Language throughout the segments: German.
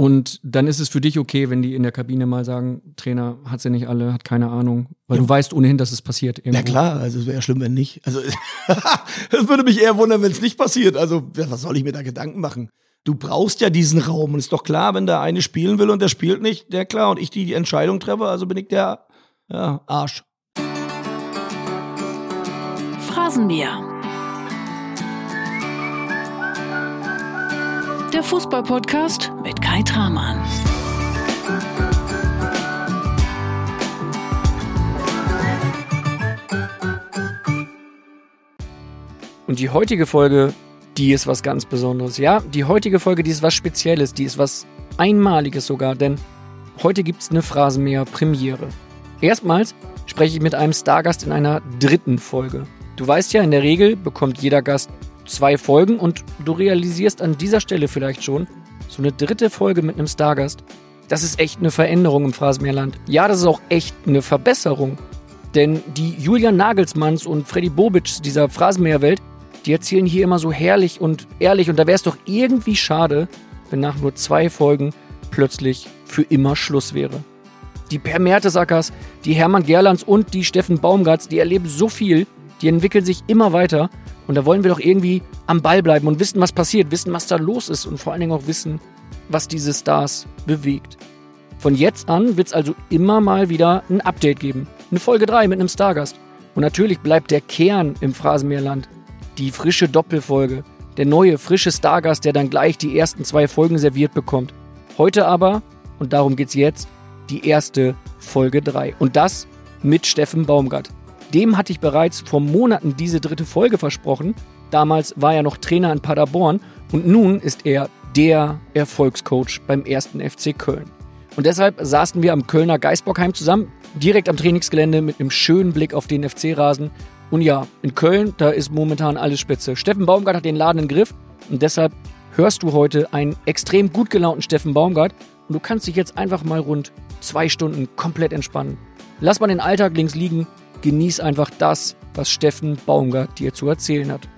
Und dann ist es für dich okay, wenn die in der Kabine mal sagen, Trainer hat sie nicht alle, hat keine Ahnung, weil ja. du weißt ohnehin, dass es passiert. Irgendwo. Na klar, also es wäre ja schlimm, wenn nicht. Also es würde mich eher wundern, wenn es nicht passiert. Also was soll ich mir da Gedanken machen? Du brauchst ja diesen Raum und ist doch klar, wenn der eine spielen will und der spielt nicht, der klar und ich die, die Entscheidung treffe, also bin ich der ja, Arsch. Phrasenmäher. Der Fußballpodcast mit Kai Tramann. Und die heutige Folge, die ist was ganz Besonderes. Ja, die heutige Folge, die ist was Spezielles, die ist was Einmaliges sogar, denn heute gibt es eine Phrasenmäher-Premiere. Erstmals spreche ich mit einem Stargast in einer dritten Folge. Du weißt ja, in der Regel bekommt jeder Gast zwei Folgen und du realisierst an dieser Stelle vielleicht schon, so eine dritte Folge mit einem Stargast, das ist echt eine Veränderung im Phrasenmeerland. Ja, das ist auch echt eine Verbesserung. Denn die Julian Nagelsmanns und Freddy Bobic dieser Phrasenmeerwelt, die erzählen hier immer so herrlich und ehrlich und da wäre es doch irgendwie schade, wenn nach nur zwei Folgen plötzlich für immer Schluss wäre. Die Per Mertesackers, die Hermann Gerlands und die Steffen Baumgarts, die erleben so viel, die entwickeln sich immer weiter und da wollen wir doch irgendwie am Ball bleiben und wissen, was passiert, wissen, was da los ist und vor allen Dingen auch wissen, was diese Stars bewegt. Von jetzt an wird es also immer mal wieder ein Update geben. Eine Folge 3 mit einem Stargast. Und natürlich bleibt der Kern im Phrasenmeerland. Die frische Doppelfolge. Der neue, frische Stargast, der dann gleich die ersten zwei Folgen serviert bekommt. Heute aber, und darum geht's jetzt, die erste Folge 3. Und das mit Steffen Baumgart. Dem hatte ich bereits vor Monaten diese dritte Folge versprochen. Damals war er noch Trainer in Paderborn und nun ist er der Erfolgscoach beim ersten FC Köln. Und deshalb saßen wir am Kölner Geisbockheim zusammen, direkt am Trainingsgelände mit einem schönen Blick auf den FC-Rasen. Und ja, in Köln, da ist momentan alles spitze. Steffen Baumgart hat den Laden im Griff und deshalb hörst du heute einen extrem gut gelaunten Steffen Baumgart und du kannst dich jetzt einfach mal rund zwei Stunden komplett entspannen. Lass mal den Alltag links liegen genieß einfach das, was Steffen Baumgart dir zu erzählen hat.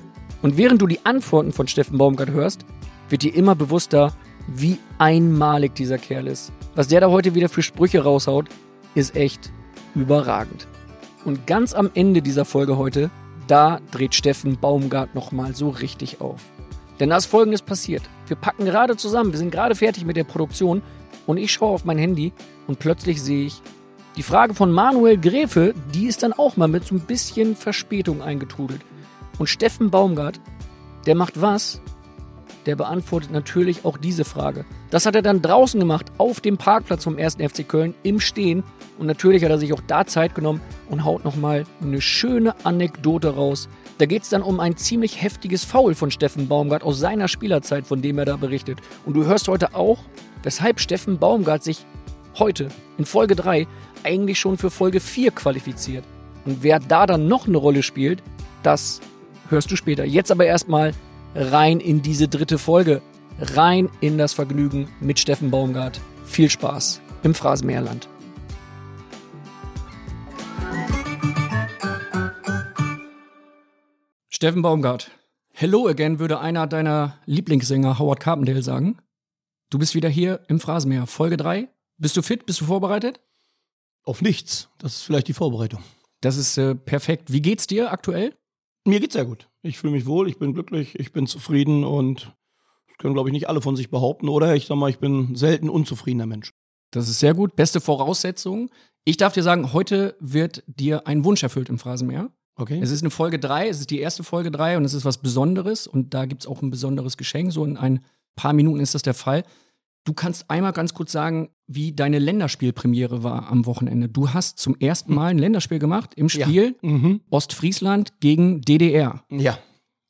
Und während du die Antworten von Steffen Baumgart hörst, wird dir immer bewusster, wie einmalig dieser Kerl ist. Was der da heute wieder für Sprüche raushaut, ist echt überragend. Und ganz am Ende dieser Folge heute, da dreht Steffen Baumgart nochmal so richtig auf. Denn da ist folgendes passiert. Wir packen gerade zusammen, wir sind gerade fertig mit der Produktion und ich schaue auf mein Handy und plötzlich sehe ich, die Frage von Manuel Gräfe, die ist dann auch mal mit so ein bisschen Verspätung eingetrudelt. Und Steffen Baumgart, der macht was? Der beantwortet natürlich auch diese Frage. Das hat er dann draußen gemacht, auf dem Parkplatz vom 1. FC Köln, im Stehen. Und natürlich hat er sich auch da Zeit genommen und haut nochmal eine schöne Anekdote raus. Da geht es dann um ein ziemlich heftiges Foul von Steffen Baumgart aus seiner Spielerzeit, von dem er da berichtet. Und du hörst heute auch, weshalb Steffen Baumgart sich heute in Folge 3 eigentlich schon für Folge 4 qualifiziert. Und wer da dann noch eine Rolle spielt, das hörst du später. Jetzt aber erstmal rein in diese dritte Folge, rein in das Vergnügen mit Steffen Baumgart. Viel Spaß im Phrasenmeerland. Steffen Baumgart, hello again, würde einer deiner Lieblingssänger Howard Carpendale sagen. Du bist wieder hier im Phrasenmeer, Folge 3. Bist du fit? Bist du vorbereitet? Auf nichts. Das ist vielleicht die Vorbereitung. Das ist äh, perfekt. Wie geht's dir aktuell? Mir geht's sehr gut. Ich fühle mich wohl, ich bin glücklich, ich bin zufrieden und das können, glaube ich, nicht alle von sich behaupten, oder? Ich sag mal, ich bin selten unzufriedener Mensch. Das ist sehr gut. Beste Voraussetzung. Ich darf dir sagen, heute wird dir ein Wunsch erfüllt im Phrasenmeer. Okay. Es ist eine Folge 3, es ist die erste Folge 3 und es ist was Besonderes und da gibt es auch ein besonderes Geschenk. So in ein paar Minuten ist das der Fall. Du kannst einmal ganz kurz sagen, wie deine Länderspielpremiere war am Wochenende. Du hast zum ersten. Mal ein Länderspiel gemacht im Spiel ja. mhm. Ostfriesland gegen DDR. Ja.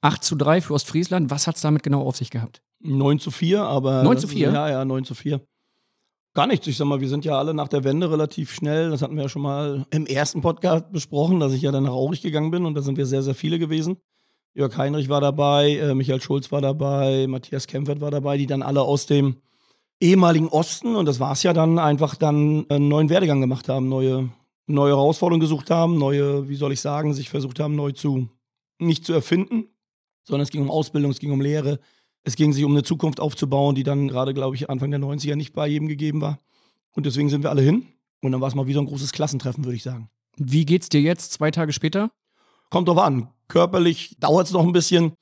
8 zu 3 für Ostfriesland. Was hat es damit genau auf sich gehabt? 9 zu 4, aber. 9 zu 4? Ja, ja, 9 zu 4. Gar nichts. Ich sag mal, wir sind ja alle nach der Wende relativ schnell. Das hatten wir ja schon mal im ersten Podcast besprochen, dass ich ja dann nach Aurich gegangen bin und da sind wir sehr, sehr viele gewesen. Jörg Heinrich war dabei, äh, Michael Schulz war dabei, Matthias Kempfert war dabei, die dann alle aus dem ehemaligen Osten, und das war es ja dann, einfach dann einen neuen Werdegang gemacht haben, neue, neue Herausforderungen gesucht haben, neue, wie soll ich sagen, sich versucht haben, neu zu, nicht zu erfinden, sondern es ging um Ausbildung, es ging um Lehre, Es ging sich um eine Zukunft aufzubauen, die dann gerade, glaube ich, Anfang der 90er nicht bei jedem gegeben war. Und deswegen sind wir alle hin. Und dann war es mal wie so ein großes Klassentreffen, würde ich sagen. Wie geht's dir jetzt, zwei Tage später? Kommt drauf an. Körperlich dauert es noch ein bisschen.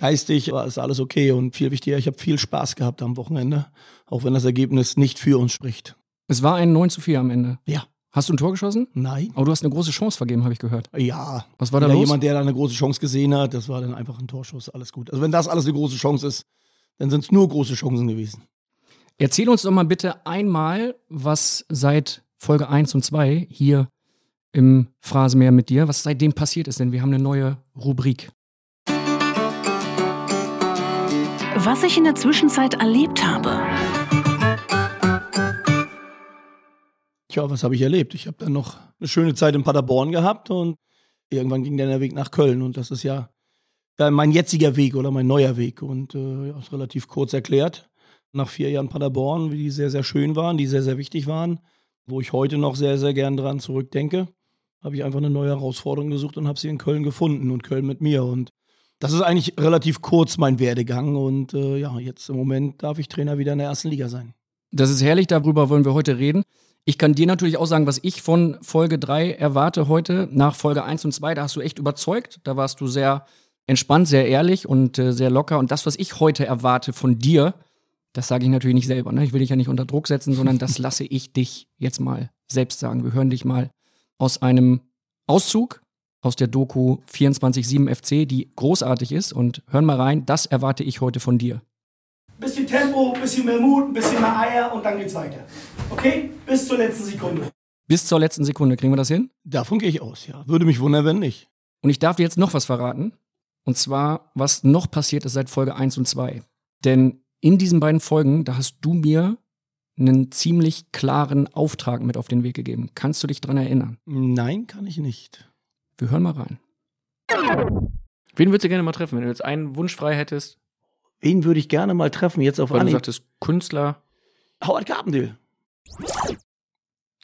Geistig war ist alles okay. Und viel wichtiger, ich habe viel Spaß gehabt am Wochenende. Auch wenn das Ergebnis nicht für uns spricht. Es war ein 9 zu 4 am Ende. Ja. Hast du ein Tor geschossen? Nein. Aber du hast eine große Chance vergeben, habe ich gehört. Ja. Was war da Wieder los? jemand, der da eine große Chance gesehen hat, das war dann einfach ein Torschuss. Alles gut. Also wenn das alles eine große Chance ist, dann sind es nur große Chancen gewesen. Erzähl uns doch mal bitte einmal, was seit Folge 1 und 2 hier im Phrasenmeer mit dir, was seitdem passiert ist, denn wir haben eine neue Rubrik. Was ich in der Zwischenzeit erlebt habe. Tja, was habe ich erlebt? Ich habe dann noch eine schöne Zeit in Paderborn gehabt und irgendwann ging dann der Weg nach Köln. Und das ist ja, mein jetziger Weg oder mein neuer Weg. Und äh, ja, ist relativ kurz erklärt. Nach vier Jahren Paderborn, wie die sehr, sehr schön waren, die sehr, sehr wichtig waren, wo ich heute noch sehr, sehr gern dran zurückdenke, habe ich einfach eine neue Herausforderung gesucht und habe sie in Köln gefunden und Köln mit mir. Und das ist eigentlich relativ kurz mein Werdegang. Und äh, ja, jetzt im Moment darf ich Trainer wieder in der ersten Liga sein. Das ist herrlich, darüber wollen wir heute reden. Ich kann dir natürlich auch sagen, was ich von Folge 3 erwarte heute. Nach Folge 1 und 2, da hast du echt überzeugt. Da warst du sehr entspannt, sehr ehrlich und äh, sehr locker. Und das, was ich heute erwarte von dir, das sage ich natürlich nicht selber. Ne? Ich will dich ja nicht unter Druck setzen, sondern das lasse ich dich jetzt mal selbst sagen. Wir hören dich mal aus einem Auszug aus der Doku 24-7 FC, die großartig ist. Und hören mal rein, das erwarte ich heute von dir. Bisschen Tempo, bisschen mehr Mut, ein bisschen mehr Eier und dann geht's weiter. Okay? Bis zur letzten Sekunde. Bis zur letzten Sekunde kriegen wir das hin. Davon gehe ich aus, ja. Würde mich wundern, wenn nicht. Und ich darf dir jetzt noch was verraten. Und zwar, was noch passiert ist seit Folge 1 und 2. Denn in diesen beiden Folgen, da hast du mir einen ziemlich klaren Auftrag mit auf den Weg gegeben. Kannst du dich dran erinnern? Nein, kann ich nicht. Wir hören mal rein. Wen würdest du gerne mal treffen, wenn du jetzt einen Wunsch frei hättest? Wen würde ich gerne mal treffen, jetzt auf Weil du Anhieb? sagtest, Künstler. Howard Carpendale.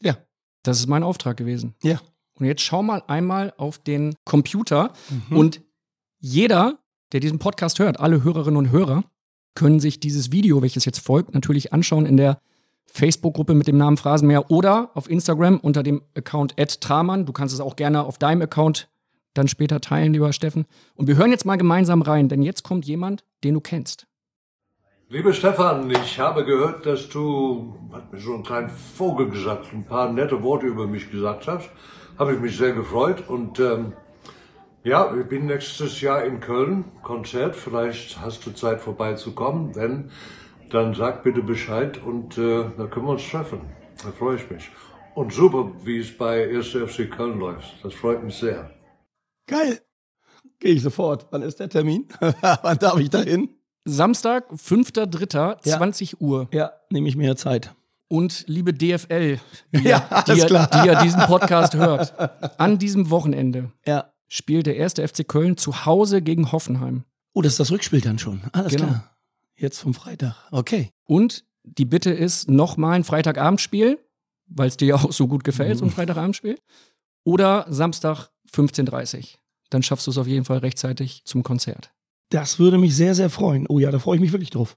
Ja. Das ist mein Auftrag gewesen. Ja. Und jetzt schau mal einmal auf den Computer Mhm. und jeder, der diesen Podcast hört, alle Hörerinnen und Hörer, können sich dieses Video, welches jetzt folgt, natürlich anschauen in der Facebook-Gruppe mit dem Namen Phrasenmäher oder auf Instagram unter dem Account @tramann. Du kannst es auch gerne auf deinem Account dann später teilen, lieber Steffen. Und wir hören jetzt mal gemeinsam rein, denn jetzt kommt jemand, den du kennst. Lieber Stefan, ich habe gehört, dass du, hat mir so ein kleiner Vogel gesagt, ein paar nette Worte über mich gesagt hast. Habe ich mich sehr gefreut und ähm, ja, ich bin nächstes Jahr in Köln, Konzert. Vielleicht hast du Zeit vorbeizukommen. Wenn, dann sag bitte Bescheid und äh, dann können wir uns treffen. Da freue ich mich. Und super, wie es bei 1. FC Köln läuft. Das freut mich sehr. Geil. Gehe ich sofort. Wann ist der Termin? Wann darf ich da hin? Samstag, 5.3., Ja. 20 Uhr. Ja, nehme ich mir Zeit. Und liebe DFL, die, Ja, die, die ja diesen Podcast hört, an diesem Wochenende Ja. spielt der erste FC Köln zu Hause gegen Hoffenheim. Oh, das ist das Rückspiel dann schon. Alles Genau. klar. Jetzt vom Freitag. Okay. Und die Bitte ist nochmal ein Freitagabendspiel, weil es dir ja auch so gut gefällt, so Mhm. ein Freitagabendspiel. Oder Samstag 15.30 Uhr. Dann schaffst du es auf jeden Fall rechtzeitig zum Konzert. Das würde mich sehr, sehr freuen. Oh ja, da freue ich mich wirklich drauf.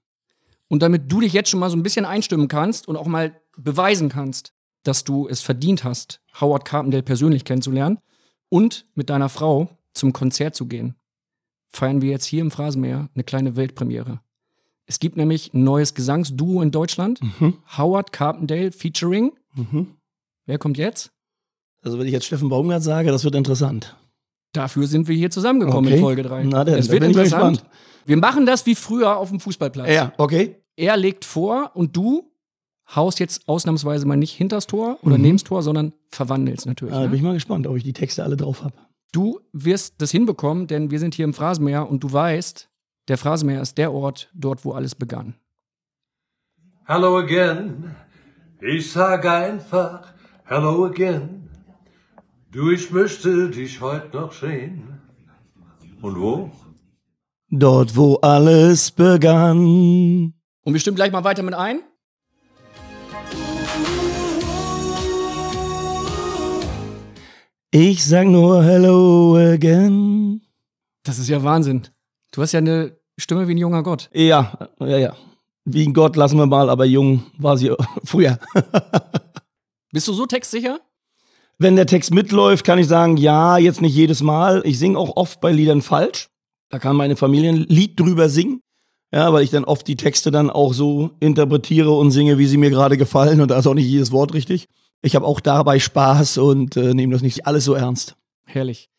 Und damit du dich jetzt schon mal so ein bisschen einstimmen kannst und auch mal beweisen kannst, dass du es verdient hast, Howard Carpendale persönlich kennenzulernen und mit deiner Frau zum Konzert zu gehen, feiern wir jetzt hier im Phrasenmeer eine kleine Weltpremiere. Es gibt nämlich ein neues Gesangsduo in Deutschland, Mhm. Howard Carpendale featuring. Mhm. Wer kommt jetzt? Also wenn ich jetzt Steffen Baumgart sage, das wird interessant. Dafür sind wir hier zusammengekommen Okay. in Folge 3. Na denn, es da wird bin interessant. Wir machen das wie früher auf dem Fußballplatz. Ja, okay. Er legt vor und du haust jetzt ausnahmsweise mal nicht hinters Tor oder Mhm. nebens Tor, sondern verwandelst natürlich. Da bin ne? ich mal gespannt, ob ich die Texte alle drauf habe. Du wirst das hinbekommen, denn wir sind hier im Phrasenmeer und du weißt, der Phrasenmeer ist der Ort, dort wo alles begann. Hello again. Ich sage einfach Hello again. Du, ich möchte dich heute noch sehen. Und wo? Dort, wo alles begann. Und wir stimmen gleich mal weiter mit ein. Ich sag nur Hello again. Das ist ja Wahnsinn. Du hast ja eine Stimme wie ein junger Gott. Ja, ja, ja. Wie ein Gott lassen wir mal, aber jung war sie früher. Bist du so textsicher? Wenn der Text mitläuft, kann ich sagen, ja, jetzt nicht jedes Mal. Ich singe auch oft bei Liedern falsch. Da kann meine Familie ein Lied drüber singen. Ja, weil ich dann oft die Texte dann auch so interpretiere und singe, wie sie mir gerade gefallen. Und da ist auch nicht jedes Wort richtig. Ich habe auch dabei Spaß und äh, nehme das nicht alles so ernst. Herrlich.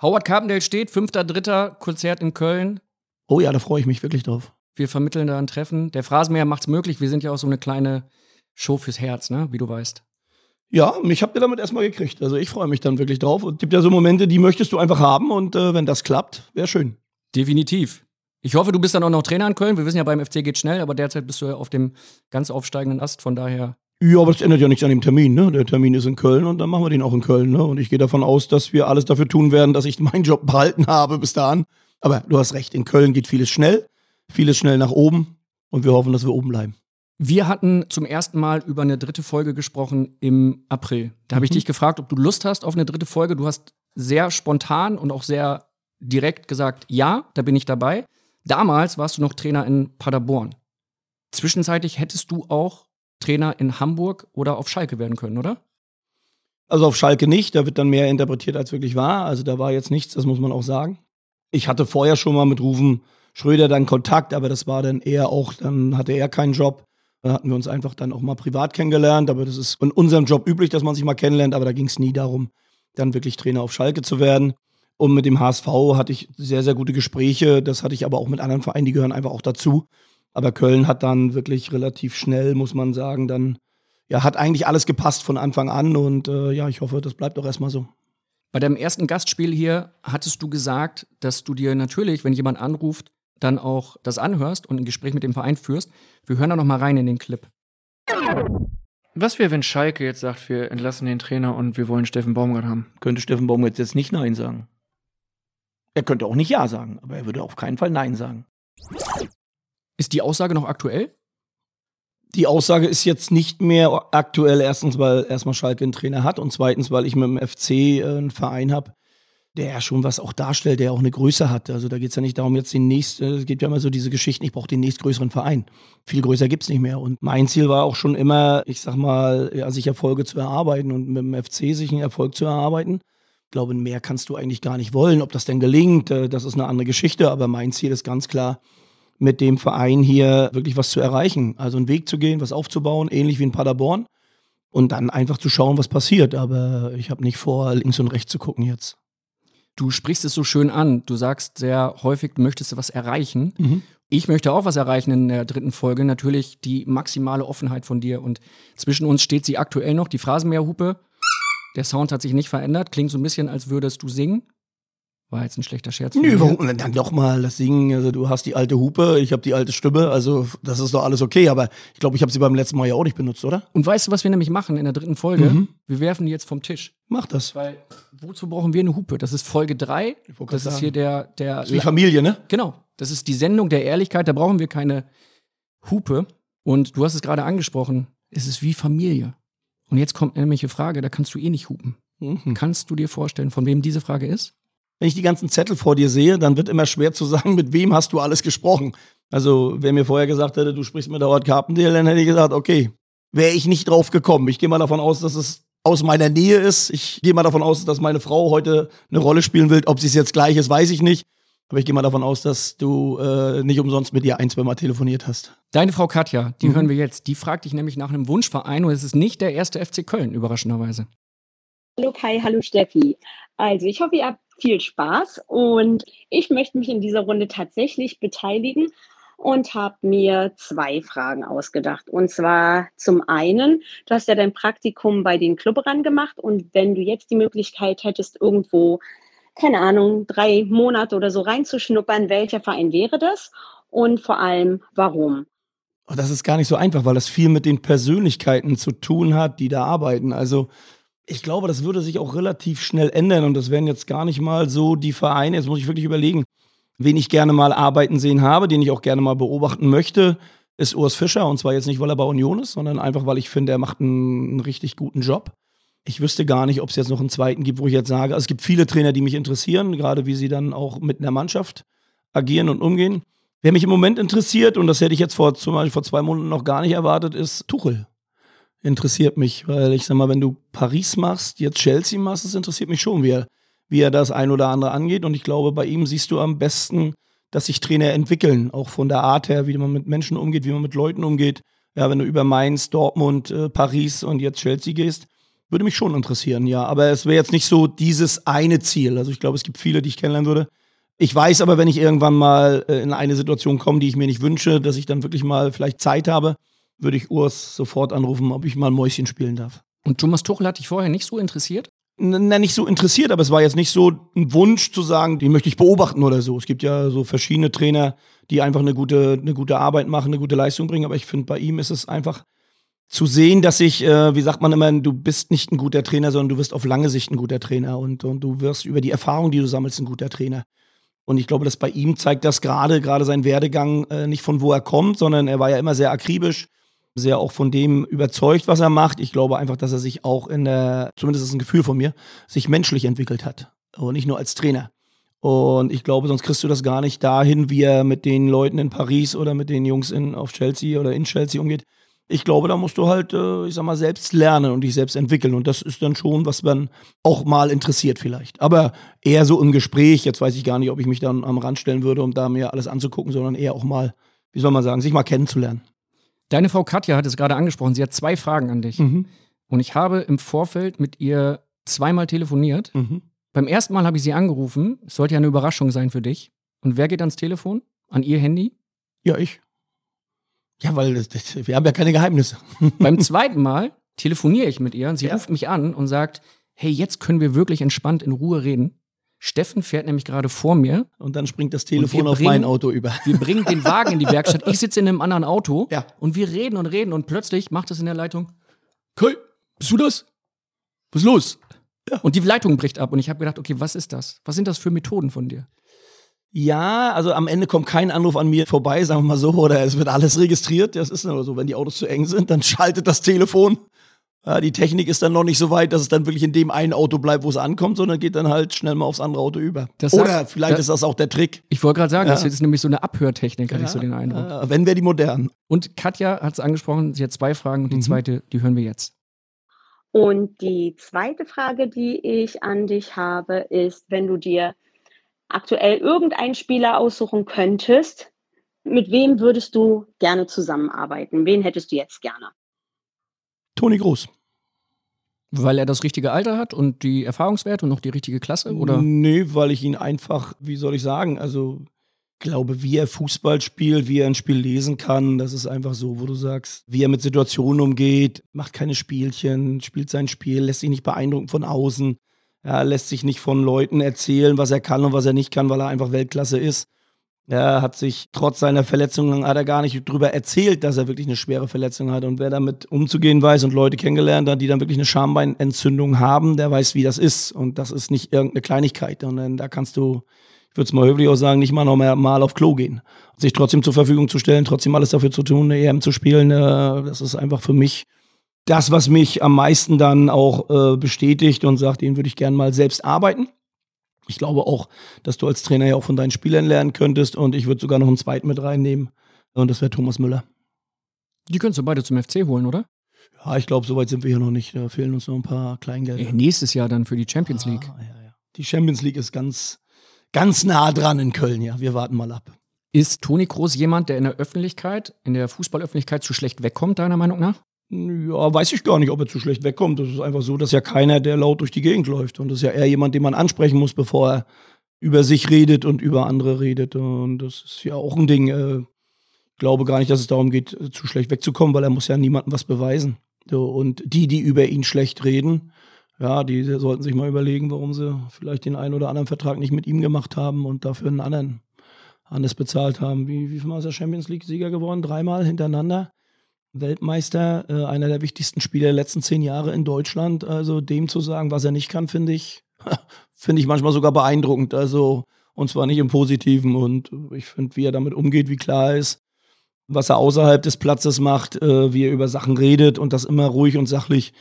Howard Carpendale steht, 5.3. Konzert in Köln. Oh ja, da freue ich mich wirklich drauf. Wir vermitteln da ein Treffen. Der Phrasenmäher macht's möglich. Wir sind ja auch so eine kleine Show fürs Herz, ne? Wie du weißt. Ja, mich habt ihr damit erstmal gekriegt. Also ich freue mich dann wirklich drauf. Und es gibt ja so Momente, die möchtest du einfach haben und äh, wenn das klappt, wäre schön. Definitiv. Ich hoffe, du bist dann auch noch Trainer in Köln. Wir wissen ja, beim FC geht schnell, aber derzeit bist du ja auf dem ganz aufsteigenden Ast. Von daher. Ja, aber das ändert ja nichts an dem Termin. Ne? Der Termin ist in Köln und dann machen wir den auch in Köln. Ne? Und ich gehe davon aus, dass wir alles dafür tun werden, dass ich meinen Job behalten habe bis dahin. Aber du hast recht, in Köln geht vieles schnell, vieles schnell nach oben und wir hoffen, dass wir oben bleiben. Wir hatten zum ersten Mal über eine dritte Folge gesprochen im April. Da habe ich Mhm. dich gefragt, ob du Lust hast auf eine dritte Folge. Du hast sehr spontan und auch sehr direkt gesagt, ja, da bin ich dabei. Damals warst du noch Trainer in Paderborn. Zwischenzeitlich hättest du auch Trainer in Hamburg oder auf Schalke werden können, oder? Also auf Schalke nicht, da wird dann mehr interpretiert, als wirklich war. Also da war jetzt nichts, das muss man auch sagen. Ich hatte vorher schon mal mit Rufen Schröder dann Kontakt, aber das war dann eher auch, dann hatte er keinen Job. Da hatten wir uns einfach dann auch mal privat kennengelernt, aber das ist in unserem Job üblich, dass man sich mal kennenlernt, aber da ging es nie darum, dann wirklich Trainer auf Schalke zu werden. Und mit dem HSV hatte ich sehr, sehr gute Gespräche. Das hatte ich aber auch mit anderen Vereinen, die gehören einfach auch dazu. Aber Köln hat dann wirklich relativ schnell, muss man sagen, dann ja, hat eigentlich alles gepasst von Anfang an und äh, ja, ich hoffe, das bleibt auch erstmal so. Bei deinem ersten Gastspiel hier hattest du gesagt, dass du dir natürlich, wenn jemand anruft, dann auch das anhörst und ein Gespräch mit dem Verein führst. Wir hören da noch mal rein in den Clip. Was wäre, wenn Schalke jetzt sagt, wir entlassen den Trainer und wir wollen Steffen Baumgart haben? Könnte Steffen Baumgart jetzt nicht Nein sagen. Er könnte auch nicht Ja sagen, aber er würde auf keinen Fall Nein sagen. Ist die Aussage noch aktuell? Die Aussage ist jetzt nicht mehr aktuell, erstens, weil erstmal Schalke einen Trainer hat und zweitens, weil ich mit dem FC äh, einen Verein habe, der ja schon was auch darstellt, der auch eine Größe hat. Also da geht es ja nicht darum, jetzt den nächsten, es gibt ja immer so diese Geschichten, ich brauche den nächstgrößeren Verein. Viel größer gibt's nicht mehr. Und mein Ziel war auch schon immer, ich sag mal, ja, sich Erfolge zu erarbeiten und mit dem FC sich einen Erfolg zu erarbeiten. Ich glaube, mehr kannst du eigentlich gar nicht wollen. Ob das denn gelingt, äh, das ist eine andere Geschichte, aber mein Ziel ist ganz klar, mit dem Verein hier wirklich was zu erreichen. Also einen Weg zu gehen, was aufzubauen, ähnlich wie in Paderborn. Und dann einfach zu schauen, was passiert. Aber ich habe nicht vor, links und rechts zu gucken jetzt. Du sprichst es so schön an. Du sagst sehr häufig, du möchtest was erreichen. Mhm. Ich möchte auch was erreichen in der dritten Folge. Natürlich die maximale Offenheit von dir. Und zwischen uns steht sie aktuell noch, die Phrasenmäherhupe. Der Sound hat sich nicht verändert. Klingt so ein bisschen, als würdest du singen. War jetzt ein schlechter Scherz. Nö, warum? Dann doch mal das Singen. Also du hast die alte Hupe, ich habe die alte Stimme. Also das ist doch alles okay. Aber ich glaube, ich habe sie beim letzten Mal ja auch nicht benutzt, oder? Und weißt du, was wir nämlich machen in der dritten Folge? Mhm. Wir werfen die jetzt vom Tisch. Mach das. Weil, wozu brauchen wir eine Hupe? Das ist Folge 3. Ich wollte Das grad ist sagen. hier der, der Das ist wie Familie, ne? Genau. Das ist die Sendung der Ehrlichkeit. Da brauchen wir keine Hupe. Und du hast es gerade angesprochen. Es ist wie Familie. Und jetzt kommt nämlich eine Frage, da kannst du eh nicht hupen. Mhm. Kannst du dir vorstellen, von wem diese Frage ist? Wenn ich die ganzen Zettel vor dir sehe, dann wird immer schwer zu sagen, mit wem hast du alles gesprochen. Also, wer mir vorher gesagt hätte, du sprichst mit der Howard Carpendale, dann hätte ich gesagt, okay, wäre ich nicht drauf gekommen. Ich gehe mal davon aus, dass es aus meiner Nähe ist. Ich gehe mal davon aus, dass meine Frau heute eine Rolle spielen will. Ob sie es jetzt gleich ist, weiß ich nicht. Aber ich gehe mal davon aus, dass du äh, nicht umsonst mit ihr ein, zwei Mal telefoniert hast. Deine Frau Katja, die Mhm. hören wir jetzt. Die fragt dich nämlich nach einem Wunschverein und es ist nicht der erste FC Köln, überraschenderweise. Hallo Kai, hallo Steffi. Also ich hoffe, ihr habt viel Spaß und ich möchte mich in dieser Runde tatsächlich beteiligen und habe mir zwei Fragen ausgedacht. Und zwar zum einen, du hast ja dein Praktikum bei den Klubberern gemacht und wenn du jetzt die Möglichkeit hättest, irgendwo, keine Ahnung, drei Monate oder so reinzuschnuppern, welcher Verein wäre das? Und vor allem, warum? Oh, das ist gar nicht so einfach, weil das viel mit den Persönlichkeiten zu tun hat, die da arbeiten. Also ich glaube, das würde sich auch relativ schnell ändern und das wären jetzt gar nicht mal so die Vereine. Jetzt muss ich wirklich überlegen, wen ich gerne mal arbeiten sehen habe, den ich auch gerne mal beobachten möchte, ist Urs Fischer. Und zwar jetzt nicht, weil er bei Union ist, sondern einfach, weil ich finde, er macht einen, einen richtig guten Job. Ich wüsste gar nicht, ob es jetzt noch einen zweiten gibt, wo ich jetzt sage, also es gibt viele Trainer, die mich interessieren, gerade wie sie dann auch mit einer Mannschaft agieren und umgehen. Wer mich im Moment interessiert, und das hätte ich jetzt vor, zum Beispiel vor zwei Monaten noch gar nicht erwartet, ist Tuchel. Interessiert mich, weil ich sag mal, wenn du Paris machst, jetzt Chelsea machst, das interessiert mich schon, wie er, wie er das ein oder andere angeht. Und ich glaube, bei ihm siehst du am besten, dass sich Trainer entwickeln, auch von der Art her, wie man mit Menschen umgeht, wie man mit Leuten umgeht. Ja, wenn du über Mainz, Dortmund, äh, Paris und jetzt Chelsea gehst, würde mich schon interessieren, ja. Aber es wäre jetzt nicht so dieses eine Ziel. Also ich glaube, es gibt viele, die ich kennenlernen würde. Ich weiß aber, wenn ich irgendwann mal äh, in eine Situation komme, die ich mir nicht wünsche, dass ich dann wirklich mal vielleicht Zeit habe, würde ich Urs sofort anrufen, ob ich mal ein Mäuschen spielen darf. Und Thomas Tuchel hat dich vorher nicht so interessiert? Na, nicht so interessiert, aber es war jetzt nicht so ein Wunsch zu sagen, den möchte ich beobachten oder so. Es gibt ja so verschiedene Trainer, die einfach eine gute, eine gute Arbeit machen, eine gute Leistung bringen, aber ich finde, bei ihm ist es einfach zu sehen, dass ich, äh, wie sagt man immer, du bist nicht ein guter Trainer, sondern du wirst auf lange Sicht ein guter Trainer und, und du wirst über die Erfahrung, die du sammelst, ein guter Trainer. Und ich glaube, dass bei ihm zeigt das gerade, gerade sein Werdegang äh, nicht von wo er kommt, sondern er war ja immer sehr akribisch, sehr auch von dem überzeugt, was er macht. Ich glaube einfach, dass er sich auch in der, zumindest ist ein Gefühl von mir, sich menschlich entwickelt hat und nicht nur als Trainer. Und ich glaube, sonst kriegst du das gar nicht dahin, wie er mit den Leuten in Paris oder mit den Jungs in, auf Chelsea oder in Chelsea umgeht ich glaube, da musst du halt, äh, ich sag mal, selbst lernen und dich selbst entwickeln. Und das ist dann schon, was man auch mal interessiert vielleicht. Aber eher so im Gespräch. Jetzt weiß ich gar nicht, ob ich mich dann am Rand stellen würde, um da mir alles anzugucken, sondern eher auch mal, wie soll man sagen, sich mal kennenzulernen. Deine Frau Katja hat es gerade angesprochen. Sie hat zwei Fragen an dich. Mhm. Und ich habe im Vorfeld mit ihr zweimal telefoniert. Mhm. Beim ersten Mal habe ich sie angerufen. Es sollte ja eine Überraschung sein für dich. Und wer geht ans Telefon? An ihr Handy? Ja, ich. Ja, weil das, das, wir haben ja keine Geheimnisse. Beim zweiten Mal telefoniere ich mit ihr und sie ja. ruft mich an und sagt, hey, jetzt können wir wirklich entspannt in Ruhe reden. Steffen fährt nämlich gerade vor mir. Und dann springt das Telefon auf bringen, mein Auto über. Wir bringen den Wagen in die Werkstatt. Ich sitze in einem anderen Auto. Ja. Und wir reden und reden und plötzlich macht es in der Leitung. Kai, bist du das? Was ist los? Ja. Und die Leitung bricht ab und ich habe gedacht, okay, was ist das? Was sind das für Methoden von dir? Ja, also am Ende kommt kein Anruf an mir vorbei, sagen wir mal so, oder es wird alles registriert. Das ist nur so, wenn die Autos zu eng sind, dann schaltet das Telefon. Ja, die Technik ist dann noch nicht so weit, dass es dann wirklich in dem einen Auto bleibt, wo es ankommt, sondern geht dann halt schnell mal aufs andere Auto über. Das oder sagt, vielleicht das, ist das auch der Trick. Ich wollte gerade sagen, ja. das ist nämlich so eine Abhörtechnik, hatte ja, ich so den Eindruck. Ja, wenn wir die modernen. Und Katja hat es angesprochen, sie hat zwei Fragen und die mhm. zweite, die hören wir jetzt. Und die zweite Frage, die ich an dich habe, ist, wenn du dir aktuell irgendeinen Spieler aussuchen könntest, mit wem würdest du gerne zusammenarbeiten? Wen hättest du jetzt gerne? Toni Groß. Weil er das richtige Alter hat und die Erfahrungswerte und noch die richtige Klasse, oder? Nee, weil ich ihn einfach, wie soll ich sagen, also glaube, wie er Fußball spielt, wie er ein Spiel lesen kann, das ist einfach so, wo du sagst, wie er mit Situationen umgeht, macht keine Spielchen, spielt sein Spiel, lässt sich nicht beeindrucken von außen. Er lässt sich nicht von Leuten erzählen, was er kann und was er nicht kann, weil er einfach Weltklasse ist. Er hat sich trotz seiner Verletzungen hat er gar nicht drüber erzählt, dass er wirklich eine schwere Verletzung hat. Und wer damit umzugehen weiß und Leute kennengelernt hat, die dann wirklich eine Schambeinentzündung haben, der weiß, wie das ist. Und das ist nicht irgendeine Kleinigkeit. Und dann, da kannst du, ich würde es mal höflich auch sagen, nicht mal noch mal auf Klo gehen. Sich trotzdem zur Verfügung zu stellen, trotzdem alles dafür zu tun, eine EM zu spielen, äh, das ist einfach für mich das, was mich am meisten dann auch äh, bestätigt und sagt, den würde ich gerne mal selbst arbeiten. Ich glaube auch, dass du als Trainer ja auch von deinen Spielern lernen könntest und ich würde sogar noch einen zweiten mit reinnehmen und das wäre Thomas Müller. Die könntest du beide zum FC holen, oder? Ja, ich glaube, soweit sind wir hier noch nicht. Da fehlen uns noch ein paar Kleingelder. Äh, nächstes Jahr dann für die Champions ah, League. Ah, ja, ja. Die Champions League ist ganz, ganz nah dran in Köln, ja. Wir warten mal ab. Ist Toni Kroos jemand, der in der Öffentlichkeit, in der Fußballöffentlichkeit zu schlecht wegkommt, deiner Meinung nach? Ja, weiß ich gar nicht, ob er zu schlecht wegkommt. Das ist einfach so, dass ja keiner, der laut durch die Gegend läuft. Und das ist ja eher jemand, den man ansprechen muss, bevor er über sich redet und über andere redet. Und das ist ja auch ein Ding. Äh, ich glaube gar nicht, dass es darum geht, zu schlecht wegzukommen, weil er muss ja niemandem was beweisen. und die, die über ihn schlecht reden, ja, die sollten sich mal überlegen, warum sie vielleicht den einen oder anderen Vertrag nicht mit ihm gemacht haben und dafür einen anderen anders bezahlt haben. Wie, wie viel Mal ist er Champions League-Sieger geworden? Dreimal hintereinander. Weltmeister, äh, einer der wichtigsten Spieler der letzten zehn Jahre in Deutschland. Also dem zu sagen, was er nicht kann, finde ich, finde ich manchmal sogar beeindruckend. Also, und zwar nicht im Positiven. Und ich finde, wie er damit umgeht, wie klar er ist, was er außerhalb des Platzes macht, äh, wie er über Sachen redet und das immer ruhig und sachlich.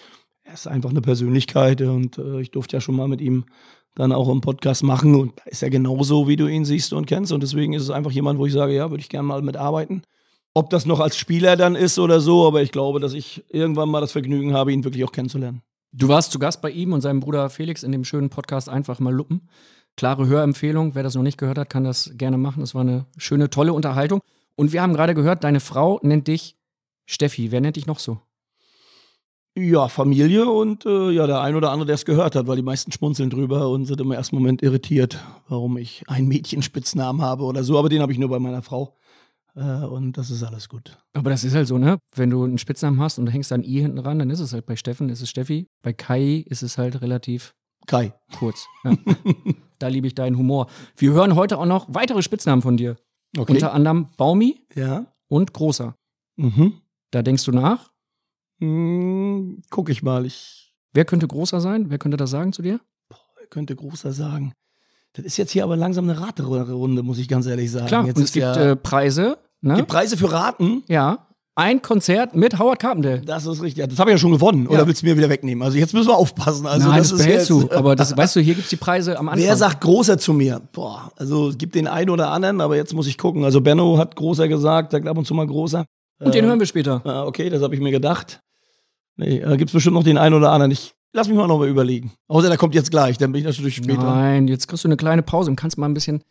Er ist einfach eine Persönlichkeit und äh, ich durfte ja schon mal mit ihm dann auch im Podcast machen. Und ist ja genauso, wie du ihn siehst und kennst. Und deswegen ist es einfach jemand, wo ich sage, ja, würde ich gerne mal mitarbeiten. Ob das noch als Spieler dann ist oder so, aber ich glaube, dass ich irgendwann mal das Vergnügen habe, ihn wirklich auch kennenzulernen. Du warst zu Gast bei ihm und seinem Bruder Felix in dem schönen Podcast Einfach mal Luppen. Klare Hörempfehlung. Wer das noch nicht gehört hat, kann das gerne machen. Das war eine schöne, tolle Unterhaltung. Und wir haben gerade gehört, deine Frau nennt dich Steffi. Wer nennt dich noch so? Ja, Familie und äh, ja, der ein oder andere, der es gehört hat, weil die meisten schmunzeln drüber und sind im ersten Moment irritiert, warum ich einen Mädchenspitznamen habe oder so. Aber den habe ich nur bei meiner Frau. Äh, und das ist alles gut. Aber das ist halt so, ne? Wenn du einen Spitznamen hast und du hängst da ein I hinten ran, dann ist es halt bei Steffen, ist es Steffi. Bei Kai ist es halt relativ Kai. kurz. Ja. da liebe ich deinen Humor. Wir hören heute auch noch weitere Spitznamen von dir. Okay. Unter anderem Baumi ja. und Großer. Mhm. Da denkst du nach. Hm, guck ich mal. Ich Wer könnte Großer sein? Wer könnte das sagen zu dir? könnte großer sagen. Das ist jetzt hier aber langsam eine Raterunde, muss ich ganz ehrlich sagen. Klar, jetzt und es gibt ja, äh, Preise. Ne? die Preise für Raten. Ja. Ein Konzert mit Howard Carpendale. Das ist richtig. Das habe ich ja schon gewonnen. Oder Ja. willst du mir wieder wegnehmen? Also jetzt müssen wir aufpassen. Also Nein, das, das, ist behältst du. Aber das, weißt du, hier gibt es die Preise am Anfang. Wer sagt großer zu mir? Boah, also es gibt den einen oder anderen, aber jetzt muss ich gucken. Also Benno hat großer gesagt, sagt ab und zu mal großer. Und den hören wir später. Ah, okay, das habe ich mir gedacht. Nee, da gibt es bestimmt noch den einen oder anderen. Ich lass mich mal noch mal überlegen. Außer der kommt jetzt gleich, dann bin ich natürlich später. Nein, jetzt kriegst du eine kleine Pause und kannst mal ein bisschen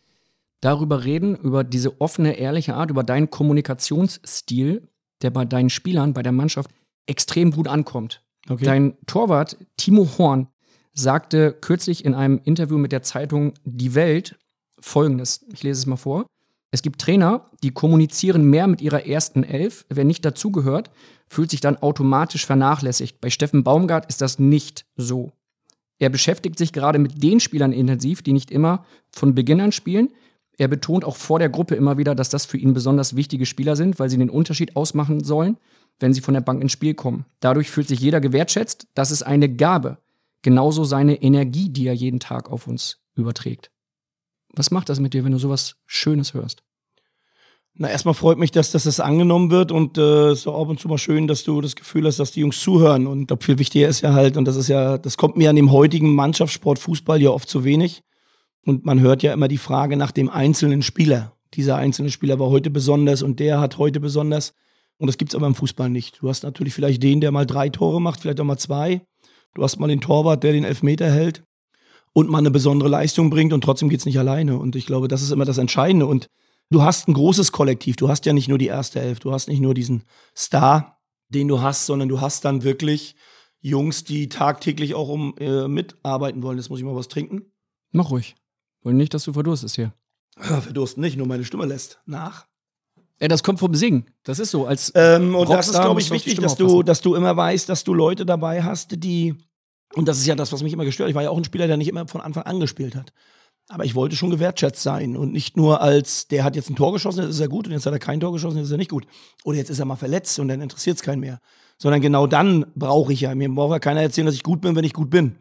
darüber reden, über diese offene, ehrliche Art, über deinen Kommunikationsstil, der bei deinen Spielern, bei der Mannschaft extrem gut ankommt. Okay. Dein Torwart Timo Horn sagte kürzlich in einem Interview mit der Zeitung Die Welt folgendes. Ich lese es mal vor. Es gibt Trainer, die kommunizieren mehr mit ihrer ersten Elf. Wer nicht dazugehört, fühlt sich dann automatisch vernachlässigt. Bei Steffen Baumgart ist das nicht so. Er beschäftigt sich gerade mit den Spielern intensiv, die nicht immer von Beginn an spielen. Er betont auch vor der Gruppe immer wieder, dass das für ihn besonders wichtige Spieler sind, weil sie den Unterschied ausmachen sollen, wenn sie von der Bank ins Spiel kommen. Dadurch fühlt sich jeder gewertschätzt. Das ist eine Gabe. Genauso seine Energie, die er jeden Tag auf uns überträgt. Was macht das mit dir, wenn du sowas Schönes hörst? Na, erstmal freut mich, dass, dass das angenommen wird und äh, ist auch ab und zu mal schön, dass du das Gefühl hast, dass die Jungs zuhören. Und ich glaube, viel wichtiger ist ja halt, und das ist ja, das kommt mir an dem heutigen Mannschaftssport Fußball ja oft zu wenig. Und man hört ja immer die Frage nach dem einzelnen Spieler. Dieser einzelne Spieler war heute besonders und der hat heute besonders. Und das gibt's aber im Fußball nicht. Du hast natürlich vielleicht den, der mal drei Tore macht, vielleicht auch mal zwei. Du hast mal den Torwart, der den Elfmeter hält und mal eine besondere Leistung bringt und trotzdem geht's nicht alleine. Und ich glaube, das ist immer das Entscheidende. Und du hast ein großes Kollektiv. Du hast ja nicht nur die erste Elf. Du hast nicht nur diesen Star, den du hast, sondern du hast dann wirklich Jungs, die tagtäglich auch um äh, mitarbeiten wollen. Jetzt muss ich mal was trinken. Mach ruhig. Wollen nicht, dass du verdurstest hier. Verdursten nicht, nur meine Stimme lässt nach. Ja, das kommt vom Singen. Das ist so. Als Ähm, und das ist, glaube ich, wichtig, dass du, dass du immer weißt, dass du Leute dabei hast, die, und das ist ja das, was mich immer gestört hat. Ich war ja auch ein Spieler, der nicht immer von Anfang an gespielt hat. Aber ich wollte schon gewertschätzt sein und nicht nur als, der hat jetzt ein Tor geschossen, jetzt ist er gut und jetzt hat er kein Tor geschossen, jetzt ist er nicht gut. Oder jetzt ist er mal verletzt und dann interessiert es keinen mehr. Sondern genau dann brauche ich ja, mir braucht ja keiner erzählen, dass ich gut bin, wenn ich gut bin.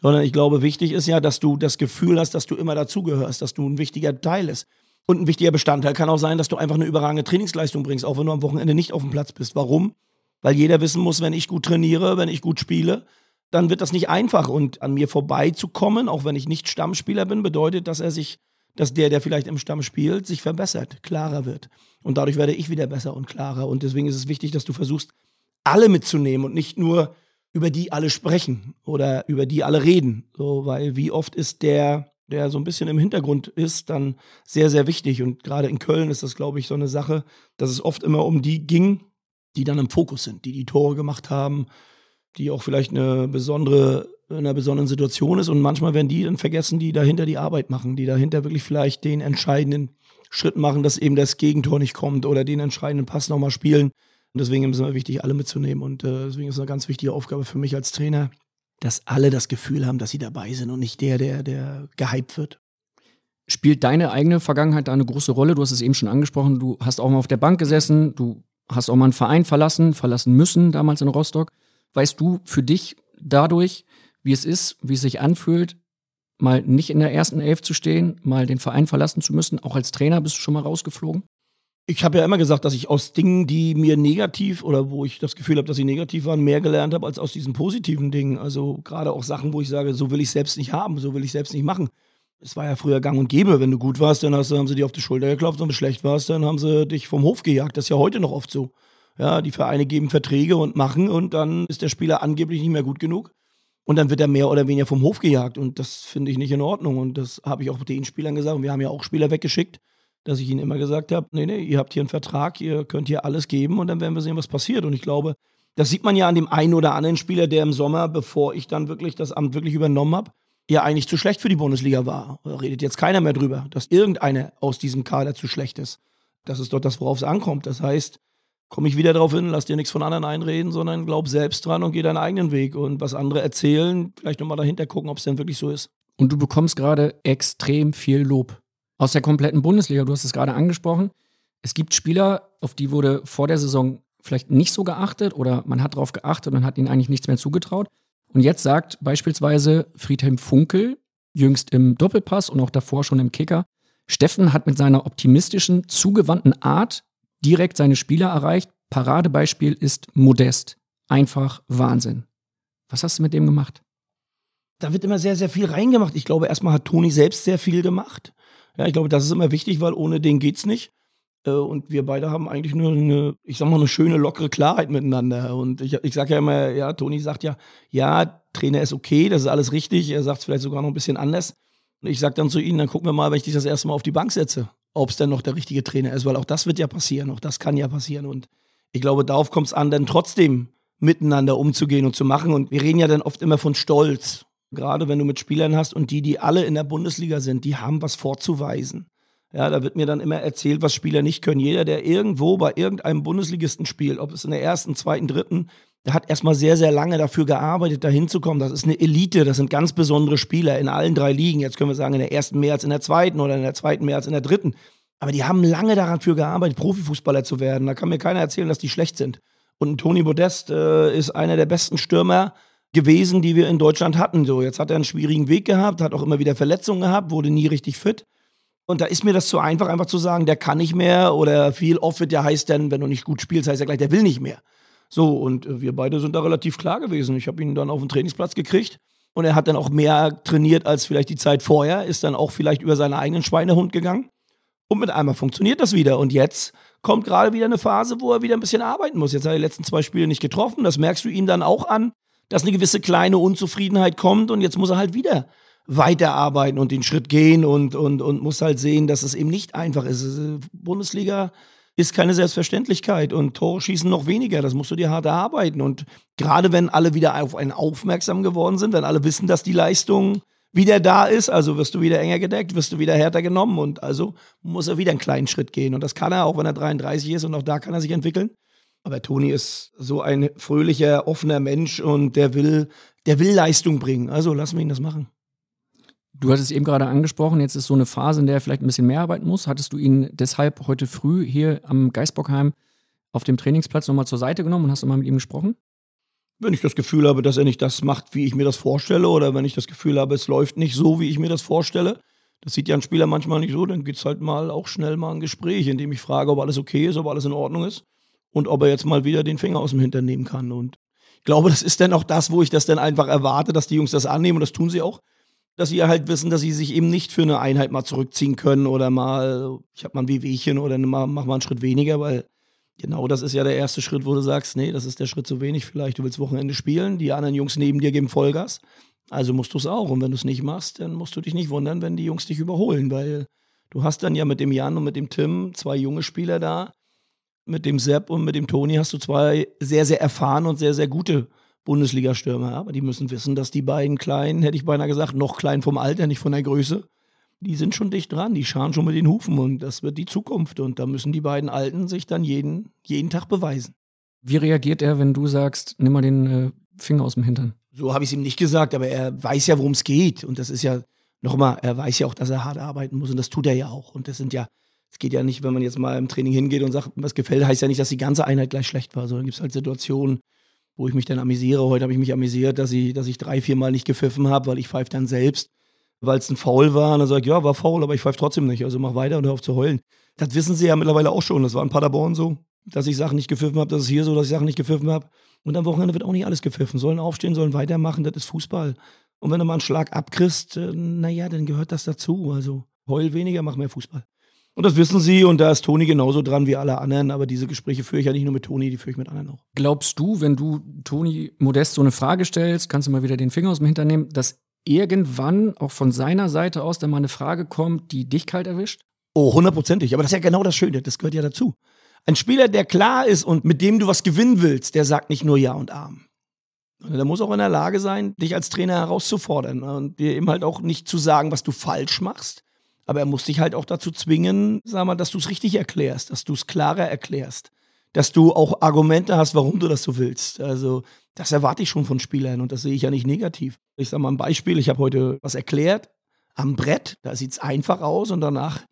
Sondern ich glaube, wichtig ist ja, dass du das Gefühl hast, dass du immer dazugehörst, dass du ein wichtiger Teil ist. Und ein wichtiger Bestandteil kann auch sein, dass du einfach eine überragende Trainingsleistung bringst, auch wenn du am Wochenende nicht auf dem Platz bist. Warum? Weil jeder wissen muss, wenn ich gut trainiere, wenn ich gut spiele, dann wird das nicht einfach. Und an mir vorbeizukommen, auch wenn ich nicht Stammspieler bin, bedeutet, dass er sich, dass der, der vielleicht im Stamm spielt, sich verbessert, klarer wird. Und dadurch werde ich wieder besser und klarer. Und deswegen ist es wichtig, dass du versuchst, alle mitzunehmen und nicht nur über die alle sprechen oder über die alle reden. So, weil wie oft ist der, der so ein bisschen im Hintergrund ist, dann sehr, sehr wichtig. Und gerade in Köln ist das, glaube ich, so eine Sache, dass es oft immer um die ging, die dann im Fokus sind, die die Tore gemacht haben, die auch vielleicht eine besondere, in einer besonderen Situation ist. Und manchmal werden die dann vergessen, die dahinter die Arbeit machen, die dahinter wirklich vielleicht den entscheidenden Schritt machen, dass eben das Gegentor nicht kommt oder den entscheidenden Pass nochmal spielen. Und deswegen ist es immer wichtig, alle mitzunehmen. Und äh, deswegen ist es eine ganz wichtige Aufgabe für mich als Trainer, dass alle das Gefühl haben, dass sie dabei sind und nicht der, der, der gehypt wird. Spielt deine eigene Vergangenheit da eine große Rolle? Du hast es eben schon angesprochen, du hast auch mal auf der Bank gesessen, du hast auch mal einen Verein verlassen, verlassen müssen, damals in Rostock. Weißt du für dich dadurch, wie es ist, wie es sich anfühlt, mal nicht in der ersten Elf zu stehen, mal den Verein verlassen zu müssen? Auch als Trainer bist du schon mal rausgeflogen? Ich habe ja immer gesagt, dass ich aus Dingen, die mir negativ oder wo ich das Gefühl habe, dass sie negativ waren, mehr gelernt habe als aus diesen positiven Dingen. Also gerade auch Sachen, wo ich sage, so will ich selbst nicht haben, so will ich selbst nicht machen. Es war ja früher gang und gäbe, wenn du gut warst, dann hast, haben sie dir auf die Schulter geklopft wenn du schlecht warst, dann haben sie dich vom Hof gejagt. Das ist ja heute noch oft so. Ja, die Vereine geben Verträge und machen und dann ist der Spieler angeblich nicht mehr gut genug. Und dann wird er mehr oder weniger vom Hof gejagt. Und das finde ich nicht in Ordnung. Und das habe ich auch den Spielern gesagt. Und wir haben ja auch Spieler weggeschickt dass ich ihnen immer gesagt habe, nee, nee, ihr habt hier einen Vertrag, ihr könnt hier alles geben und dann werden wir sehen, was passiert. Und ich glaube, das sieht man ja an dem einen oder anderen Spieler, der im Sommer, bevor ich dann wirklich das Amt wirklich übernommen habe, ja eigentlich zu schlecht für die Bundesliga war. Da redet jetzt keiner mehr drüber, dass irgendeiner aus diesem Kader zu schlecht ist. Das ist doch das, worauf es ankommt. Das heißt, komme ich wieder darauf hin, lass dir nichts von anderen einreden, sondern glaub selbst dran und geh deinen eigenen Weg. Und was andere erzählen, vielleicht nochmal dahinter gucken, ob es denn wirklich so ist. Und du bekommst gerade extrem viel Lob aus der kompletten Bundesliga. Du hast es gerade angesprochen. Es gibt Spieler, auf die wurde vor der Saison vielleicht nicht so geachtet oder man hat darauf geachtet und hat ihnen eigentlich nichts mehr zugetraut. Und jetzt sagt beispielsweise Friedhelm Funkel, jüngst im Doppelpass und auch davor schon im Kicker, Steffen hat mit seiner optimistischen, zugewandten Art direkt seine Spieler erreicht. Paradebeispiel ist Modest. Einfach Wahnsinn. Was hast du mit dem gemacht? Da wird immer sehr, sehr viel reingemacht. Ich glaube, erstmal hat Toni selbst sehr viel gemacht. Ja, ich glaube, das ist immer wichtig, weil ohne den geht's nicht. Äh, und wir beide haben eigentlich nur eine, ich sag mal, eine schöne, lockere Klarheit miteinander. Und ich, ich sage ja immer, ja, Toni sagt ja, ja, Trainer ist okay, das ist alles richtig. Er sagt es vielleicht sogar noch ein bisschen anders. Und ich sage dann zu ihnen, dann gucken wir mal, wenn ich dich das erste Mal auf die Bank setze, ob es denn noch der richtige Trainer ist, weil auch das wird ja passieren, auch das kann ja passieren. Und ich glaube, darauf kommt es an, dann trotzdem miteinander umzugehen und zu machen. Und wir reden ja dann oft immer von Stolz gerade wenn du mit Spielern hast und die, die alle in der Bundesliga sind, die haben was vorzuweisen. Ja, da wird mir dann immer erzählt, was Spieler nicht können. Jeder, der irgendwo bei irgendeinem Bundesligisten spielt, ob es in der ersten, zweiten, dritten, der hat erstmal sehr, sehr lange dafür gearbeitet, da hinzukommen. Das ist eine Elite, das sind ganz besondere Spieler in allen drei Ligen. Jetzt können wir sagen, in der ersten mehr als in der zweiten oder in der zweiten mehr als in der dritten. Aber die haben lange dafür gearbeitet, Profifußballer zu werden. Da kann mir keiner erzählen, dass die schlecht sind. Und Toni Modest äh, ist einer der besten Stürmer, gewesen, die wir in Deutschland hatten. So, jetzt hat er einen schwierigen Weg gehabt, hat auch immer wieder Verletzungen gehabt, wurde nie richtig fit. Und da ist mir das zu einfach, einfach zu sagen, der kann nicht mehr oder viel oft wird ja heißt dann, wenn du nicht gut spielst, heißt ja gleich, der will nicht mehr. So, und äh, wir beide sind da relativ klar gewesen. Ich habe ihn dann auf den Trainingsplatz gekriegt und er hat dann auch mehr trainiert als vielleicht die Zeit vorher, ist dann auch vielleicht über seinen eigenen Schweinehund gegangen. Und mit einmal funktioniert das wieder. Und jetzt kommt gerade wieder eine Phase, wo er wieder ein bisschen arbeiten muss. Jetzt hat er die letzten zwei Spiele nicht getroffen. Das merkst du ihm dann auch an dass eine gewisse kleine Unzufriedenheit kommt und jetzt muss er halt wieder weiterarbeiten und den Schritt gehen und, und, und muss halt sehen, dass es eben nicht einfach ist. Bundesliga ist keine Selbstverständlichkeit und Tore schießen noch weniger. Das musst du dir hart erarbeiten. Und gerade wenn alle wieder auf einen aufmerksam geworden sind, wenn alle wissen, dass die Leistung wieder da ist, also wirst du wieder enger gedeckt, wirst du wieder härter genommen und also muss er wieder einen kleinen Schritt gehen. Und das kann er, auch wenn er 33 ist und auch da kann er sich entwickeln. Aber Toni ist so ein fröhlicher, offener Mensch und der will, der will Leistung bringen. Also lassen wir ihn das machen. Du hattest es eben gerade angesprochen, jetzt ist so eine Phase, in der er vielleicht ein bisschen mehr arbeiten muss. Hattest du ihn deshalb heute früh hier am Geisbockheim auf dem Trainingsplatz nochmal zur Seite genommen und hast nochmal mit ihm gesprochen? Wenn ich das Gefühl habe, dass er nicht das macht, wie ich mir das vorstelle, oder wenn ich das Gefühl habe, es läuft nicht so, wie ich mir das vorstelle, das sieht ja ein Spieler manchmal nicht so, dann geht es halt mal auch schnell mal ein Gespräch, in dem ich frage, ob alles okay ist, ob alles in Ordnung ist und ob er jetzt mal wieder den Finger aus dem Hintern nehmen kann. Und ich glaube, das ist dann auch das, wo ich das dann einfach erwarte, dass die Jungs das annehmen und das tun sie auch. Dass sie halt wissen, dass sie sich eben nicht für eine Einheit mal zurückziehen können oder mal, ich hab mal ein Wehwehchen oder mal, mach mal einen Schritt weniger, weil genau das ist ja der erste Schritt, wo du sagst, nee, das ist der Schritt zu wenig, vielleicht du willst Wochenende spielen, die anderen Jungs neben dir geben Vollgas. Also musst du es auch. Und wenn du es nicht machst, dann musst du dich nicht wundern, wenn die Jungs dich überholen, weil du hast dann ja mit dem Jan und mit dem Tim zwei junge Spieler da, mit dem Sepp und mit dem Toni hast du zwei sehr, sehr erfahren und sehr, sehr gute Bundesliga-Stürmer. Aber die müssen wissen, dass die beiden Kleinen, hätte ich beinahe gesagt, noch klein vom Alter, nicht von der Größe, die sind schon dicht dran, die scharen schon mit den Hufen und das wird die Zukunft. Und da müssen die beiden Alten sich dann jeden, jeden Tag beweisen. Wie reagiert er, wenn du sagst, nimm mal den äh, Finger aus dem Hintern? So habe ich es ihm nicht gesagt, aber er weiß ja, worum es geht. Und das ist ja, nochmal, er weiß ja auch, dass er hart arbeiten muss und das tut er ja auch. Und das sind ja es geht ja nicht, wenn man jetzt mal im Training hingeht und sagt, was gefällt, heißt ja nicht, dass die ganze Einheit gleich schlecht war, sondern gibt es halt Situationen, wo ich mich dann amüsiere. Heute habe ich mich amüsiert, dass ich, dass ich drei, vier Mal nicht gepfiffen habe, weil ich pfeife dann selbst, weil es ein Foul war. Und dann sage ich, ja, war faul, aber ich pfeife trotzdem nicht. Also mach weiter und hör auf zu heulen. Das wissen sie ja mittlerweile auch schon. Das war in Paderborn so, dass ich Sachen nicht gepfiffen habe. Das ist hier so, dass ich Sachen nicht gepfiffen habe. Und am Wochenende wird auch nicht alles gepfiffen. Sollen aufstehen, sollen weitermachen. Das ist Fußball. Und wenn du mal einen Schlag abkriegst, äh, naja, dann gehört das dazu. Also heul weniger, mach mehr Fußball. Und das wissen sie und da ist Toni genauso dran wie alle anderen. Aber diese Gespräche führe ich ja nicht nur mit Toni, die führe ich mit anderen auch. Glaubst du, wenn du Toni Modest so eine Frage stellst, kannst du mal wieder den Finger aus dem Hintern nehmen, dass irgendwann auch von seiner Seite aus dann mal eine Frage kommt, die dich kalt erwischt? Oh, hundertprozentig. Aber das ist ja genau das Schöne. Das gehört ja dazu. Ein Spieler, der klar ist und mit dem du was gewinnen willst, der sagt nicht nur Ja und Arm. Der muss auch in der Lage sein, dich als Trainer herauszufordern und dir eben halt auch nicht zu sagen, was du falsch machst, aber er muss dich halt auch dazu zwingen, sag mal, dass du es richtig erklärst, dass du es klarer erklärst, dass du auch Argumente hast, warum du das so willst. Also, das erwarte ich schon von Spielern und das sehe ich ja nicht negativ. Ich sage mal ein Beispiel, ich habe heute was erklärt am Brett, da sieht es einfach aus und danach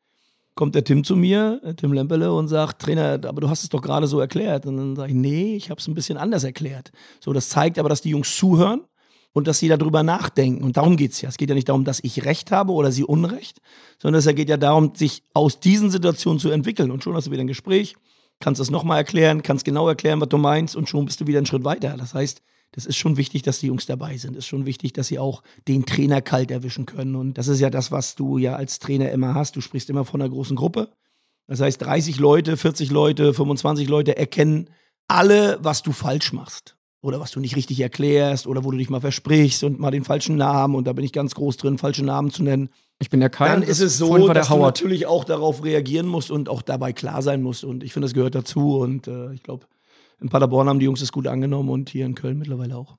kommt der Tim zu mir, Tim Lempele, und sagt, Trainer, aber du hast es doch gerade so erklärt. Und dann sage ich, nee, ich habe es ein bisschen anders erklärt. So, das zeigt aber, dass die Jungs zuhören und dass sie darüber nachdenken. Und darum geht's ja. Es geht ja nicht darum, dass ich Recht habe oder sie Unrecht, sondern es geht ja darum, sich aus diesen Situationen zu entwickeln. Und schon hast du wieder ein Gespräch, kannst das nochmal erklären, kannst genau erklären, was du meinst und schon bist du wieder einen Schritt weiter. Das heißt, das ist schon wichtig, dass die Jungs dabei sind. Es ist schon wichtig, dass sie auch den Trainer kalt erwischen können. Und das ist ja das, was du ja als Trainer immer hast. Du sprichst immer von einer großen Gruppe. Das heißt, 30 Leute, 40 Leute, 25 Leute erkennen alle, was du falsch machst oder was du nicht richtig erklärst oder wo du dich mal versprichst und mal den falschen Namen und da bin ich ganz groß drin, falsche Namen zu nennen. Ich bin der Kai. Dann ist es so, dass du natürlich auch darauf reagieren musst und auch dabei klar sein musst und ich finde, das gehört dazu und äh, ich glaube, in Paderborn haben die Jungs es gut angenommen und hier in Köln mittlerweile auch.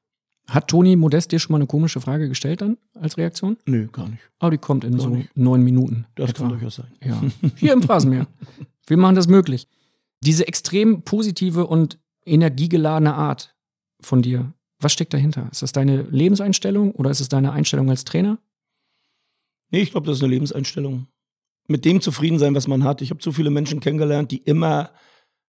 Hat Toni Modest dir schon mal eine komische Frage gestellt dann als Reaktion? Nö, gar nicht. Aber die kommt in gar so nicht. neun Minuten. Das etwa. kann durchaus sein. Ja. Hier im Phrasenmeer. Wir machen das möglich. Diese extrem positive und energiegeladene Art, von dir? Was steckt dahinter? Ist das deine Lebenseinstellung oder ist es deine Einstellung als Trainer? Nee, ich glaube, das ist eine Lebenseinstellung. Mit dem zufrieden sein, was man hat. Ich habe zu viele Menschen kennengelernt, die immer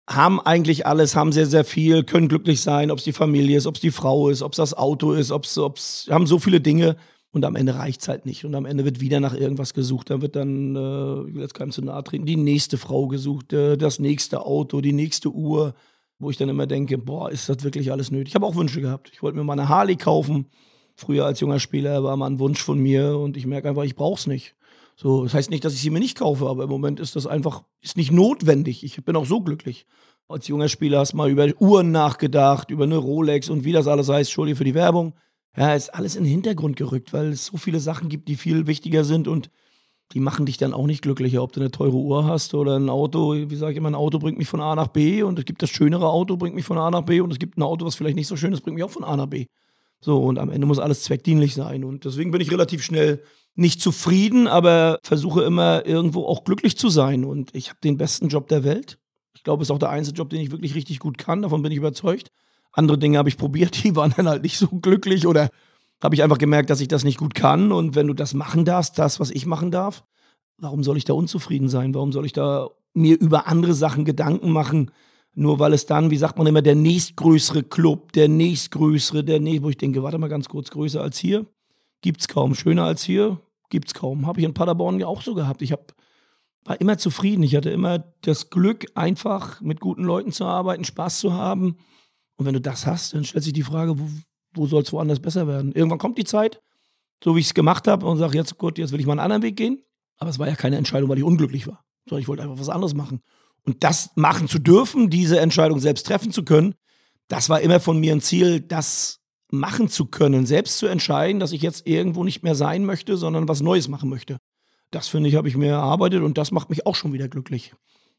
haben eigentlich alles, haben sehr, sehr viel, können glücklich sein, ob es die Familie ist, ob es die Frau ist, ob es das Auto ist, ob es, haben so viele Dinge und am Ende reicht es halt nicht. Und am Ende wird wieder nach irgendwas gesucht. Da wird dann, äh, ich will jetzt keinem zu nahe treten, die nächste Frau gesucht, äh, das nächste Auto, die nächste Uhr wo ich dann immer denke, boah, ist das wirklich alles nötig? Ich habe auch Wünsche gehabt. Ich wollte mir mal eine Harley kaufen. Früher als junger Spieler war mal ein Wunsch von mir und ich merke einfach, ich brauche es nicht. So, das heißt nicht, dass ich sie mir nicht kaufe, aber im Moment ist das einfach ist nicht notwendig. Ich bin auch so glücklich. Als junger Spieler hast du mal über Uhren nachgedacht, über eine Rolex und wie das alles heißt. Entschuldige für die Werbung. Ja, ist alles in den Hintergrund gerückt, weil es so viele Sachen gibt, die viel wichtiger sind und die machen dich dann auch nicht glücklicher, ob du eine teure Uhr hast oder ein Auto. Wie sage ich immer, ein Auto bringt mich von A nach B und es gibt das schönere Auto, bringt mich von A nach B und es gibt ein Auto, was vielleicht nicht so schön ist, bringt mich auch von A nach B. So, und am Ende muss alles zweckdienlich sein. Und deswegen bin ich relativ schnell nicht zufrieden, aber versuche immer irgendwo auch glücklich zu sein. Und ich habe den besten Job der Welt. Ich glaube, es ist auch der einzige Job, den ich wirklich richtig gut kann. Davon bin ich überzeugt. Andere Dinge habe ich probiert, die waren dann halt nicht so glücklich oder habe ich einfach gemerkt, dass ich das nicht gut kann. Und wenn du das machen darfst, das, was ich machen darf, warum soll ich da unzufrieden sein? Warum soll ich da mir über andere Sachen Gedanken machen? Nur weil es dann, wie sagt man immer, der nächstgrößere Club, der nächstgrößere, der nächst, wo ich denke, warte mal ganz kurz, größer als hier, gibt's kaum. Schöner als hier, gibt's kaum. Habe ich in Paderborn ja auch so gehabt. Ich hab, war immer zufrieden. Ich hatte immer das Glück, einfach mit guten Leuten zu arbeiten, Spaß zu haben. Und wenn du das hast, dann stellt sich die Frage, wo, wo soll es woanders besser werden? Irgendwann kommt die Zeit, so wie ich es gemacht habe, und sage, jetzt gut, jetzt will ich mal einen anderen Weg gehen. Aber es war ja keine Entscheidung, weil ich unglücklich war, sondern ich wollte einfach was anderes machen. Und das machen zu dürfen, diese Entscheidung selbst treffen zu können, das war immer von mir ein Ziel, das machen zu können, selbst zu entscheiden, dass ich jetzt irgendwo nicht mehr sein möchte, sondern was Neues machen möchte. Das finde ich, habe ich mir erarbeitet und das macht mich auch schon wieder glücklich.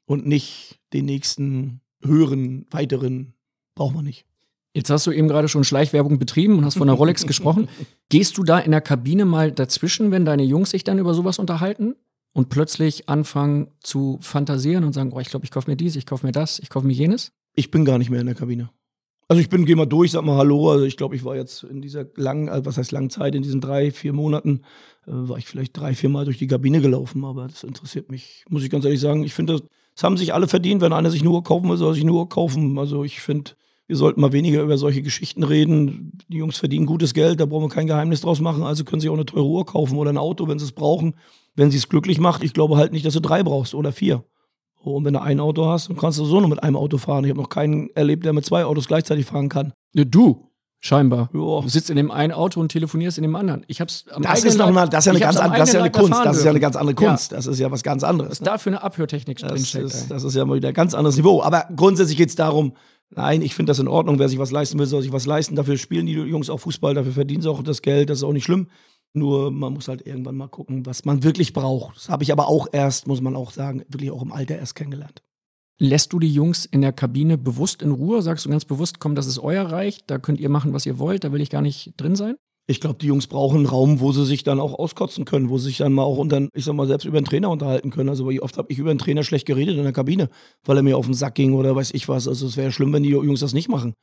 Und nicht den nächsten höheren, weiteren braucht man nicht. Jetzt hast du eben gerade schon Schleichwerbung betrieben und hast von der Rolex gesprochen. Gehst du da in der Kabine mal dazwischen, wenn deine Jungs sich dann über sowas unterhalten und plötzlich anfangen zu fantasieren und sagen, oh, ich glaube, ich kaufe mir dies, ich kaufe mir das, ich kaufe mir jenes? Ich bin gar nicht mehr in der Kabine. Also ich bin, geh mal durch, sag mal Hallo. Also ich glaube, ich war jetzt in dieser langen, also was heißt langen Zeit, in diesen drei, vier Monaten, äh, war ich vielleicht drei, vier Mal durch die Kabine gelaufen, aber das interessiert mich, muss ich ganz ehrlich sagen. Ich finde, das, das haben sich alle verdient. Wenn einer sich nur kaufen will, soll er sich nur kaufen. Also ich finde, wir sollten mal weniger über solche Geschichten reden. Die Jungs verdienen gutes Geld, da brauchen wir kein Geheimnis draus machen. Also können sie auch eine teure Uhr kaufen oder ein Auto, wenn sie es brauchen. Wenn sie es glücklich macht, ich glaube halt nicht, dass du drei brauchst oder vier. Und wenn du ein Auto hast, dann kannst du so nur mit einem Auto fahren. Ich habe noch keinen erlebt, der mit zwei Autos gleichzeitig fahren kann. Ne, Du, scheinbar. Ja. Du sitzt in dem einen Auto und telefonierst in dem anderen. Ich hab's am Das ist, noch Leib- mal, das ist ja eine ganz, am an- das ist ja eine Leib Kunst. Das ist ja eine ganz andere Kunst. Das ist ja was ganz anderes. Was ne? da für eine Abhörtechnik Das drinsteckt. ist, ey. das ist ja mal wieder ein ganz anderes Niveau. Aber grundsätzlich geht es darum, nein, ich finde das in Ordnung. Wer sich was leisten will, soll sich was leisten. Dafür spielen die Jungs auch Fußball, dafür verdienen sie auch das Geld. Das ist auch nicht schlimm. Nur man muss halt irgendwann mal gucken, was man wirklich braucht. Das habe ich aber auch erst, muss man auch sagen, wirklich auch im Alter erst kennengelernt. Lässt du die Jungs in der Kabine bewusst in Ruhe? Sagst du ganz bewusst, komm, das ist euer Reich, da könnt ihr machen, was ihr wollt, da will ich gar nicht drin sein? Ich glaube, die Jungs brauchen einen Raum, wo sie sich dann auch auskotzen können, wo sie sich dann mal auch unter, ich sag mal, selbst über den Trainer unterhalten können. Also wie oft habe ich über den Trainer schlecht geredet in der Kabine, weil er mir auf den Sack ging oder weiß ich was. Also es wäre schlimm, wenn die Jungs das nicht machen.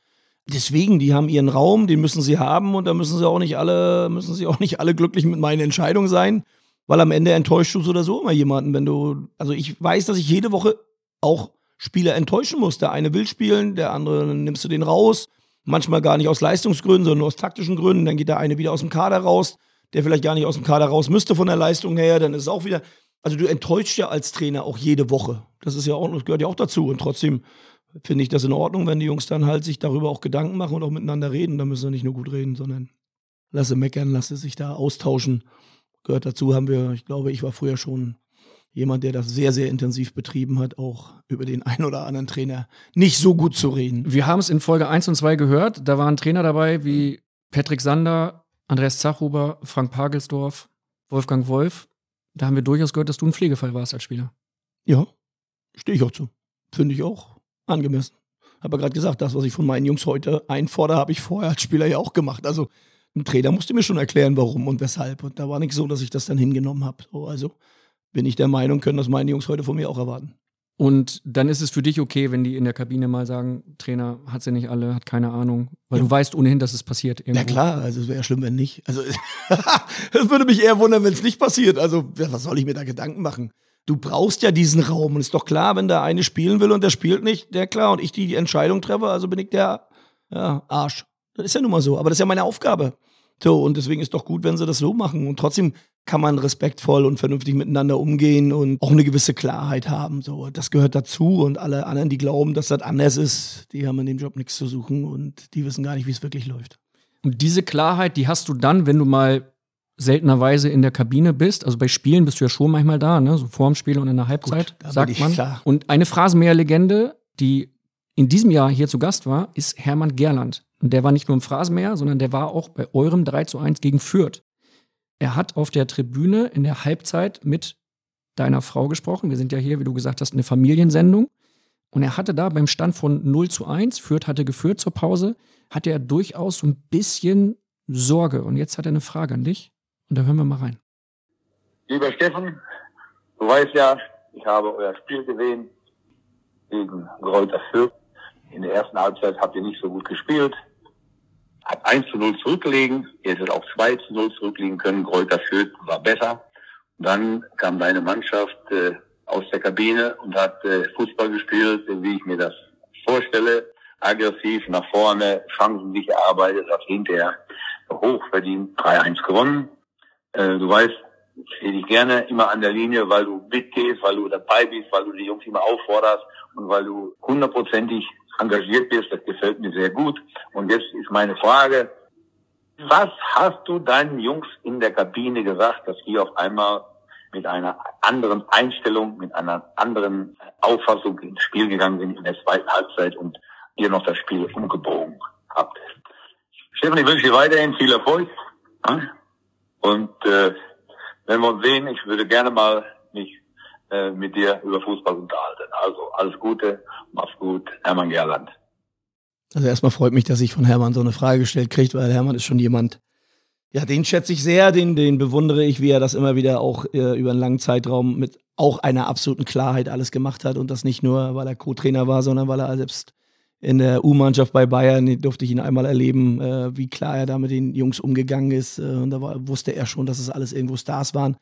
Deswegen, die haben ihren Raum, den müssen sie haben und da müssen sie auch nicht alle, müssen sie auch nicht alle glücklich mit meinen Entscheidungen sein, weil am Ende enttäuscht du so oder so immer jemanden, wenn du, also ich weiß, dass ich jede Woche auch Spieler enttäuschen muss. Der eine will spielen, der andere nimmst du den raus. Manchmal gar nicht aus Leistungsgründen, sondern nur aus taktischen Gründen. Dann geht der eine wieder aus dem Kader raus, der vielleicht gar nicht aus dem Kader raus müsste von der Leistung her. Dann ist es auch wieder. Also du enttäuschst ja als Trainer auch jede Woche. Das ist ja auch, das gehört ja auch dazu. Und trotzdem finde ich das in Ordnung, wenn die Jungs dann halt sich darüber auch Gedanken machen und auch miteinander reden. Da müssen sie nicht nur gut reden, sondern lasse meckern, lasse sich da austauschen. Gehört dazu, haben wir, ich glaube, ich war früher schon jemand, der das sehr, sehr intensiv betrieben hat, auch über den einen oder anderen Trainer nicht so gut zu reden. Wir haben es in Folge 1 und 2 gehört. Da waren Trainer dabei wie Patrick Sander, Andreas Zachhuber, Frank Pagelsdorf, Wolfgang Wolf. Da haben wir durchaus gehört, dass du ein Pflegefall warst als Spieler. Ja, stehe ich auch zu. Finde ich auch angemessen. Habe ja gerade gesagt, das, was ich von meinen Jungs heute einfordere, habe ich vorher als Spieler ja auch gemacht. Also ein Trainer musste mir schon erklären, warum und weshalb. Und da war nicht so, dass ich das dann hingenommen habe. So, also bin ich der Meinung, können das meine Jungs heute von mir auch erwarten. Und dann ist es für dich okay, wenn die in der Kabine mal sagen, Trainer hat sie nicht alle, hat keine Ahnung. Weil Ja. du weißt ohnehin, dass es passiert. Ja irgendwo. klar, also es wäre ja schlimm, wenn nicht. Also es würde mich eher wundern, wenn es nicht passiert. Also was soll ich mir da Gedanken machen? Du brauchst ja diesen Raum und ist doch klar, wenn der eine spielen will und der spielt nicht, der klar und ich die Entscheidung treffe, also bin ich der ja, Arsch. Das ist ja nun mal so, aber das ist ja meine Aufgabe. So und deswegen ist doch gut, wenn sie das so machen und trotzdem kann man respektvoll und vernünftig miteinander umgehen und auch eine gewisse Klarheit haben. So, das gehört dazu und alle anderen, die glauben, dass das anders ist, die haben in dem Job nichts zu suchen und die wissen gar nicht, wie es wirklich läuft. Und diese Klarheit, die hast du dann, wenn du mal seltenerweise in der Kabine bist. Also bei Spielen bist du ja schon manchmal da, ne? So vorm Spiel und in der Halbzeit, Gut, sagt ich man. klar. Und eine Phrasenmäher-Legende, die in diesem Jahr hier zu Gast war, ist Hermann Gerland. Und der war nicht nur im Phrasenmäher, sondern der war auch bei eurem 3 zu 1 gegen Fürth. Er hat auf der Tribüne in der Halbzeit mit deiner Frau gesprochen. Wir sind ja hier, wie du gesagt hast, eine Familiensendung. Und er hatte da beim Stand von 0 zu 1, Fürth hatte geführt zur Pause, hatte er durchaus so ein bisschen Sorge. Und jetzt hat er eine Frage an dich. Und da hören wir mal rein. Lieber Steffen, du weißt ja, ich habe euer Spiel gesehen gegen Greuther Fürth. In der ersten Halbzeit habt ihr nicht so gut gespielt. Habt 1 zu 0 zurückgelegen. Ihr hättet auch 2 zu 0 zurücklegen können. Greuther Fürth war besser. Und dann kam deine Mannschaft äh, aus der Kabine und hat äh, Fußball gespielt, wie ich mir das vorstelle. Aggressiv nach vorne, Chancen sich erarbeitet, hat hinterher hochverdient 3-1 gewonnen. Äh, du weißt, ich sehe dich gerne immer an der Linie, weil du mitgehst, weil du dabei bist, weil du die Jungs immer aufforderst und weil du hundertprozentig engagiert bist. Das gefällt mir sehr gut. Und jetzt ist meine Frage, was hast du deinen Jungs in der Kabine gesagt, dass die auf einmal mit einer anderen Einstellung, mit einer anderen Auffassung ins Spiel gegangen sind in der zweiten Halbzeit und ihr noch das Spiel umgebogen habt? Stefan, ich wünsche dir weiterhin viel Erfolg. Und äh, wenn wir uns sehen, ich würde gerne mal mich äh, mit dir über Fußball unterhalten. Also alles Gute, mach's gut, Hermann Gerland. Also erstmal freut mich, dass ich von Hermann so eine Frage gestellt kriegt, weil Hermann ist schon jemand, ja, den schätze ich sehr, den, den bewundere ich, wie er das immer wieder auch äh, über einen langen Zeitraum mit auch einer absoluten Klarheit alles gemacht hat und das nicht nur, weil er Co-Trainer war, sondern weil er selbst in der U-Mannschaft bei Bayern durfte ich ihn einmal erleben, äh, wie klar er da mit den Jungs umgegangen ist. Äh, und da war, wusste er schon, dass es alles irgendwo Stars waren.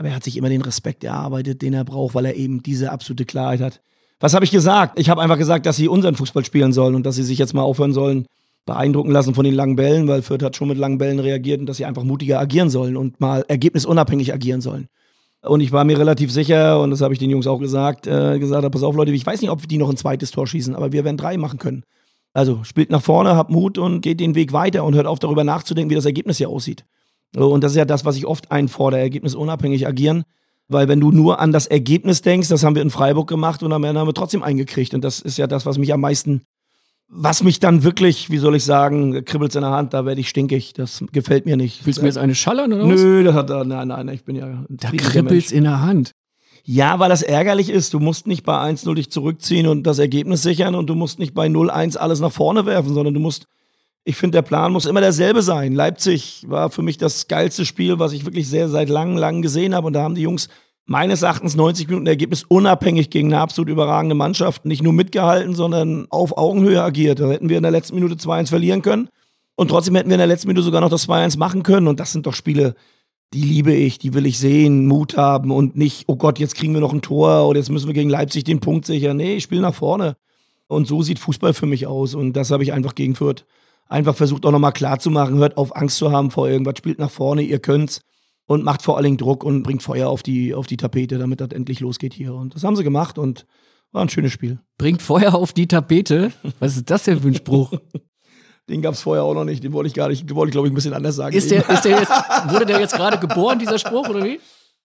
Aber er hat sich immer den Respekt erarbeitet, den er braucht, weil er eben diese absolute Klarheit hat. Was habe ich gesagt? Ich habe einfach gesagt, dass sie unseren Fußball spielen sollen und dass sie sich jetzt mal aufhören sollen, beeindrucken lassen von den langen Bällen, weil Fürth hat schon mit langen Bällen reagiert und dass sie einfach mutiger agieren sollen und mal ergebnisunabhängig agieren sollen. Und ich war mir relativ sicher, und das habe ich den Jungs auch gesagt, äh, gesagt, pass auf Leute, ich weiß nicht, ob die noch ein zweites Tor schießen, aber wir werden drei machen können. Also spielt nach vorne, habt Mut und geht den Weg weiter und hört auf darüber nachzudenken, wie das Ergebnis hier aussieht. Und das ist ja das, was ich oft einfordere, ergebnisunabhängig agieren. Weil wenn du nur an das Ergebnis denkst, das haben wir in Freiburg gemacht und am Ende haben wir trotzdem eingekriegt. Und das ist ja das, was mich am meisten, was mich dann wirklich, wie soll ich sagen, kribbelt in der Hand, da werde ich stinkig. Das gefällt mir nicht. Willst du mir jetzt eine schallern oder was? Nö, das hat, nein, nein, ich bin ja Da kribbelt's in der Hand. Ja, weil das ärgerlich ist. Du musst nicht bei 1-0 dich zurückziehen und das Ergebnis sichern und du musst nicht bei 0-1 alles nach vorne werfen, sondern du musst, ich finde, der Plan muss immer derselbe sein. Leipzig war für mich das geilste Spiel, was ich wirklich sehr seit langem, langem gesehen habe und da haben die Jungs meines Erachtens 90 Minuten Ergebnis unabhängig gegen eine absolut überragende Mannschaft nicht nur mitgehalten, sondern auf Augenhöhe agiert. Da hätten wir in der letzten Minute 2-1 verlieren können und trotzdem hätten wir in der letzten Minute sogar noch das 2-1 machen können und das sind doch Spiele, die liebe ich, die will ich sehen, Mut haben und nicht, oh Gott, jetzt kriegen wir noch ein Tor oder jetzt müssen wir gegen Leipzig den Punkt sichern. Nee, ich spiele nach vorne. Und so sieht Fußball für mich aus und das habe ich einfach gegen Fürth einfach versucht auch nochmal klar zu machen, hört auf Angst zu haben vor irgendwas, spielt nach vorne, ihr könnt's und macht vor allen Dingen Druck und bringt Feuer auf die, auf die Tapete, damit das endlich losgeht hier. Und das haben sie gemacht und war ein schönes Spiel. Bringt Feuer auf die Tapete? Was ist das denn für ein Spruch? Den gab es vorher auch noch nicht, den wollte ich gar nicht, den wollte ich glaube ich ein bisschen anders sagen. Ist der, ist der jetzt, wurde der jetzt gerade geboren, dieser Spruch, oder wie?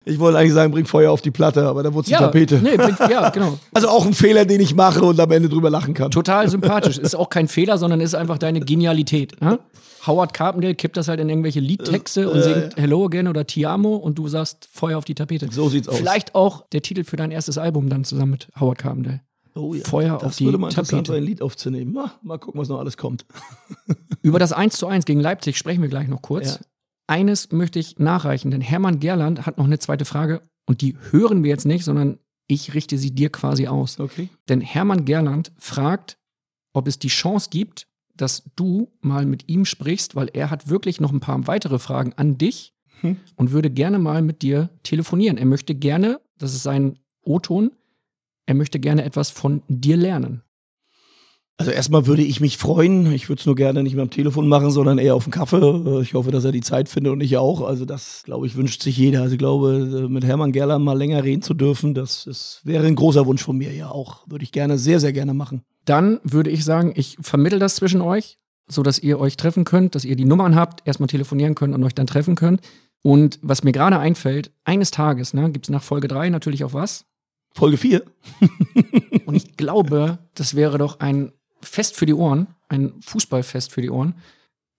Ich wollte eigentlich sagen, bringt Feuer auf die Platte, aber da wurde es die Tapete. Nee, bringt, ja, genau. Also auch ein Fehler, den ich mache und am Ende drüber lachen kann. Total sympathisch. Ist auch kein Fehler, sondern ist einfach deine Genialität. Ne? Howard Carpendale kippt das halt in irgendwelche Liedtexte und singt Hello Again oder Ti Amo und du sagst Feuer auf die Tapete. So sieht's aus. Vielleicht auch der Titel für dein erstes Album dann zusammen mit Howard Carpendale. Oh ja, Feuer das auf die würde mal interessant Tapete. sein, ein Lied aufzunehmen. Mal, mal gucken, was noch alles kommt. Über das 1 zu 1 gegen Leipzig sprechen wir gleich noch kurz. Ja. Eines möchte ich nachreichen, denn Hermann Gerland hat noch eine zweite Frage und die hören wir jetzt nicht, sondern ich richte sie dir quasi aus. Okay. Denn Hermann Gerland fragt, ob es die Chance gibt, dass du mal mit ihm sprichst, weil er hat wirklich noch ein paar weitere Fragen an dich Hm. und würde gerne mal mit dir telefonieren. Er möchte gerne, das ist sein O-Ton, er möchte gerne etwas von dir lernen. Also erstmal würde ich mich freuen. Ich würde es nur gerne nicht mehr am Telefon machen, sondern eher auf dem Kaffee. Äh, Ich hoffe, dass er die Zeit findet und ich auch. Also das, glaube ich, wünscht sich jeder. Also ich glaube, äh, mit Hermann Gerland mal länger reden zu dürfen, das ist, wäre ein großer Wunsch von mir ja auch. Würde ich gerne, sehr, sehr gerne machen. Dann würde ich sagen, ich vermittel das zwischen euch, so dass ihr euch treffen könnt, dass ihr die Nummern habt, erstmal telefonieren könnt und euch dann treffen könnt. Und was mir gerade einfällt, eines Tages, ne, gibt es nach Folge 3 natürlich auch was. Folge 4. Und ich glaube, das wäre doch ein Fest für die Ohren, ein Fußballfest für die Ohren,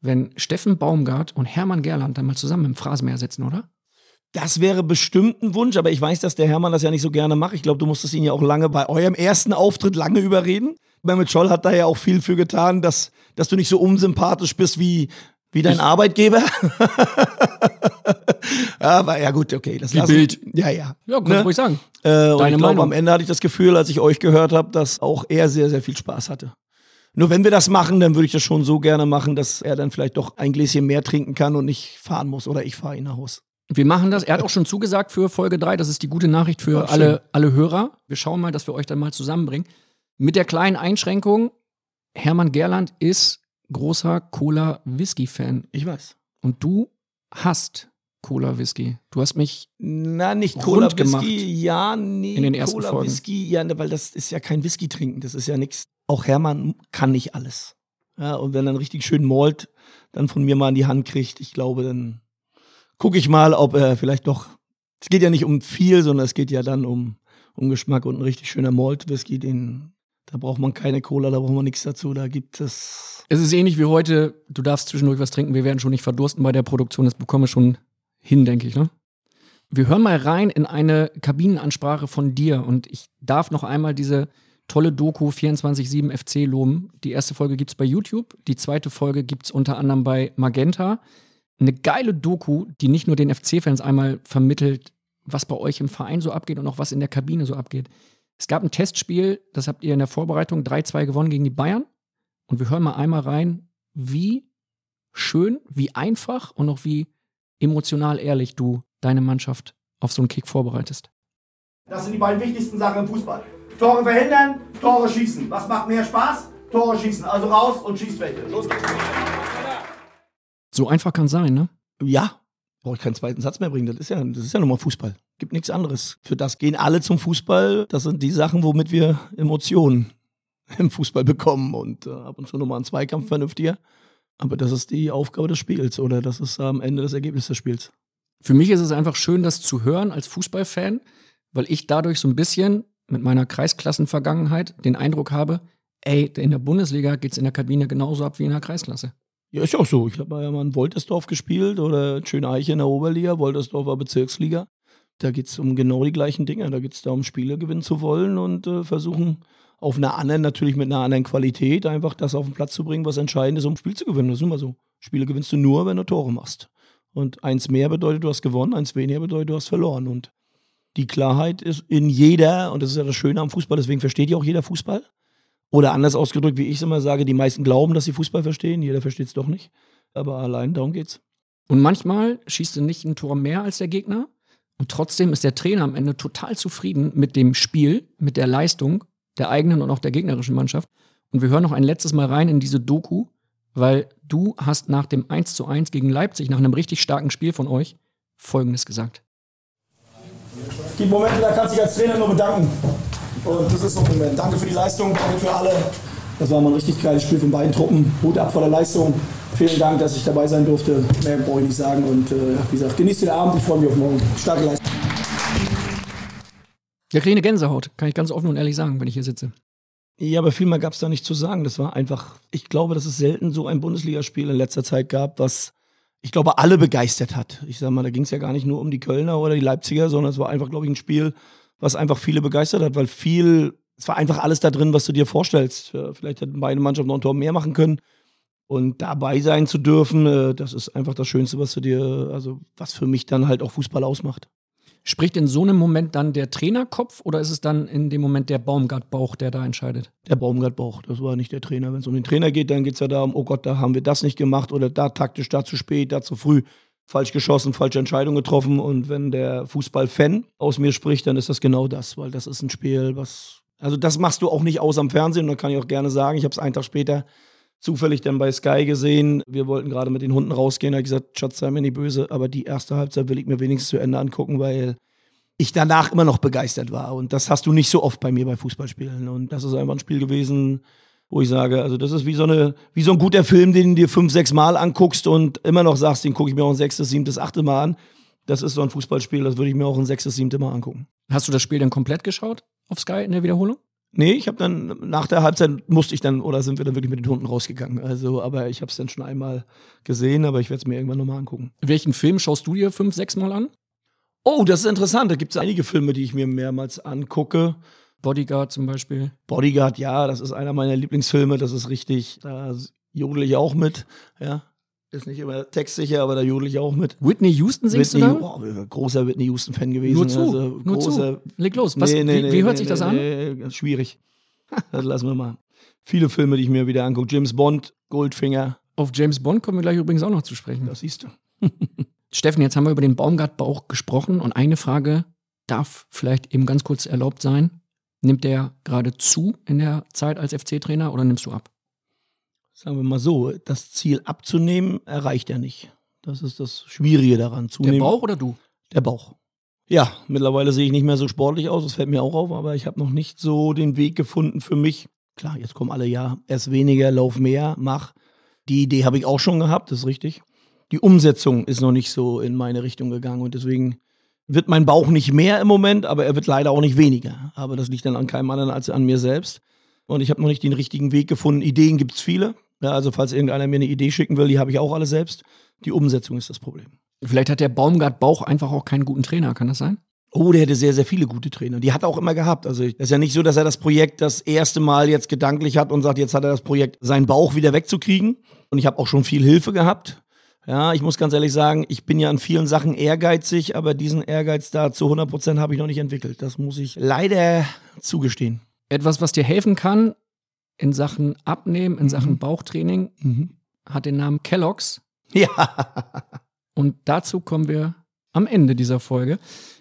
wenn Steffen Baumgart und Hermann Gerland dann mal zusammen im Phrasenmäher sitzen, oder? Das wäre bestimmt ein Wunsch, aber ich weiß, dass der Hermann das ja nicht so gerne macht. Ich glaube, du musstest ihn ja auch lange bei eurem ersten Auftritt lange überreden. Mehmet Scholl hat da ja auch viel für getan, dass, dass du nicht so unsympathisch bist wie, wie dein Arbeitgeber. aber ja, gut, okay. Das Wie Bild. Ja, ja. Ja, kannst Ne? ruhig sagen. Äh, und Deine ich glaube, am Ende hatte ich das Gefühl, als ich euch gehört habe, dass auch er sehr, sehr viel Spaß hatte. Nur wenn wir das machen, dann würde ich das schon so gerne machen, dass er dann vielleicht doch ein Gläschen mehr trinken kann und nicht fahren muss. Oder ich fahre ihn nach Hause. Wir machen das. Er hat auch schon zugesagt für Folge 3. Das ist die gute Nachricht für schön. alle, alle Hörer. Wir schauen mal, dass wir euch dann mal zusammenbringen. Mit der kleinen Einschränkung, Hermann Gerland ist großer Cola-Whisky-Fan. Ich weiß. Und du hast Cola-Whisky. Du hast mich Na, nicht Cola gemacht. Whisky, ja, nee, In den ersten Cola Folgen. Whisky, ja, ne, weil das ist ja kein Whisky trinken, das ist ja nichts. Auch Hermann kann nicht alles. Ja, und wenn er einen richtig schönen Malt dann von mir mal in die Hand kriegt, ich glaube, dann gucke ich mal, ob er vielleicht doch. Es geht ja nicht um viel, sondern es geht ja dann um, um Geschmack und ein richtig schöner Malt Whisky, den da braucht man keine Cola, da braucht man nichts dazu, da gibt es Es ist ähnlich wie heute. Du darfst zwischendurch was trinken. Wir werden schon nicht verdursten bei der Produktion. Das bekommen wir schon hin, denke ich. Ne? Wir hören mal rein in eine Kabinenansprache von dir. Und ich darf noch einmal diese tolle Doku 24-7 FC loben. Die erste Folge gibt es bei YouTube. Die zweite Folge gibt es unter anderem bei Magenta. Eine geile Doku, die nicht nur den FC-Fans einmal vermittelt, was bei euch im Verein so abgeht und auch was in der Kabine so abgeht. Es gab ein Testspiel, das habt ihr in der Vorbereitung 3-2 gewonnen gegen die Bayern. Und wir hören mal einmal rein, wie schön, wie einfach und auch wie emotional ehrlich du deine Mannschaft auf so einen Kick vorbereitest. Das sind die beiden wichtigsten Sachen im Fußball. Tore verhindern, Tore schießen. Was macht mehr Spaß? Tore schießen. Also raus und schießt welche. Los geht's. So einfach kann sein, ne? Ja, brauche ich keinen zweiten Satz mehr bringen. Das ist ja, das ist ja nun mal Fußball. Gibt nichts anderes. Für das gehen alle zum Fußball. Das sind die Sachen, womit wir Emotionen im Fußball bekommen und äh, ab und zu nochmal einen Zweikampf vernünftiger. Aber das ist die Aufgabe des Spiels oder das ist am Ende das Ergebnis des Spiels. Für mich ist es einfach schön, das zu hören als Fußballfan, weil ich dadurch so ein bisschen mit meiner Kreisklassenvergangenheit den Eindruck habe, ey, in der Bundesliga geht's in der Kabine genauso ab wie in der Kreisklasse. Ja, ist auch so. Ich habe ja mal in Woltersdorf gespielt oder Schöneiche in der Oberliga. Woltersdorf war Bezirksliga. Da geht es um genau die gleichen Dinge. Da geht es darum, Spiele gewinnen zu wollen und äh, versuchen auf einer anderen, natürlich mit einer anderen Qualität, einfach das auf den Platz zu bringen, was entscheidend ist, um ein Spiel zu gewinnen. Das ist immer so. Spiele gewinnst du nur, wenn du Tore machst. Und eins mehr bedeutet, du hast gewonnen, eins weniger bedeutet, du hast verloren. Und die Klarheit ist in jeder, und das ist ja das Schöne am Fußball, deswegen versteht ja auch jeder Fußball. Oder anders ausgedrückt, wie ich es immer sage, die meisten glauben, dass sie Fußball verstehen, jeder versteht es doch nicht. Aber allein darum geht's. Und manchmal schießt du nicht ein Tor mehr als der Gegner. Und trotzdem ist der Trainer am Ende total zufrieden mit dem Spiel, mit der Leistung der eigenen und auch der gegnerischen Mannschaft. Und wir hören noch ein letztes Mal rein in diese Doku, weil du hast nach dem 1 zu 1 gegen Leipzig, nach einem richtig starken Spiel von euch, Folgendes gesagt. Die Momente, da kannst du dich als Trainer nur bedanken. Und das ist so ein Moment. Danke für die Leistung, danke für alle. Das war mal ein richtig geiles Spiel von beiden Truppen. Hut ab vor der Leistung. Vielen Dank, dass ich dabei sein durfte. Mehr brauche ich nicht sagen. Und äh, wie gesagt, genießt den Abend. Ich freue mich auf morgen. Starke Leistung. Ja, kriege eine Gänsehaut, kann ich ganz offen und ehrlich sagen, wenn ich hier sitze. Ja, aber viel mehr gab es da nicht zu sagen. Das war einfach, ich glaube, dass es selten so ein Bundesligaspiel in letzter Zeit gab, was ich glaube, alle begeistert hat. Ich sag mal, da ging es ja gar nicht nur um die Kölner oder die Leipziger, sondern es war einfach, glaube ich, ein Spiel, was einfach viele begeistert hat, weil viel, es war einfach alles da drin, was du dir vorstellst. Vielleicht hätten beide Mannschaften noch ein Tor mehr machen können. Und dabei sein zu dürfen, äh, das ist einfach das Schönste, was du dir, also was für mich dann halt auch Fußball ausmacht. Spricht in so einem Moment dann der Trainerkopf oder ist es dann in dem Moment der Baumgart-Bauch, der da entscheidet? Der Baumgart-Bauch, das war nicht der Trainer. Wenn es um den Trainer geht, dann geht es ja darum, oh Gott, da haben wir das nicht gemacht oder da taktisch, da zu spät, da zu früh. Falsch geschossen, falsche Entscheidung getroffen. Und wenn der Fußballfan aus mir spricht, dann ist das genau das, weil das ist ein Spiel, was. Also, das machst du auch nicht aus am Fernsehen. Und da kann ich auch gerne sagen, ich habe es einen Tag später zufällig dann bei Sky gesehen. Wir wollten gerade mit den Hunden rausgehen. Da habe ich gesagt, Schatz, sei mir nicht böse, aber die erste Halbzeit will ich mir wenigstens zu Ende angucken, weil ich danach immer noch begeistert war. Und das hast du nicht so oft bei mir bei Fußballspielen. Und das ist einfach ein Spiel gewesen, wo ich sage, also das ist wie so, eine, wie so ein guter Film, den du dir fünf, sechs Mal anguckst und immer noch sagst, den gucke ich mir auch ein sechstes, siebtes, achtes Mal an. Das ist so ein Fußballspiel, das würde ich mir auch ein sechstes, siebtes Mal angucken. Hast du das Spiel dann komplett geschaut auf Sky in der Wiederholung? Nee, ich habe dann nach der Halbzeit musste ich dann oder sind wir dann wirklich mit den Hunden rausgegangen. Also, aber ich habe es dann schon einmal gesehen, aber ich werde es mir irgendwann nochmal angucken. Welchen Film schaust du dir fünf, sechs Mal an? Oh, das ist interessant. Da gibt es einige Filme, die ich mir mehrmals angucke. Bodyguard zum Beispiel. Bodyguard, ja, das ist einer meiner Lieblingsfilme. Das ist richtig. Da jodel ich auch mit. Ja, ist nicht immer textsicher, aber da jodel ich auch mit. Whitney Houston singst Whitney, du da? Oh, großer Whitney Houston-Fan gewesen. Nur zu, Also, nur großer, zu. Leg los. Was, Nee, nee, wie, nee, wie hört nee, sich das an? Schwierig. das lassen wir mal. Viele Filme, die ich mir wieder angucke. James Bond, Goldfinger. Auf James Bond kommen wir gleich übrigens auch noch zu sprechen. Das siehst du. Steffen, jetzt haben wir über den Baumgart-Bauch gesprochen und eine Frage darf vielleicht eben ganz kurz erlaubt sein. Nimmt der gerade zu in der Zeit als FC-Trainer oder nimmst du ab? Sagen wir mal so, das Ziel abzunehmen erreicht er nicht. Das ist das Schwierige daran. Der Zunehmen, Bauch oder du? Der Bauch. Ja, mittlerweile sehe ich nicht mehr so sportlich aus, das fällt mir auch auf, aber ich habe noch nicht so den Weg gefunden für mich. Klar, jetzt kommen alle, ja, erst weniger, lauf mehr, mach. Die Idee habe ich auch schon gehabt, das ist richtig. Die Umsetzung ist noch nicht so in meine Richtung gegangen und deswegen wird mein Bauch nicht mehr im Moment, aber er wird leider auch nicht weniger. Aber das liegt dann an keinem anderen als an mir selbst. Und ich habe noch nicht den richtigen Weg gefunden. Ideen gibt es viele. Ja, also falls irgendeiner mir eine Idee schicken will, die habe ich auch alle selbst. Die Umsetzung ist das Problem. Vielleicht hat der Baumgart-Bauch einfach auch keinen guten Trainer, kann das sein? Oh, der hätte sehr, sehr viele gute Trainer. Die hat er auch immer gehabt. Also es ist ja nicht so, dass er das Projekt das erste Mal jetzt gedanklich hat und sagt, jetzt hat er das Projekt, seinen Bauch wieder wegzukriegen. Und ich habe auch schon viel Hilfe gehabt. Ja, ich muss ganz ehrlich sagen, ich bin ja an vielen Sachen ehrgeizig, aber diesen Ehrgeiz da zu 100 Prozent habe ich noch nicht entwickelt. Das muss ich leider zugestehen. Etwas, was dir helfen kann in Sachen Abnehmen, in Sachen Bauchtraining, Mhm. hat den Namen Kellogg's. Ja. Und dazu kommen wir am Ende dieser Folge.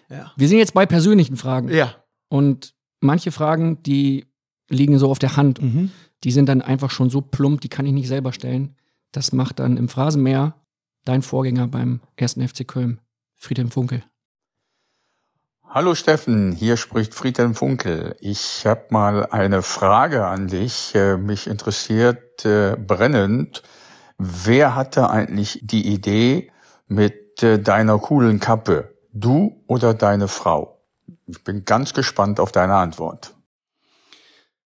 Ja. Wir sind jetzt bei persönlichen Fragen. Ja. Und manche Fragen, die liegen so auf der Hand. Mhm. Die sind dann einfach schon so plump, die kann ich nicht selber stellen. Das macht dann im Phrasenmeer dein Vorgänger beim ersten FC Köln, Friedhelm Funkel. Hallo Steffen, hier spricht Friedhelm Funkel. Ich habe mal eine Frage an dich. Äh, Mich interessiert äh, brennend, wer hatte eigentlich die Idee mit äh, deiner coolen Kappe? Du oder deine Frau? Ich bin ganz gespannt auf deine Antwort.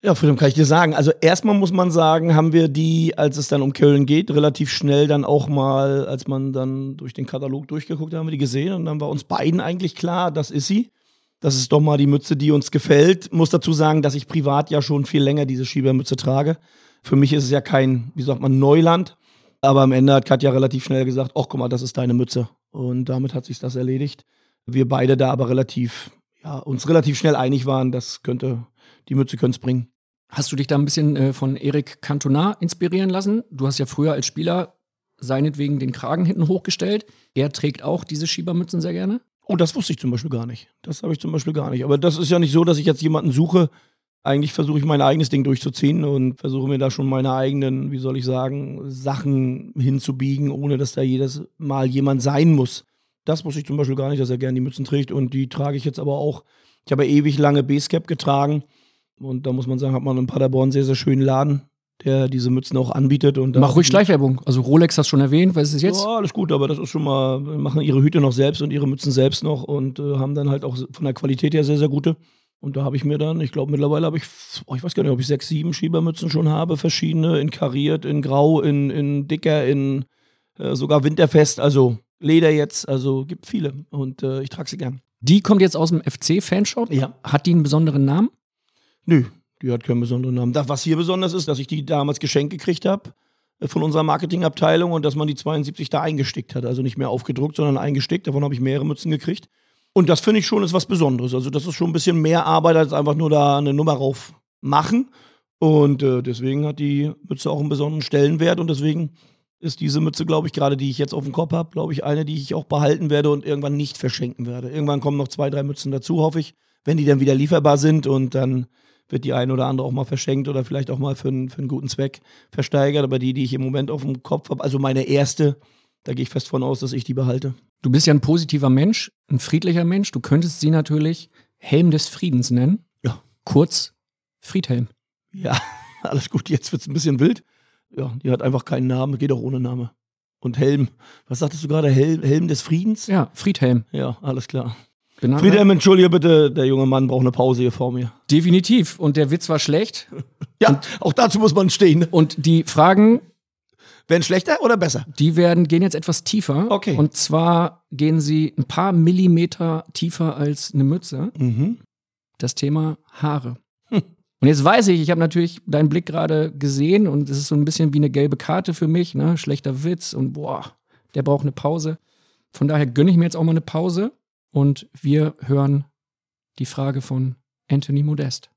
Ja, Friedhelm, kann ich dir sagen. Also erstmal muss man sagen, haben wir die, als es dann um Köln geht, relativ schnell dann auch mal, als man dann durch den Katalog durchgeguckt hat, haben wir die gesehen und dann war uns beiden eigentlich klar, das ist sie. Das ist doch mal die Mütze, die uns gefällt. Muss dazu sagen, dass ich privat ja schon viel länger diese Schiebermütze trage. Für mich ist es ja kein, wie sagt man, Neuland. Aber am Ende hat Katja relativ schnell gesagt, ach guck mal, das ist deine Mütze. Und damit hat sich das erledigt. Wir beide da aber relativ, ja, uns relativ schnell einig waren, das könnte, die Mütze könnte es bringen. Hast du dich da ein bisschen äh, von Eric Cantona inspirieren lassen? Du hast ja früher als Spieler seinetwegen den Kragen hinten hochgestellt. Er trägt auch diese Schiebermützen sehr gerne. Oh, das wusste ich zum Beispiel gar nicht. Das habe ich zum Beispiel gar nicht. Aber das ist ja nicht so, dass ich jetzt jemanden suche. Eigentlich versuche ich mein eigenes Ding durchzuziehen und versuche mir da schon meine eigenen, wie soll ich sagen, Sachen hinzubiegen, ohne dass da jedes Mal jemand sein muss. Das wusste ich zum Beispiel gar nicht, dass er gerne die Mützen trägt. Und die trage ich jetzt aber auch. Ich habe ewig lange Basecap getragen. Und da muss man sagen, hat man in Paderborn einen sehr, sehr schönen Laden, der diese Mützen auch anbietet. Und Mach ruhig Schleichwerbung. Also Rolex hast du schon erwähnt, was ist es jetzt? ja, alles gut, aber das ist schon mal, machen ihre Hüte noch selbst und ihre Mützen selbst noch und äh, haben dann halt auch von der Qualität her sehr, sehr gute. Und da habe ich mir dann, ich glaube mittlerweile habe ich, oh, ich weiß gar nicht, ob ich sechs, sieben Schiebermützen schon habe, verschiedene, in kariert, in grau, in, in dicker, in äh, sogar winterfest, also Leder jetzt, also gibt viele und äh, ich trage sie gern. Die kommt jetzt aus dem FC-Fanshop. Ja. Hat die einen besonderen Namen? Nö, die hat keinen besonderen Namen. Das, was hier besonders ist, dass ich die damals geschenkt gekriegt habe äh, von unserer Marketingabteilung und dass man die 72 da eingestickt hat. Also nicht mehr aufgedruckt, sondern eingestickt. Davon habe ich mehrere Mützen gekriegt. Und das finde ich schon ist was Besonderes. Also das ist schon ein bisschen mehr Arbeit, als einfach nur da eine Nummer rauf machen. Und äh, deswegen hat die Mütze auch einen besonderen Stellenwert und deswegen ist diese Mütze, glaube ich, gerade die ich jetzt auf dem Kopf habe, glaube ich, eine, die ich auch behalten werde und irgendwann nicht verschenken werde. Irgendwann kommen noch zwei, drei Mützen dazu, hoffe ich, wenn die dann wieder lieferbar sind und dann wird die eine oder andere auch mal verschenkt oder vielleicht auch mal für, einen- für einen guten Zweck versteigert. Aber die, die ich im Moment auf dem Kopf habe, also meine erste, da gehe ich fest von aus, dass ich die behalte. Du bist ja ein positiver Mensch, ein friedlicher Mensch. Du könntest sie natürlich Helm des Friedens nennen. Ja. Kurz Friedhelm. Ja, alles gut, jetzt wird es ein bisschen wild. Ja, die hat einfach keinen Namen, geht auch ohne Name. Und Helm, was sagtest du gerade? Helm, Helm des Friedens? Ja, Friedhelm. Ja, alles klar. Genau. Friedhelm, entschuldige bitte, der junge Mann braucht eine Pause hier vor mir. Definitiv. Und der Witz war schlecht. Ja, auch dazu muss man stehen. Und die Fragen, Werden schlechter oder besser? die werden, gehen jetzt etwas tiefer. Okay. Und zwar gehen sie ein paar Millimeter tiefer als eine Mütze. Mhm. Das Thema Haare. Und jetzt weiß ich, ich habe natürlich deinen Blick gerade gesehen und es ist so ein bisschen wie eine gelbe Karte für mich, ne? Schlechter Witz und boah, der braucht eine Pause. Von daher gönne ich mir jetzt auch mal eine Pause und wir hören die Frage von Anthony Modest.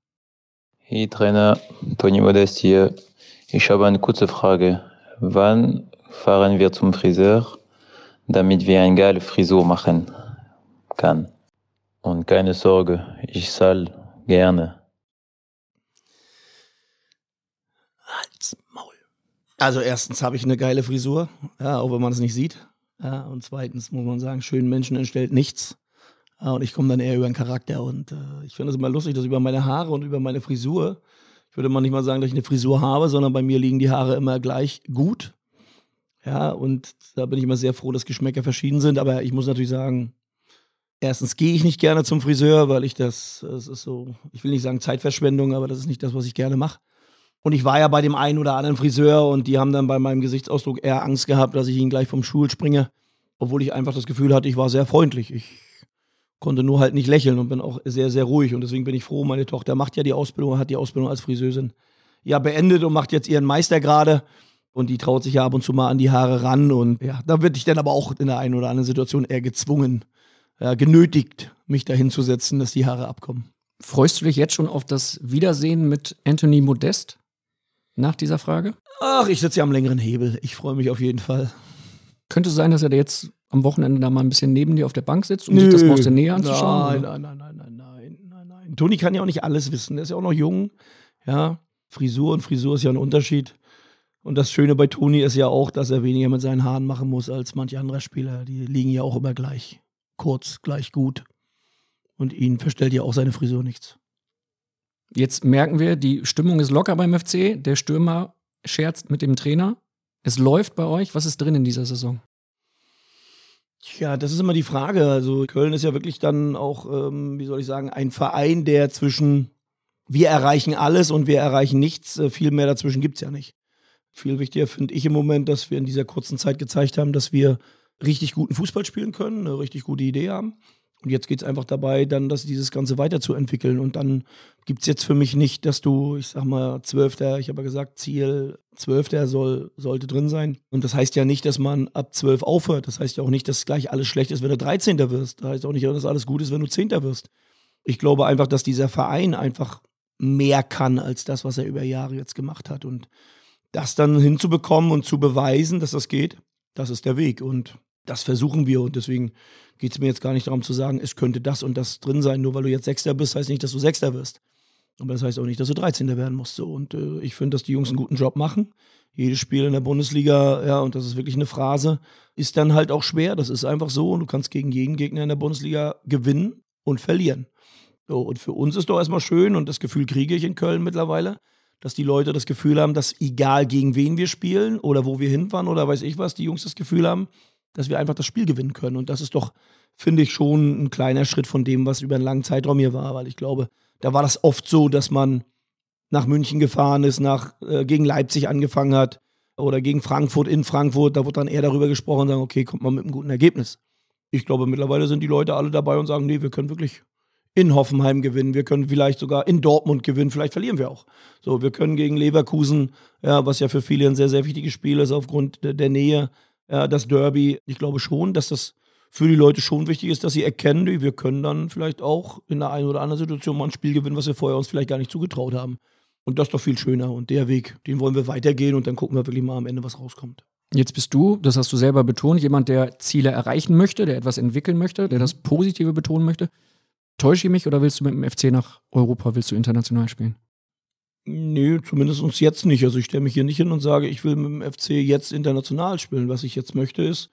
Hey Trainer, Toni Modest hier. Ich habe eine kurze Frage. Wann fahren wir zum Friseur, damit wir eine geile Frisur machen kann? Und keine Sorge, ich zahle gerne. Halt's Maul. Also erstens habe ich eine geile Frisur, ja, auch wenn man es nicht sieht. Ja, und zweitens muss man sagen, schönen Menschen entstellt nichts. Ja, und ich komme dann eher über den Charakter. Und äh, ich finde es immer lustig, dass über meine Haare und über meine Frisur, ich würde mal nicht mal sagen, dass ich eine Frisur habe, sondern bei mir liegen die Haare immer gleich gut. Ja, und da bin ich immer sehr froh, dass Geschmäcker verschieden sind. Aber ich muss natürlich sagen, erstens gehe ich nicht gerne zum Friseur, weil ich das, das ist so, ich will nicht sagen Zeitverschwendung, aber das ist nicht das, was ich gerne mache. Und ich war ja bei dem einen oder anderen Friseur und die haben dann bei meinem Gesichtsausdruck eher Angst gehabt, dass ich ihn gleich vom Stuhl springe, obwohl ich einfach das Gefühl hatte, ich war sehr freundlich. Ich konnte nur halt nicht lächeln und bin auch sehr, sehr ruhig. Und deswegen bin ich froh, meine Tochter macht ja die Ausbildung, hat die Ausbildung als Friseurin ja beendet und macht jetzt ihren Meister gerade. Und die traut sich ja ab und zu mal an die Haare ran. Und ja, da würde ich dann aber auch in der einen oder anderen Situation eher gezwungen, ja, genötigt, mich dahin zu setzen, dass die Haare abkommen. Freust du dich jetzt schon auf das Wiedersehen mit Anthony Modest nach dieser Frage? Ach, ich sitze ja am längeren Hebel. Ich freue mich auf jeden Fall. Könnte es sein, dass er jetzt am Wochenende da mal ein bisschen neben dir auf der Bank sitzt, um sich das mal aus der Nähe anzuschauen? Nein, nein, nein, nein, nein, nein, nein. Toni kann ja auch nicht alles wissen. Der ist ja auch noch jung. Ja, Frisur und Frisur ist ja ein Unterschied. Und das Schöne bei Toni ist ja auch, dass er weniger mit seinen Haaren machen muss als manche andere Spieler. Die liegen ja auch immer gleich kurz, gleich gut. Und ihn verstellt ja auch seine Frisur nichts. Jetzt merken wir, die Stimmung ist locker beim FC. Der Stürmer scherzt mit dem Trainer. Es läuft bei euch. Was ist drin in dieser Saison? Tja, das ist immer die Frage. Also Köln ist ja wirklich dann auch, ähm, wie soll ich sagen, ein Verein, der zwischen wir erreichen alles und wir erreichen nichts. Äh, viel mehr dazwischen gibt es ja nicht. Viel wichtiger finde ich im Moment, dass wir in dieser kurzen Zeit gezeigt haben, dass wir richtig guten Fußball spielen können, eine richtig gute Idee haben. Und jetzt geht es einfach dabei, dann das, dieses Ganze weiterzuentwickeln. Und dann gibt es jetzt für mich nicht, dass du, ich sag mal, Zwölfter, ich habe ja gesagt, Ziel Zwölfter soll, sollte drin sein. Und das heißt ja nicht, dass man ab zwölf aufhört. Das heißt ja auch nicht, dass gleich alles schlecht ist, wenn du 13. wirst. Das heißt auch nicht, dass alles gut ist, wenn du Zehnter wirst. Ich glaube einfach, dass dieser Verein einfach mehr kann als das, was er über Jahre jetzt gemacht hat. Und das dann hinzubekommen und zu beweisen, dass das geht, das ist der Weg. Und das versuchen wir. Und deswegen geht es mir jetzt gar nicht darum zu sagen, es könnte das und das drin sein. Nur weil du jetzt Sechster bist, heißt nicht, dass du Sechster wirst. Aber das heißt auch nicht, dass du 13. werden musst. So. Und äh, ich finde, dass die Jungs einen guten Job machen. Jedes Spiel in der Bundesliga, ja, und das ist wirklich eine Phrase, ist dann halt auch schwer. Das ist einfach so. Und du kannst gegen jeden Gegner in der Bundesliga gewinnen und verlieren. So, und für uns ist doch erstmal schön, und das Gefühl kriege ich in Köln mittlerweile, dass die Leute das Gefühl haben, dass egal gegen wen wir spielen oder wo wir hinfahren oder weiß ich was, die Jungs das Gefühl haben, dass wir einfach das Spiel gewinnen können. Und das ist doch, finde ich, schon ein kleiner Schritt von dem, was über einen langen Zeitraum hier war, weil ich glaube, da war das oft so, dass man nach München gefahren ist, nach, äh, gegen Leipzig angefangen hat oder gegen Frankfurt in Frankfurt. Da wurde dann eher darüber gesprochen und sagen, okay, kommt man mit einem guten Ergebnis. Ich glaube, mittlerweile sind die Leute alle dabei und sagen, nee, wir können wirklich in Hoffenheim gewinnen, wir können vielleicht sogar in Dortmund gewinnen, vielleicht verlieren wir auch. So, wir können gegen Leverkusen, ja, was ja für viele ein sehr, sehr wichtiges Spiel ist aufgrund der, der Nähe, ja, das Derby. Ich glaube schon, dass das für die Leute schon wichtig ist, dass sie erkennen, wir können dann vielleicht auch in der einen oder anderen Situation mal ein Spiel gewinnen, was wir vorher uns vielleicht gar nicht zugetraut haben. Und das ist doch viel schöner. Und der Weg, den wollen wir weitergehen und dann gucken wir wirklich mal am Ende, was rauskommt. Jetzt bist du, das hast du selber betont, jemand, der Ziele erreichen möchte, der etwas entwickeln möchte, der das Positive betonen möchte. Täusche ich mich oder willst du mit dem FC nach Europa, willst du international spielen? Nee, zumindest uns jetzt nicht. Also ich stelle mich hier nicht hin und sage, ich will mit dem FC jetzt international spielen. Was ich jetzt möchte ist,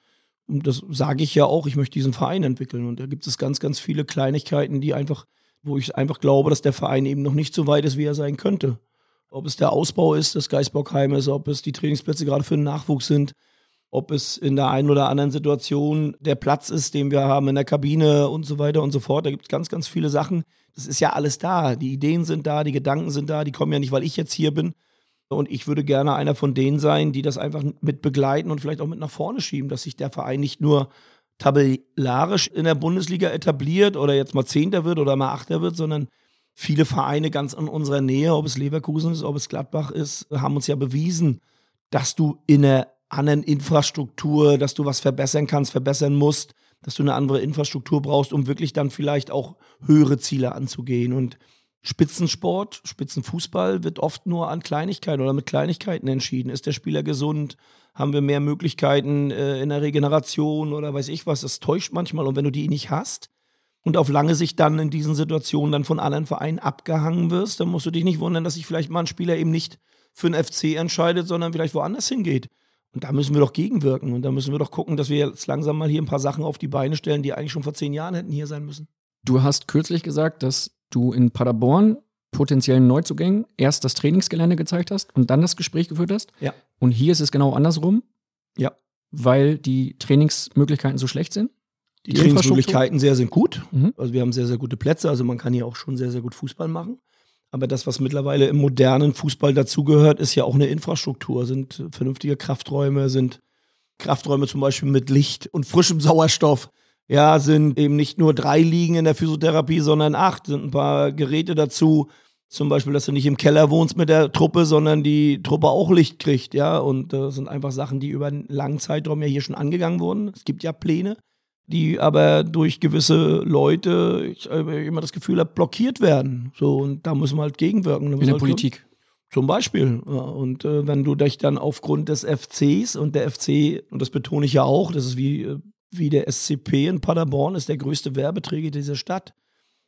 und das sage ich ja auch, ich möchte diesen Verein entwickeln. Und da gibt es ganz, ganz viele Kleinigkeiten, die einfach, wo ich einfach glaube, dass der Verein eben noch nicht so weit ist, wie er sein könnte. Ob es der Ausbau ist des Geisbockheim ist, ob es die Trainingsplätze gerade für den Nachwuchs sind, ob es in der einen oder anderen Situation der Platz ist, den wir haben in der Kabine und so weiter und so fort. Da gibt es ganz, ganz viele Sachen. Das ist ja alles da. Die Ideen sind da, die Gedanken sind da, die kommen ja nicht, weil ich jetzt hier bin. Und ich würde gerne einer von denen sein, die das einfach mit begleiten und vielleicht auch mit nach vorne schieben, dass sich der Verein nicht nur tabellarisch in der Bundesliga etabliert oder jetzt mal Zehnter wird oder mal Achter wird, sondern viele Vereine ganz in unserer Nähe, ob es Leverkusen ist, ob es Gladbach ist, haben uns ja bewiesen, dass du in der anderen Infrastruktur, dass du was verbessern kannst, verbessern musst, dass du eine andere Infrastruktur brauchst, um wirklich dann vielleicht auch höhere Ziele anzugehen. Und Spitzensport, Spitzenfußball wird oft nur an Kleinigkeiten oder mit Kleinigkeiten entschieden. Ist der Spieler gesund? Haben wir mehr Möglichkeiten äh, in der Regeneration oder weiß ich was? Das täuscht manchmal. Und wenn du die nicht hast und auf lange Sicht dann in diesen Situationen dann von anderen Vereinen abgehangen wirst, dann musst du dich nicht wundern, dass sich vielleicht mal ein Spieler eben nicht für den FC entscheidet, sondern vielleicht woanders hingeht. Und da müssen wir doch gegenwirken. Und da müssen wir doch gucken, dass wir jetzt langsam mal hier ein paar Sachen auf die Beine stellen, die eigentlich schon vor zehn Jahren hätten hier sein müssen. Du hast kürzlich gesagt, dass du in Paderborn potenziellen Neuzugängen erst das Trainingsgelände gezeigt hast und dann das Gespräch geführt hast. Ja. Und hier ist es genau andersrum. Ja. Weil die Trainingsmöglichkeiten so schlecht sind. Die, die Trainingsmöglichkeiten sehr sind gut. Mhm. Also wir haben sehr, sehr gute Plätze. Also man kann hier auch schon sehr, sehr gut Fußball machen. Aber das, was mittlerweile im modernen Fußball dazugehört, ist ja auch eine Infrastruktur, sind vernünftige Krafträume, sind Krafträume zum Beispiel mit Licht und frischem Sauerstoff. Ja, sind eben nicht nur drei Liegen in der Physiotherapie, sondern acht, sind ein paar Geräte dazu. Zum Beispiel, dass du nicht im Keller wohnst mit der Truppe, sondern die Truppe auch Licht kriegt, ja. Und das sind einfach Sachen, die über einen langen Zeitraum ja hier schon angegangen wurden. Es gibt ja Pläne die aber durch gewisse Leute, ich habe immer das Gefühl habe, blockiert werden. So, und da müssen wir halt gegenwirken. In der halt Politik. Zum Beispiel. Ja, und äh, wenn du dich dann aufgrund des FCs und der FC, und das betone ich ja auch, das ist wie, wie der SCP in Paderborn, ist der größte Werbeträger dieser Stadt.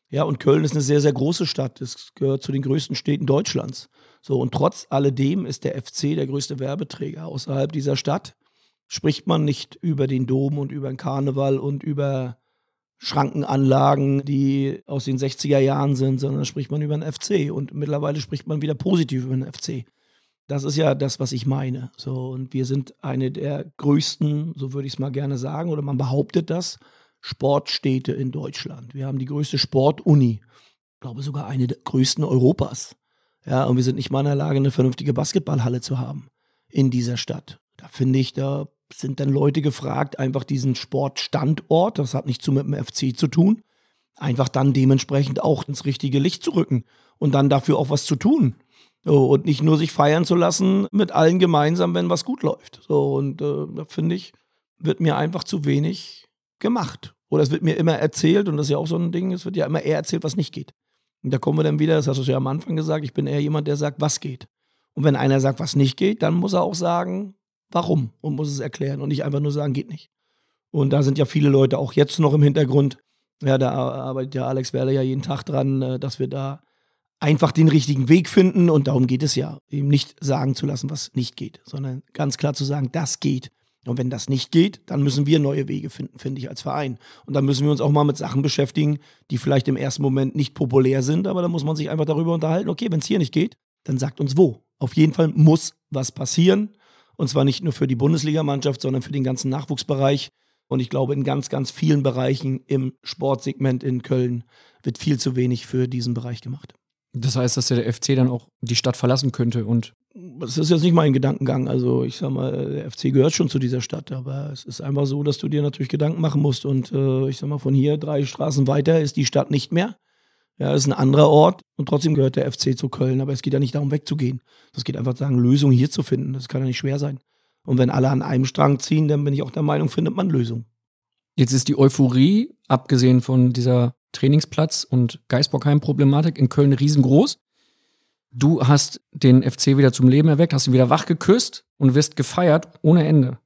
Ja, und Köln ist eine sehr, sehr große Stadt. Es gehört zu den größten Städten Deutschlands. So, und trotz alledem ist der FC der größte Werbeträger außerhalb dieser Stadt. Spricht man nicht über den Dom und über den Karneval und über Schrankenanlagen, die aus den 60er Jahren sind, sondern spricht man über den FC. Und mittlerweile spricht man wieder positiv über den FC. Das ist ja das, was ich meine. So, und wir sind eine der größten, so würde ich es mal gerne sagen, oder man behauptet das, Sportstädte in Deutschland. Wir haben die größte Sportuni. Ich glaube sogar eine der größten Europas. Ja, und wir sind nicht mal in der Lage, eine vernünftige Basketballhalle zu haben in dieser Stadt. Da finde ich, da sind dann Leute gefragt, einfach diesen Sportstandort, das hat nicht zu mit dem FC zu tun, einfach dann dementsprechend auch ins richtige Licht zu rücken und dann dafür auch was zu tun. So, und nicht nur sich feiern zu lassen mit allen gemeinsam, wenn was gut läuft. So, und äh, da finde ich, wird mir einfach zu wenig gemacht. Oder es wird mir immer erzählt, und das ist ja auch so ein Ding, es wird ja immer eher erzählt, was nicht geht. Und da kommen wir dann wieder, das hast du ja am Anfang gesagt, ich bin eher jemand, der sagt, was geht. Und wenn einer sagt, was nicht geht, dann muss er auch sagen, warum und muss es erklären und nicht einfach nur sagen, geht nicht. Und da sind ja viele Leute auch jetzt noch im Hintergrund. Ja, da arbeitet ja Alex Werle ja jeden Tag dran, äh, dass wir da einfach den richtigen Weg finden und darum geht es ja, eben nicht sagen zu lassen, was nicht geht, sondern ganz klar zu sagen, das geht. Und wenn das nicht geht, dann müssen wir neue Wege finden, finde ich, als Verein. Und dann müssen wir uns auch mal mit Sachen beschäftigen, die vielleicht im ersten Moment nicht populär sind, aber da muss man sich einfach darüber unterhalten, okay, wenn es hier nicht geht, dann sagt uns wo. Auf jeden Fall muss was passieren. Und zwar nicht nur für die Bundesligamannschaft, sondern für den ganzen Nachwuchsbereich. Und ich glaube, in ganz, ganz vielen Bereichen im Sportsegment in Köln wird viel zu wenig für diesen Bereich gemacht. Das heißt, dass der FC dann auch die Stadt verlassen könnte und. Das ist jetzt nicht mein Gedankengang. Also, ich sag mal, der FC gehört schon zu dieser Stadt, aber es ist einfach so, dass du dir natürlich Gedanken machen musst. Und äh, ich sag mal, von hier drei Straßen weiter ist die Stadt nicht mehr. Ja, ist ein anderer Ort und trotzdem gehört der FC zu Köln. Aber es geht ja nicht darum, wegzugehen. Es geht einfach darum, Lösungen hier zu finden. Das kann ja nicht schwer sein. Und wenn alle an einem Strang ziehen, dann bin ich auch der Meinung, findet man Lösungen. Jetzt ist die Euphorie, abgesehen von dieser Trainingsplatz- und Geisbockheim-Problematik in Köln riesengroß. Du hast den FC wieder zum Leben erweckt, hast ihn wieder wach geküsst und wirst gefeiert ohne Ende.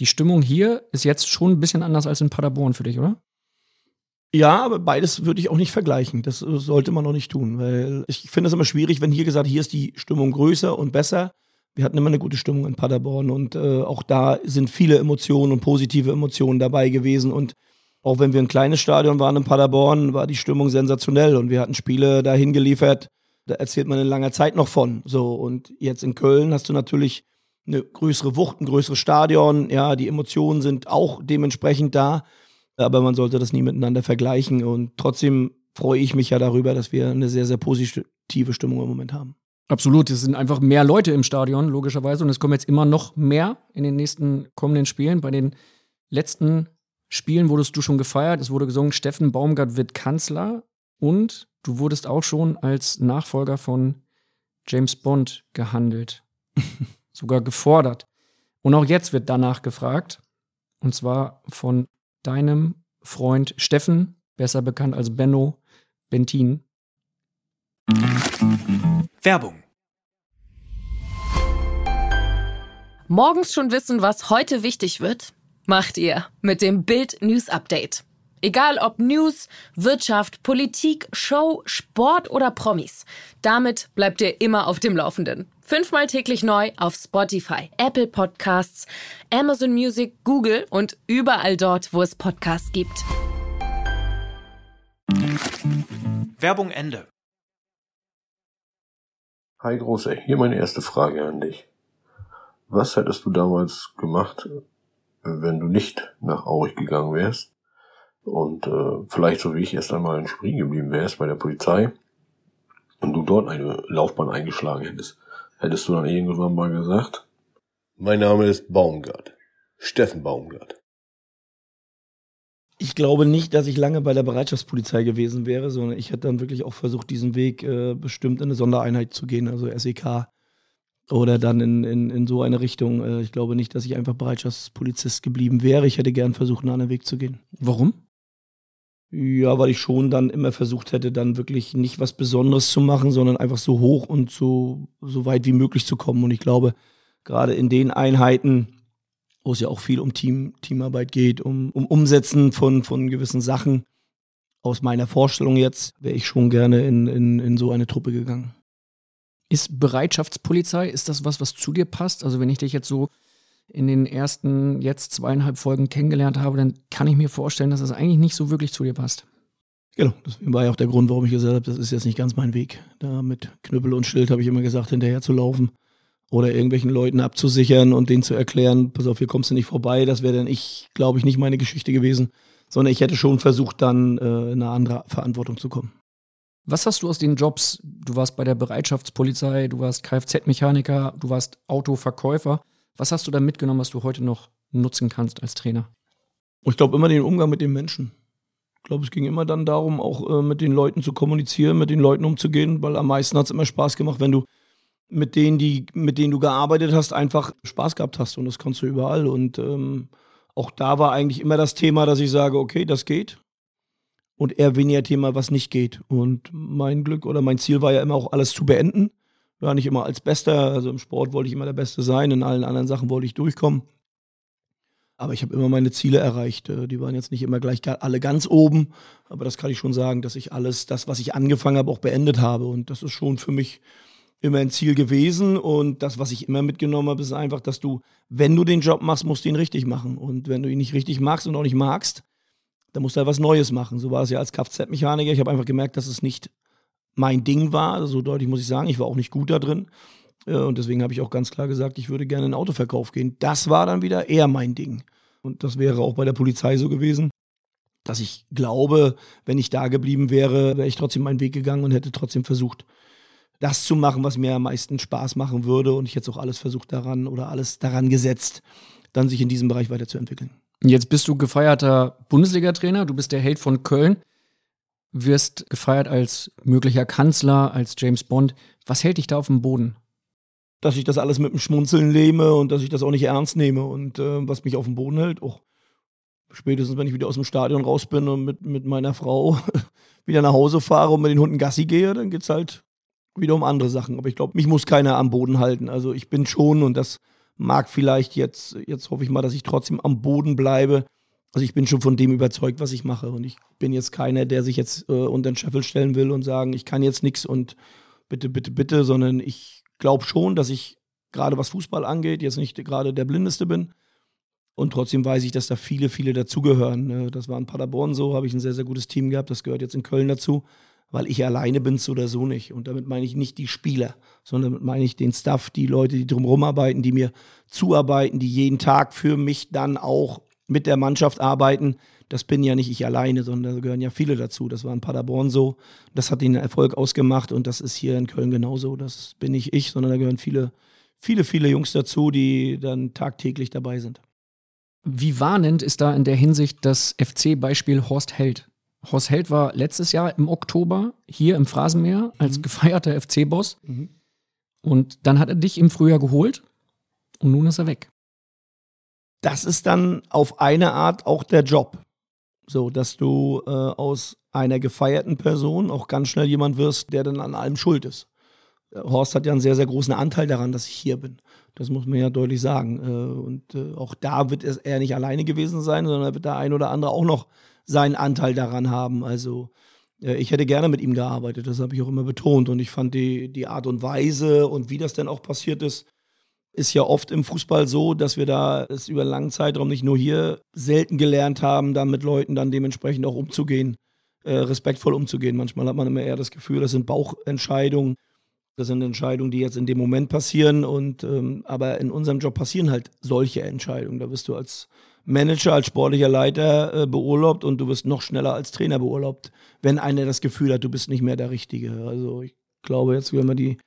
Die Stimmung hier ist jetzt schon ein bisschen anders als in Paderborn für dich, oder? Ja, aber beides würde ich auch nicht vergleichen. Das sollte man noch nicht tun, weil ich finde es immer schwierig, wenn hier gesagt, hier ist die Stimmung größer und besser. Wir hatten immer eine gute Stimmung in Paderborn und äh, auch da sind viele Emotionen und positive Emotionen dabei gewesen und auch wenn wir ein kleines Stadion waren in Paderborn, war die Stimmung sensationell und wir hatten Spiele dahin geliefert, da erzählt man in langer Zeit noch von. So, und jetzt in Köln hast du natürlich eine größere Wucht, ein größeres Stadion, ja, die Emotionen sind auch dementsprechend da, aber man sollte das nie miteinander vergleichen und trotzdem freue ich mich ja darüber, dass wir eine sehr, sehr positive Stimmung im Moment haben. Absolut, es sind einfach mehr Leute im Stadion, logischerweise, und es kommen jetzt immer noch mehr in den nächsten kommenden Spielen. Bei den letzten Spielen wurdest du schon gefeiert. Es wurde gesungen, Steffen Baumgart wird Kanzler. Und du wurdest auch schon als Nachfolger von James Bond gehandelt. Sogar gefordert. Und auch jetzt wird danach gefragt. Und zwar von deinem Freund Steffen, besser bekannt als Benno Bentin. Werbung. Morgens schon wissen, was heute wichtig wird? macht ihr mit dem Bild News Update. Egal ob News, Wirtschaft, Politik, Show, Sport oder Promis. Damit bleibt ihr immer auf dem Laufenden. Fünfmal täglich neu auf Spotify, Apple Podcasts, Amazon Music, Google und überall dort, wo es Podcasts gibt. Werbung Ende. Hi Große, hier meine erste Frage an dich. Was hättest du damals gemacht, wenn du nicht nach Aurich gegangen wärst und äh, vielleicht so wie ich erst einmal in Spree geblieben wärst bei der Polizei und du dort eine Laufbahn eingeschlagen hättest, hättest du dann irgendwann mal gesagt, mein Name ist Baumgart, Steffen Baumgart. Ich glaube nicht, dass ich lange bei der Bereitschaftspolizei gewesen wäre, sondern ich hätte dann wirklich auch versucht, diesen Weg äh, bestimmt in eine Sondereinheit zu gehen, also SEK oder dann in, in, in so eine Richtung. Äh, ich glaube nicht, dass ich einfach Bereitschaftspolizist geblieben wäre. Ich hätte gern versucht, einen anderen Weg zu gehen. Warum? Ja, weil ich schon dann immer versucht hätte, dann wirklich nicht was Besonderes zu machen, sondern einfach so hoch und so, so weit wie möglich zu kommen. Und ich glaube, gerade in den Einheiten, wo es ja auch viel um Team, Teamarbeit geht, um, um Umsetzen von, von gewissen Sachen, aus meiner Vorstellung jetzt wäre ich schon gerne in, in, in so eine Truppe gegangen. Ist Bereitschaftspolizei, ist das was, was zu dir passt? Also wenn ich dich jetzt so in den ersten jetzt zweieinhalb Folgen kennengelernt habe, dann kann ich mir vorstellen, dass das eigentlich nicht so wirklich zu dir passt. Genau, das war ja auch der Grund, warum ich gesagt habe, das ist jetzt nicht ganz mein Weg. Da mit Knüppel und Schild habe ich immer gesagt, hinterher zu laufen oder irgendwelchen Leuten abzusichern und denen zu erklären, pass auf, hier kommst du nicht vorbei. Das wäre dann ich, glaube ich, nicht meine Geschichte gewesen, sondern ich hätte schon versucht, dann äh, in eine andere Verantwortung zu kommen. Was hast du aus den Jobs? Du warst bei der Bereitschaftspolizei, du warst Kfz-Mechaniker, du warst Autoverkäufer. Was hast du da mitgenommen, was du heute noch nutzen kannst als Trainer? Ich glaube immer den Umgang mit den Menschen. Ich glaube, es ging immer dann darum, auch äh, mit den Leuten zu kommunizieren, mit den Leuten umzugehen, weil am meisten hat es immer Spaß gemacht, wenn du mit denen, die, mit denen du gearbeitet hast, einfach Spaß gehabt hast. Und das kannst du überall. Und ähm, auch da war eigentlich immer das Thema, dass ich sage, okay, das geht. Und eher weniger Thema, was nicht geht. Und mein Glück oder mein Ziel war ja immer auch alles zu beenden. War nicht immer als Bester. Also im Sport wollte ich immer der Beste sein. In allen anderen Sachen wollte ich durchkommen. Aber ich habe immer meine Ziele erreicht. Äh, die waren jetzt nicht immer gleich alle ganz oben. Aber das kann ich schon sagen, dass ich alles, das, was ich angefangen habe, auch beendet habe. Und das ist schon für mich immer ein Ziel gewesen. Und das, was ich immer mitgenommen habe, ist einfach, dass du, wenn du den Job machst, musst du ihn richtig machen. Und wenn du ihn nicht richtig machst und auch nicht magst, dann musst du halt was Neues machen. So war es ja als Kfz-Mechaniker. Ich habe einfach gemerkt, dass es nicht mein Ding war. So deutlich muss ich sagen. Ich war auch nicht gut da drin. Äh, und deswegen habe ich auch ganz klar gesagt, ich würde gerne in den Autoverkauf gehen. Das war dann wieder eher mein Ding. Und das wäre auch bei der Polizei so gewesen, dass ich glaube, wenn ich da geblieben wäre, wäre ich trotzdem meinen Weg gegangen und hätte trotzdem versucht, das zu machen, was mir am meisten Spaß machen würde. Und ich jetzt auch alles versucht daran oder alles daran gesetzt, dann sich in diesem Bereich weiterzuentwickeln. Jetzt bist du gefeierter Bundesliga-Trainer, du bist der Held von Köln, wirst gefeiert als möglicher Kanzler, als James Bond. Was hält dich da auf dem Boden? Dass ich das alles mit dem Schmunzeln nehme und dass ich das auch nicht ernst nehme. Und äh, was mich auf dem Boden hält, oh, spätestens wenn ich wieder aus dem Stadion raus bin und mit, mit meiner Frau wieder nach Hause fahre und mit den Hunden Gassi gehe, dann geht es halt wieder um andere Sachen. Aber ich glaube, mich muss keiner am Boden halten. Also ich bin schon, und das mag vielleicht jetzt, jetzt hoffe ich mal, dass ich trotzdem am Boden bleibe. Also ich bin schon von dem überzeugt, was ich mache. Und ich bin jetzt keiner, der sich jetzt äh, unter den Scheffel stellen will und sagen, ich kann jetzt nichts und bitte, bitte, bitte, sondern ich glaube schon, dass ich gerade was Fußball angeht, jetzt nicht gerade der Blindeste bin. Und trotzdem weiß ich, dass da viele, viele dazugehören. Ne? Das war in Paderborn so, habe ich ein sehr, sehr gutes Team gehabt. Das gehört jetzt in Köln dazu weil ich alleine bin so oder so nicht. Und damit meine ich nicht die Spieler, sondern damit meine ich den Staff, die Leute, die drumherum arbeiten, die mir zuarbeiten, die jeden Tag für mich dann auch mit der Mannschaft arbeiten. Das bin ja nicht ich alleine, sondern da gehören ja viele dazu. Das war in Paderborn so. Das hat den Erfolg ausgemacht und das ist hier in Köln genauso. Das bin nicht ich, sondern da gehören viele, viele, viele Jungs dazu, die dann tagtäglich dabei sind. Wie warnend ist da in der Hinsicht das FC-Beispiel Horst Held? Horst Held war letztes Jahr im Oktober hier im Phrasenmeer als mhm. gefeierter FC-Boss. Mhm. Und dann hat er dich im Frühjahr geholt und nun ist er weg. Das ist dann auf eine Art auch der Job. So, dass du äh, aus einer gefeierten Person auch ganz schnell jemand wirst, der dann an allem schuld ist. Horst hat ja einen sehr, sehr großen Anteil daran, dass ich hier bin. Das muss man ja deutlich sagen. Äh, und äh, auch da wird er nicht alleine gewesen sein, sondern wird der ein oder andere auch noch seinen Anteil daran haben. Also äh, ich hätte gerne mit ihm gearbeitet, das habe ich auch immer betont. Und ich fand die, die Art und Weise und wie das denn auch passiert ist, ist ja oft im Fußball so, dass wir da es über einen langen Zeitraum nicht nur hier selten gelernt haben, da mit Leuten dann dementsprechend auch umzugehen, äh, respektvoll umzugehen. Manchmal hat man immer eher das Gefühl, das sind Bauchentscheidungen, das sind Entscheidungen, die jetzt in dem Moment passieren. Und ähm, aber in unserem Job passieren halt solche Entscheidungen. Da wirst du als Manager, als sportlicher Leiter äh, beurlaubt und du wirst noch schneller als Trainer beurlaubt, wenn einer das Gefühl hat, du bist nicht mehr der Richtige. Also ich glaube jetzt, wenn wir die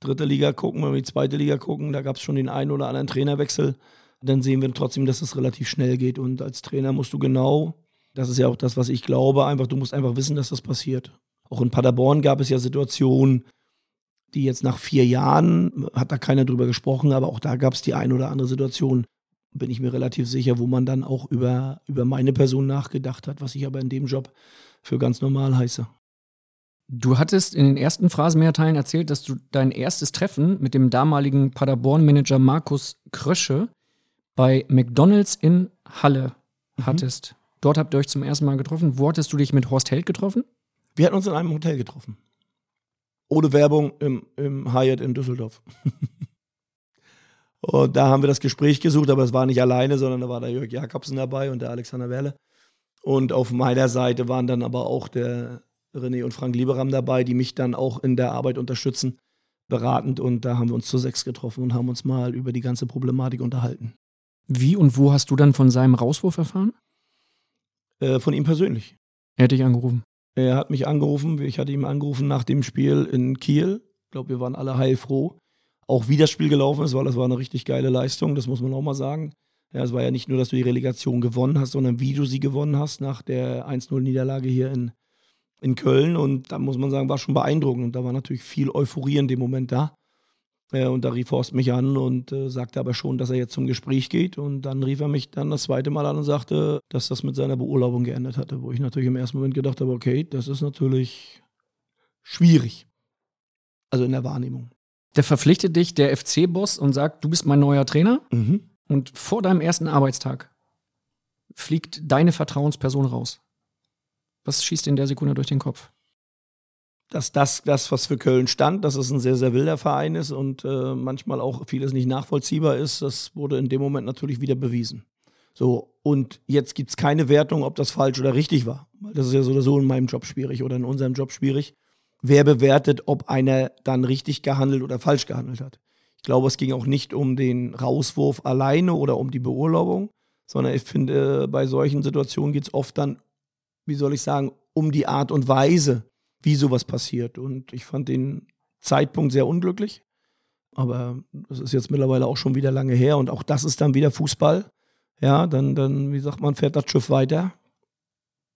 dritte Liga gucken, wenn wir die zweite Liga gucken, da gab es schon den einen oder anderen Trainerwechsel, dann sehen wir trotzdem, dass es relativ schnell geht. Und als Trainer musst du genau, das ist ja auch das, was ich glaube, einfach, du musst einfach wissen, dass das passiert. Auch in Paderborn gab es ja Situationen, die jetzt nach vier Jahren, hat da keiner drüber gesprochen, aber auch da gab es die ein oder andere Situation, bin ich mir relativ sicher, wo man dann auch über, über meine Person nachgedacht hat, was ich aber in dem Job für ganz normal heiße. Du hattest in den ersten Phrasenmehrteilen erzählt, dass du dein erstes Treffen mit dem damaligen Paderborn-Manager Markus Krösche bei McDonalds in Halle mhm. hattest. Dort habt ihr euch zum ersten Mal getroffen. Wo hattest du dich mit Horst Held getroffen? Wir hatten uns in einem Hotel getroffen. Ohne Werbung im, im Hyatt in Düsseldorf. und da haben wir das Gespräch gesucht, aber es war nicht alleine, sondern da war der Jörg Jakobsen dabei und der Alexander Werle. Und auf meiner Seite waren dann aber auch der René und Frank Lieberam dabei, die mich dann auch in der Arbeit unterstützen, beratend. Und da haben wir uns zu sechs getroffen und haben uns mal über die ganze Problematik unterhalten. Wie und wo hast du dann von seinem Rauswurf erfahren? Äh, von ihm persönlich. Er hat dich angerufen. Er hat mich angerufen. Ich hatte ihn angerufen nach dem Spiel in Kiel. Ich glaube, wir waren alle heilfroh. Auch wie das Spiel gelaufen ist, weil das war eine richtig geile Leistung, das muss man auch mal sagen. Ja, es war ja nicht nur, dass du die Relegation gewonnen hast, sondern wie du sie gewonnen hast nach der 1-0-Niederlage hier in, in Köln. Und da muss man sagen, war schon beeindruckend. Und da war natürlich viel Euphorie in dem Moment da. Äh, und da rief Horst mich an und äh, sagte aber schon, dass er jetzt zum Gespräch geht. Und dann rief er mich dann das zweite Mal an und sagte, dass das mit seiner Beurlaubung geändert hatte. Wo ich natürlich im ersten Moment gedacht habe, okay, das ist natürlich schwierig. Also in der Wahrnehmung. Der verpflichtet dich, der FC-Boss, und sagt, du bist mein neuer Trainer. Mhm. Und vor deinem ersten Arbeitstag fliegt deine Vertrauensperson raus. Was schießt in der Sekunde durch den Kopf? dass das, das, was für Köln stand, dass es ein sehr, sehr wilder Verein ist und äh, manchmal auch vieles nicht nachvollziehbar ist, das wurde in dem Moment natürlich wieder bewiesen. So, und jetzt gibt es keine Wertung, ob das falsch oder richtig war. Das ist ja so oder so in meinem Job schwierig oder in unserem Job schwierig. Wer bewertet, ob einer dann richtig gehandelt oder falsch gehandelt hat? Ich glaube, es ging auch nicht um den Rauswurf alleine oder um die Beurlaubung, sondern ich finde, bei solchen Situationen geht es oft dann, wie soll ich sagen, um die Art und Weise, wie sowas passiert. Und ich fand den Zeitpunkt sehr unglücklich. Aber das ist jetzt mittlerweile auch schon wieder lange her. Und auch das ist dann wieder Fußball. Ja, dann, dann, wie sagt man, fährt das Schiff weiter.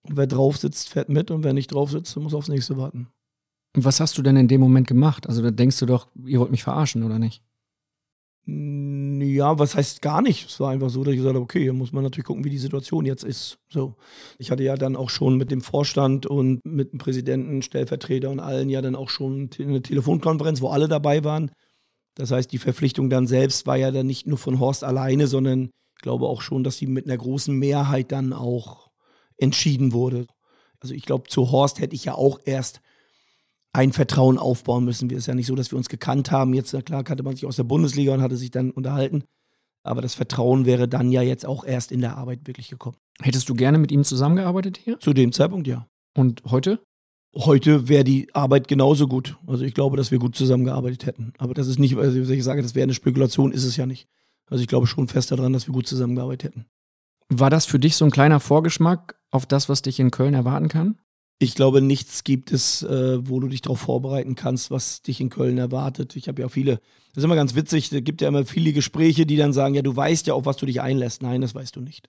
Und wer drauf sitzt, fährt mit. Und wer nicht drauf sitzt, muss aufs nächste warten. Und was hast du denn in dem Moment gemacht? Also da denkst du doch, ihr wollt mich verarschen, oder nicht? Ja, was heißt gar nicht? Es war einfach so, dass ich gesagt habe, okay, hier muss man natürlich gucken, wie die Situation jetzt ist. So. Ich hatte ja dann auch schon mit dem Vorstand und mit dem Präsidenten, Stellvertreter und allen ja dann auch schon eine Telefonkonferenz, wo alle dabei waren. Das heißt, die Verpflichtung dann selbst war ja dann nicht nur von Horst alleine, sondern ich glaube auch schon, dass sie mit einer großen Mehrheit dann auch entschieden wurde. Also ich glaube, zu Horst hätte ich ja auch erst ein Vertrauen aufbauen müssen. Wir ist ja nicht so, dass wir uns gekannt haben. Jetzt, na klar, kannte man sich aus der Bundesliga und hatte sich dann unterhalten. Aber das Vertrauen wäre dann ja jetzt auch erst in der Arbeit wirklich gekommen. Hättest du gerne mit ihm zusammengearbeitet hier? Zu dem Zeitpunkt ja. Und heute? Heute wäre die Arbeit genauso gut. Also ich glaube, dass wir gut zusammengearbeitet hätten. Aber das ist nicht, also ich sage, das wäre eine Spekulation, ist es ja nicht. Also ich glaube schon fest daran, dass wir gut zusammengearbeitet hätten. War das für dich so ein kleiner Vorgeschmack auf das, was dich in Köln erwarten kann? Ich glaube, nichts gibt es, äh, wo du dich darauf vorbereiten kannst, was dich in Köln erwartet. Ich habe ja auch viele, das ist immer ganz witzig, es gibt ja immer viele Gespräche, die dann sagen, ja, du weißt ja, auf was du dich einlässt. Nein, das weißt du nicht.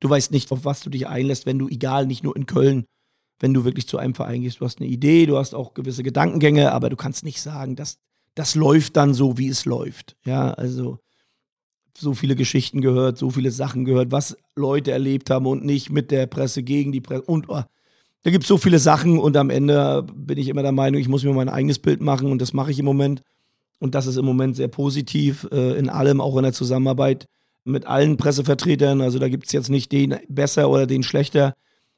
Du weißt nicht, auf was du dich einlässt, wenn du, egal, nicht nur in Köln, wenn du wirklich zu einem Verein gehst. Du hast eine Idee, du hast auch gewisse Gedankengänge, aber du kannst nicht sagen, dass das läuft dann so, wie es läuft. Ja, also so viele Geschichten gehört, so viele Sachen gehört, was Leute erlebt haben und nicht mit der Presse, gegen die Presse und oh, da gibt es so viele Sachen und am Ende bin ich immer der Meinung, ich muss mir mein eigenes Bild machen und das mache ich im Moment. Und das ist im Moment sehr positiv äh, in allem, auch in der Zusammenarbeit mit allen Pressevertretern. Also da gibt es jetzt nicht den besser oder den schlechter.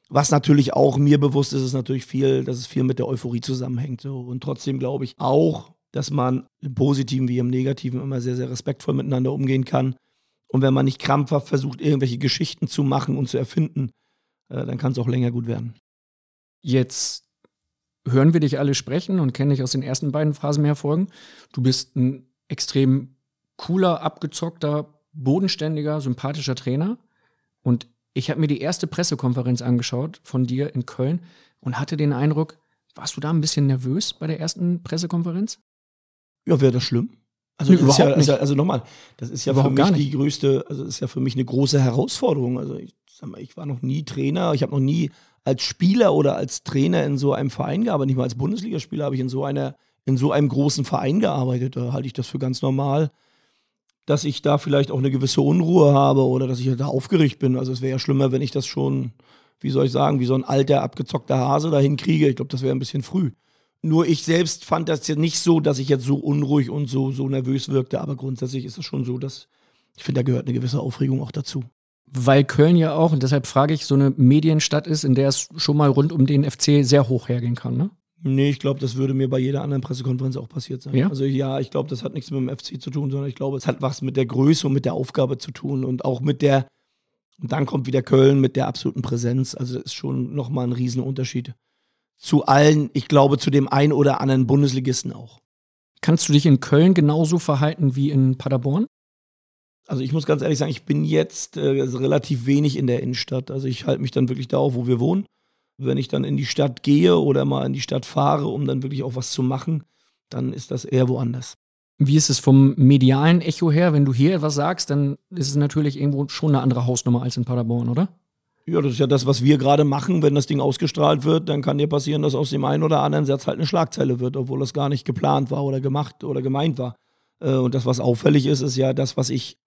Was natürlich auch mir bewusst ist, ist natürlich viel, dass es viel mit der Euphorie zusammenhängt. So. Und trotzdem glaube ich auch, dass man im Positiven wie im Negativen immer sehr, sehr respektvoll miteinander umgehen kann. Und wenn man nicht krampfhaft versucht, irgendwelche Geschichten zu machen und zu erfinden, äh, dann kann es auch länger gut werden. Jetzt hören wir dich alle sprechen und kennen dich aus den ersten beiden Phrasen mehr Folgen. Du bist ein extrem cooler, abgezockter, bodenständiger, sympathischer Trainer. Und ich habe mir die erste Pressekonferenz angeschaut von dir in Köln und hatte den Eindruck, warst du da ein bisschen nervös bei der ersten Pressekonferenz? Ja, wäre das schlimm? Also, nee, überhaupt ja, nicht. also nochmal, das ist ja überhaupt für mich die größte, also ist ja für mich eine große Herausforderung. Also ich, mal, ich war noch nie Trainer, ich habe noch nie als Spieler oder als Trainer in so einem Verein gearbeitet, nicht mal als Bundesligaspieler habe ich in so einer, in so einem großen Verein gearbeitet. Da halte ich das für ganz normal, dass ich da vielleicht auch eine gewisse Unruhe habe oder dass ich da aufgeregt bin. Also es wäre ja schlimmer, wenn ich das schon, wie soll ich sagen, wie so ein alter, abgezockter Hase dahin kriege. Ich glaube, das wäre ein bisschen früh. Nur ich selbst fand das jetzt nicht so, dass ich jetzt so unruhig und so, so nervös wirkte, aber grundsätzlich ist es schon so, dass ich finde, da gehört eine gewisse Aufregung auch dazu. Weil Köln ja auch, und deshalb frage ich, so eine Medienstadt ist, in der es schon mal rund um den FC sehr hoch hergehen kann, ne? Nee, ich glaube, das würde mir bei jeder anderen Pressekonferenz auch passiert sein. Ja? Also ja, ich glaube, das hat nichts mit dem FC zu tun, sondern ich glaube, es hat was mit der Größe und mit der Aufgabe zu tun und auch mit der, und dann kommt wieder Köln mit der absoluten Präsenz. Also das ist schon nochmal ein Riesenunterschied. Zu allen, ich glaube, zu dem einen oder anderen Bundesligisten auch. Kannst du dich in Köln genauso verhalten wie in Paderborn? Also ich muss ganz ehrlich sagen, ich bin jetzt äh, relativ wenig in der Innenstadt. Also ich halte mich dann wirklich da auf, wo wir wohnen. Wenn ich dann in die Stadt gehe oder mal in die Stadt fahre, um dann wirklich auch was zu machen, dann ist das eher woanders. Wie ist es vom medialen Echo her? Wenn du hier etwas sagst, dann ist es natürlich irgendwo schon eine andere Hausnummer als in Paderborn, oder? Ja, das ist ja das, was wir gerade machen. Wenn das Ding ausgestrahlt wird, dann kann dir passieren, dass aus dem einen oder anderen Satz halt eine Schlagzeile wird, obwohl das gar nicht geplant war oder gemacht oder gemeint war. Äh, und das, was auffällig ist, ist ja das, was ich,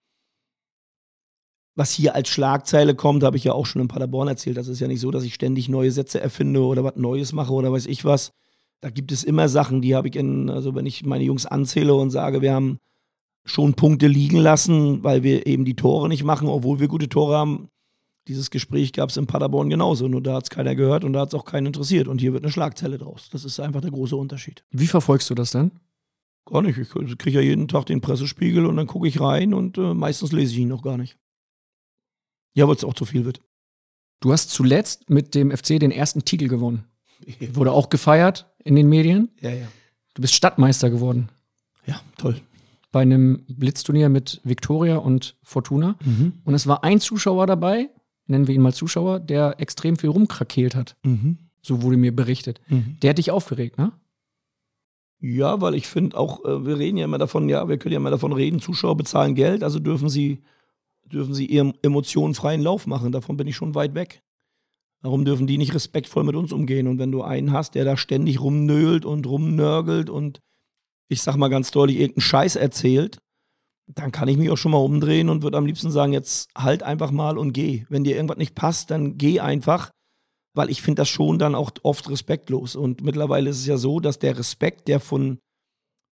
was hier als Schlagzeile kommt, habe ich ja auch schon in Paderborn erzählt. Das ist ja nicht so, dass ich ständig neue Sätze erfinde oder was Neues mache oder weiß ich was. Da gibt es immer Sachen, die habe ich in, also wenn ich meine Jungs anzähle und sage, wir haben schon Punkte liegen lassen, weil wir eben die Tore nicht machen, obwohl wir gute Tore haben. Dieses Gespräch gab es in Paderborn genauso, nur da hat es keiner gehört und da hat es auch keinen interessiert. Und hier wird eine Schlagzeile draus. Das ist einfach der große Unterschied. Wie verfolgst du das denn? Gar nicht. Ich kriege ja jeden Tag den Pressespiegel und dann gucke ich rein und äh, meistens lese ich ihn noch gar nicht. Ja, weil es auch zu viel wird. Du hast zuletzt mit dem FC den ersten Titel gewonnen. Wurde auch gefeiert in den Medien. Ja, ja. Du bist Stadtmeister geworden. Ja, toll. Bei einem Blitzturnier mit Viktoria und Fortuna. Mhm. Und es war ein Zuschauer dabei, nennen wir ihn mal Zuschauer, der extrem viel rumkrakeelt hat. Mhm. So wurde mir berichtet. Mhm. Der hat dich aufgeregt, ne? Ja, weil ich finde auch, äh, wir reden ja immer davon, ja, wir können ja immer davon reden, Zuschauer bezahlen Geld, also dürfen sie, dürfen sie ihrem emotionenfreien Lauf machen. Davon bin ich schon weit weg. Warum dürfen die nicht respektvoll mit uns umgehen? Und wenn du einen hast, der da ständig rumnölt und rumnörgelt und ich sag mal ganz deutlich irgendeinen Scheiß erzählt, dann kann ich mich auch schon mal umdrehen und würde am liebsten sagen, jetzt halt einfach mal und geh. Wenn dir irgendwas nicht passt, dann geh einfach, weil ich finde das schon dann auch oft respektlos. Und mittlerweile ist es ja so, dass der Respekt, der von,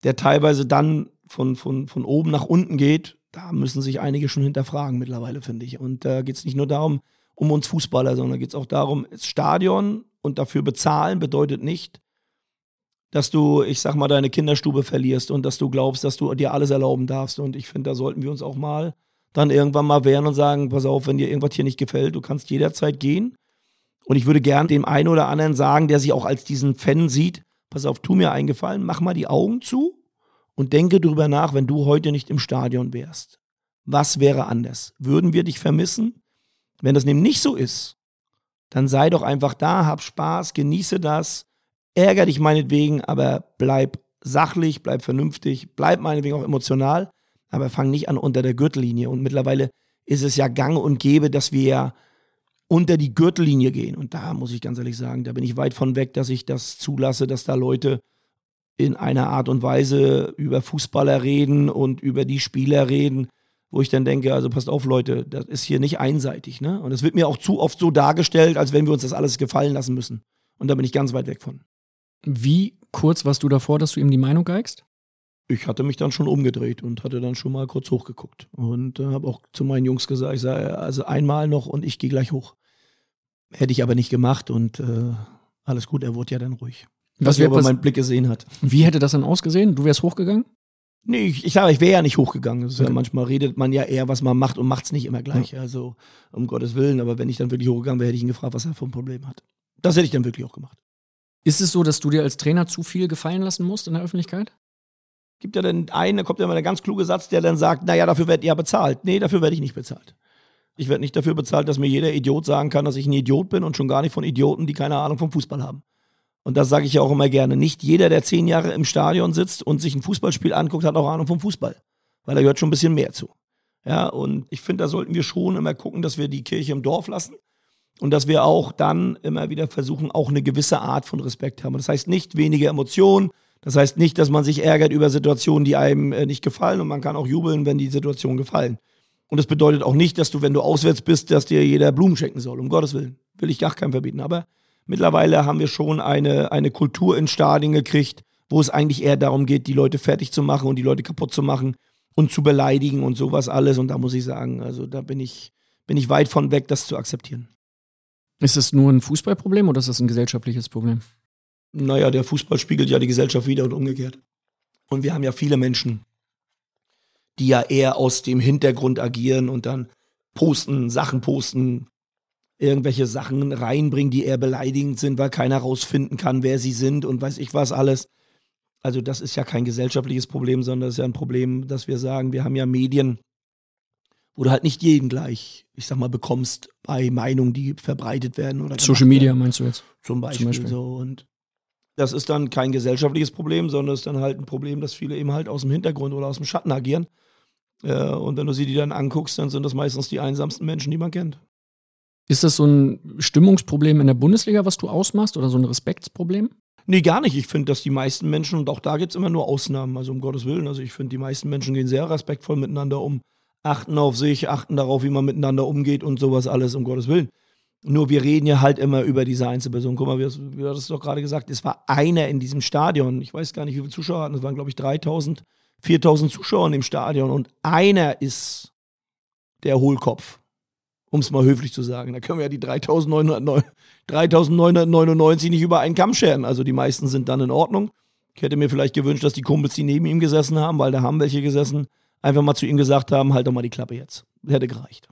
der teilweise dann von, von, von oben nach unten geht, da müssen sich einige schon hinterfragen mittlerweile, finde ich. Und da geht es nicht nur darum, um uns Fußballer, sondern geht es auch darum, das Stadion und dafür bezahlen bedeutet nicht, dass du, ich sag mal, deine Kinderstube verlierst und dass du glaubst, dass du dir alles erlauben darfst. Und ich finde, da sollten wir uns auch mal dann irgendwann mal wehren und sagen, pass auf, wenn dir irgendwas hier nicht gefällt, du kannst jederzeit gehen. Und ich würde gern dem einen oder anderen sagen, der sich auch als diesen Fan sieht, pass auf, tu mir einen Gefallen, mach mal die Augen zu und denke drüber nach, wenn du heute nicht im Stadion wärst. Was wäre anders? Würden wir dich vermissen? Wenn das nämlich nicht so ist, dann sei doch einfach da, hab Spaß, genieße das, ärger dich meinetwegen, aber bleib sachlich, bleib vernünftig, bleib meinetwegen auch emotional, aber fang nicht an unter der Gürtellinie. Und mittlerweile ist es ja gang und gäbe, dass wir ja unter die Gürtellinie gehen. Und da muss ich ganz ehrlich sagen, da bin ich weit von weg, dass ich das zulasse, dass da Leute in einer Art und Weise über Fußballer reden und über die Spieler reden, wo ich dann denke, also passt auf, Leute, das ist hier nicht einseitig. Ne? Und es wird mir auch zu oft so dargestellt, als wenn wir uns das alles gefallen lassen müssen. Und da bin ich ganz weit weg von. Wie kurz warst du davor, dass du ihm die Meinung geigst? Ich hatte mich dann schon umgedreht und hatte dann schon mal kurz hochgeguckt. Und äh, habe auch zu meinen Jungs gesagt, ich sage, also einmal noch und ich gehe gleich hoch. Hätte ich aber nicht gemacht und äh, alles gut, er wurde ja dann ruhig. Was er pass- meinen Blick gesehen hat. Wie hätte das dann ausgesehen? Du wärst hochgegangen? Nee, ich, ich sage, ich wäre ja nicht hochgegangen. Ja, manchmal redet man ja eher, was man macht und macht es nicht immer gleich. Also um Gottes Willen. Aber wenn ich dann wirklich hochgegangen wäre, hätte ich ihn gefragt, was er für ein Problem hat. Das hätte ich dann wirklich auch gemacht. Ist es so, dass du dir als Trainer zu viel gefallen lassen musst in der Öffentlichkeit? Gibt ja dann einen, da kommt ja mal der ganz kluge Satz, der dann sagt, naja, dafür werdet ihr ja bezahlt. Nee, dafür werde ich nicht bezahlt. Ich werde nicht dafür bezahlt, dass mir jeder Idiot sagen kann, dass ich ein Idiot bin und schon gar nicht von Idioten, die keine Ahnung vom Fußball haben. Und das sage ich ja auch immer gerne. Nicht jeder, der zehn Jahre im Stadion sitzt und sich ein Fußballspiel anguckt, hat auch Ahnung vom Fußball. Weil da gehört schon ein bisschen mehr zu. Ja, und ich finde, da sollten wir schon immer gucken, dass wir die Kirche im Dorf lassen und dass wir auch dann immer wieder versuchen, auch eine gewisse Art von Respekt haben. Und das heißt nicht weniger Emotionen, das heißt nicht, dass man sich ärgert über Situationen, die einem äh, nicht gefallen und man kann auch jubeln, wenn die Situationen gefallen. Und das bedeutet auch nicht, dass du, wenn du auswärts bist, dass dir jeder Blumen schenken soll. Um Gottes Willen. Will ich gar keinem verbieten. Aber mittlerweile haben wir schon eine, eine Kultur in Stadien gekriegt, wo es eigentlich eher darum geht, die Leute fertig zu machen und die Leute kaputt zu machen und zu beleidigen und sowas alles. Und da muss ich sagen, also da bin ich, bin ich weit von weg, das zu akzeptieren. Ist das nur ein Fußballproblem oder ist das ein gesellschaftliches Problem? Naja, der Fußball spiegelt ja die Gesellschaft wieder und umgekehrt. Und wir haben ja viele Menschen, die ja eher aus dem Hintergrund agieren und dann posten, Sachen posten, irgendwelche Sachen reinbringen, die eher beleidigend sind, weil keiner rausfinden kann, wer sie sind und weiß ich was alles. Also das ist ja kein gesellschaftliches Problem, sondern das ist ja ein Problem, dass wir sagen, wir haben ja Medien, wo du halt nicht jeden gleich, ich sag mal, bekommst bei Meinungen, die verbreitet werden oder Social Media meinst du jetzt? Zum Beispiel, Zum Beispiel. so und das ist dann kein gesellschaftliches Problem, sondern es ist dann halt ein Problem, dass viele eben halt aus dem Hintergrund oder aus dem Schatten agieren. Äh, und wenn du sie die dann anguckst, dann sind das meistens die einsamsten Menschen, die man kennt. Ist das so ein Stimmungsproblem in der Bundesliga, was du ausmachst, oder so ein Respektsproblem? Nee, gar nicht. Ich finde, dass die meisten Menschen, und auch da gibt es immer nur Ausnahmen, also um Gottes Willen, also ich finde, die meisten Menschen gehen sehr respektvoll miteinander um, achten auf sich, achten darauf, wie man miteinander umgeht und sowas alles, um Gottes Willen. Nur wir reden ja halt immer über diese Einzelperson. Guck mal, wie du hast es doch gerade gesagt, es war einer in diesem Stadion. Ich weiß gar nicht, wie viele Zuschauer hatten. Es waren, glaube ich, 3000, 4000 Zuschauer in dem Stadion. Und einer ist der Hohlkopf. Um es mal höflich zu sagen. Da können wir ja die 3909 3999 nicht über einen Kamm scheren. Also die meisten sind dann in Ordnung. Ich hätte mir vielleicht gewünscht, dass die Kumpels, die neben ihm gesessen haben, weil da haben welche gesessen, einfach mal zu ihm gesagt haben, halt doch mal die Klappe jetzt. Hätte gereicht.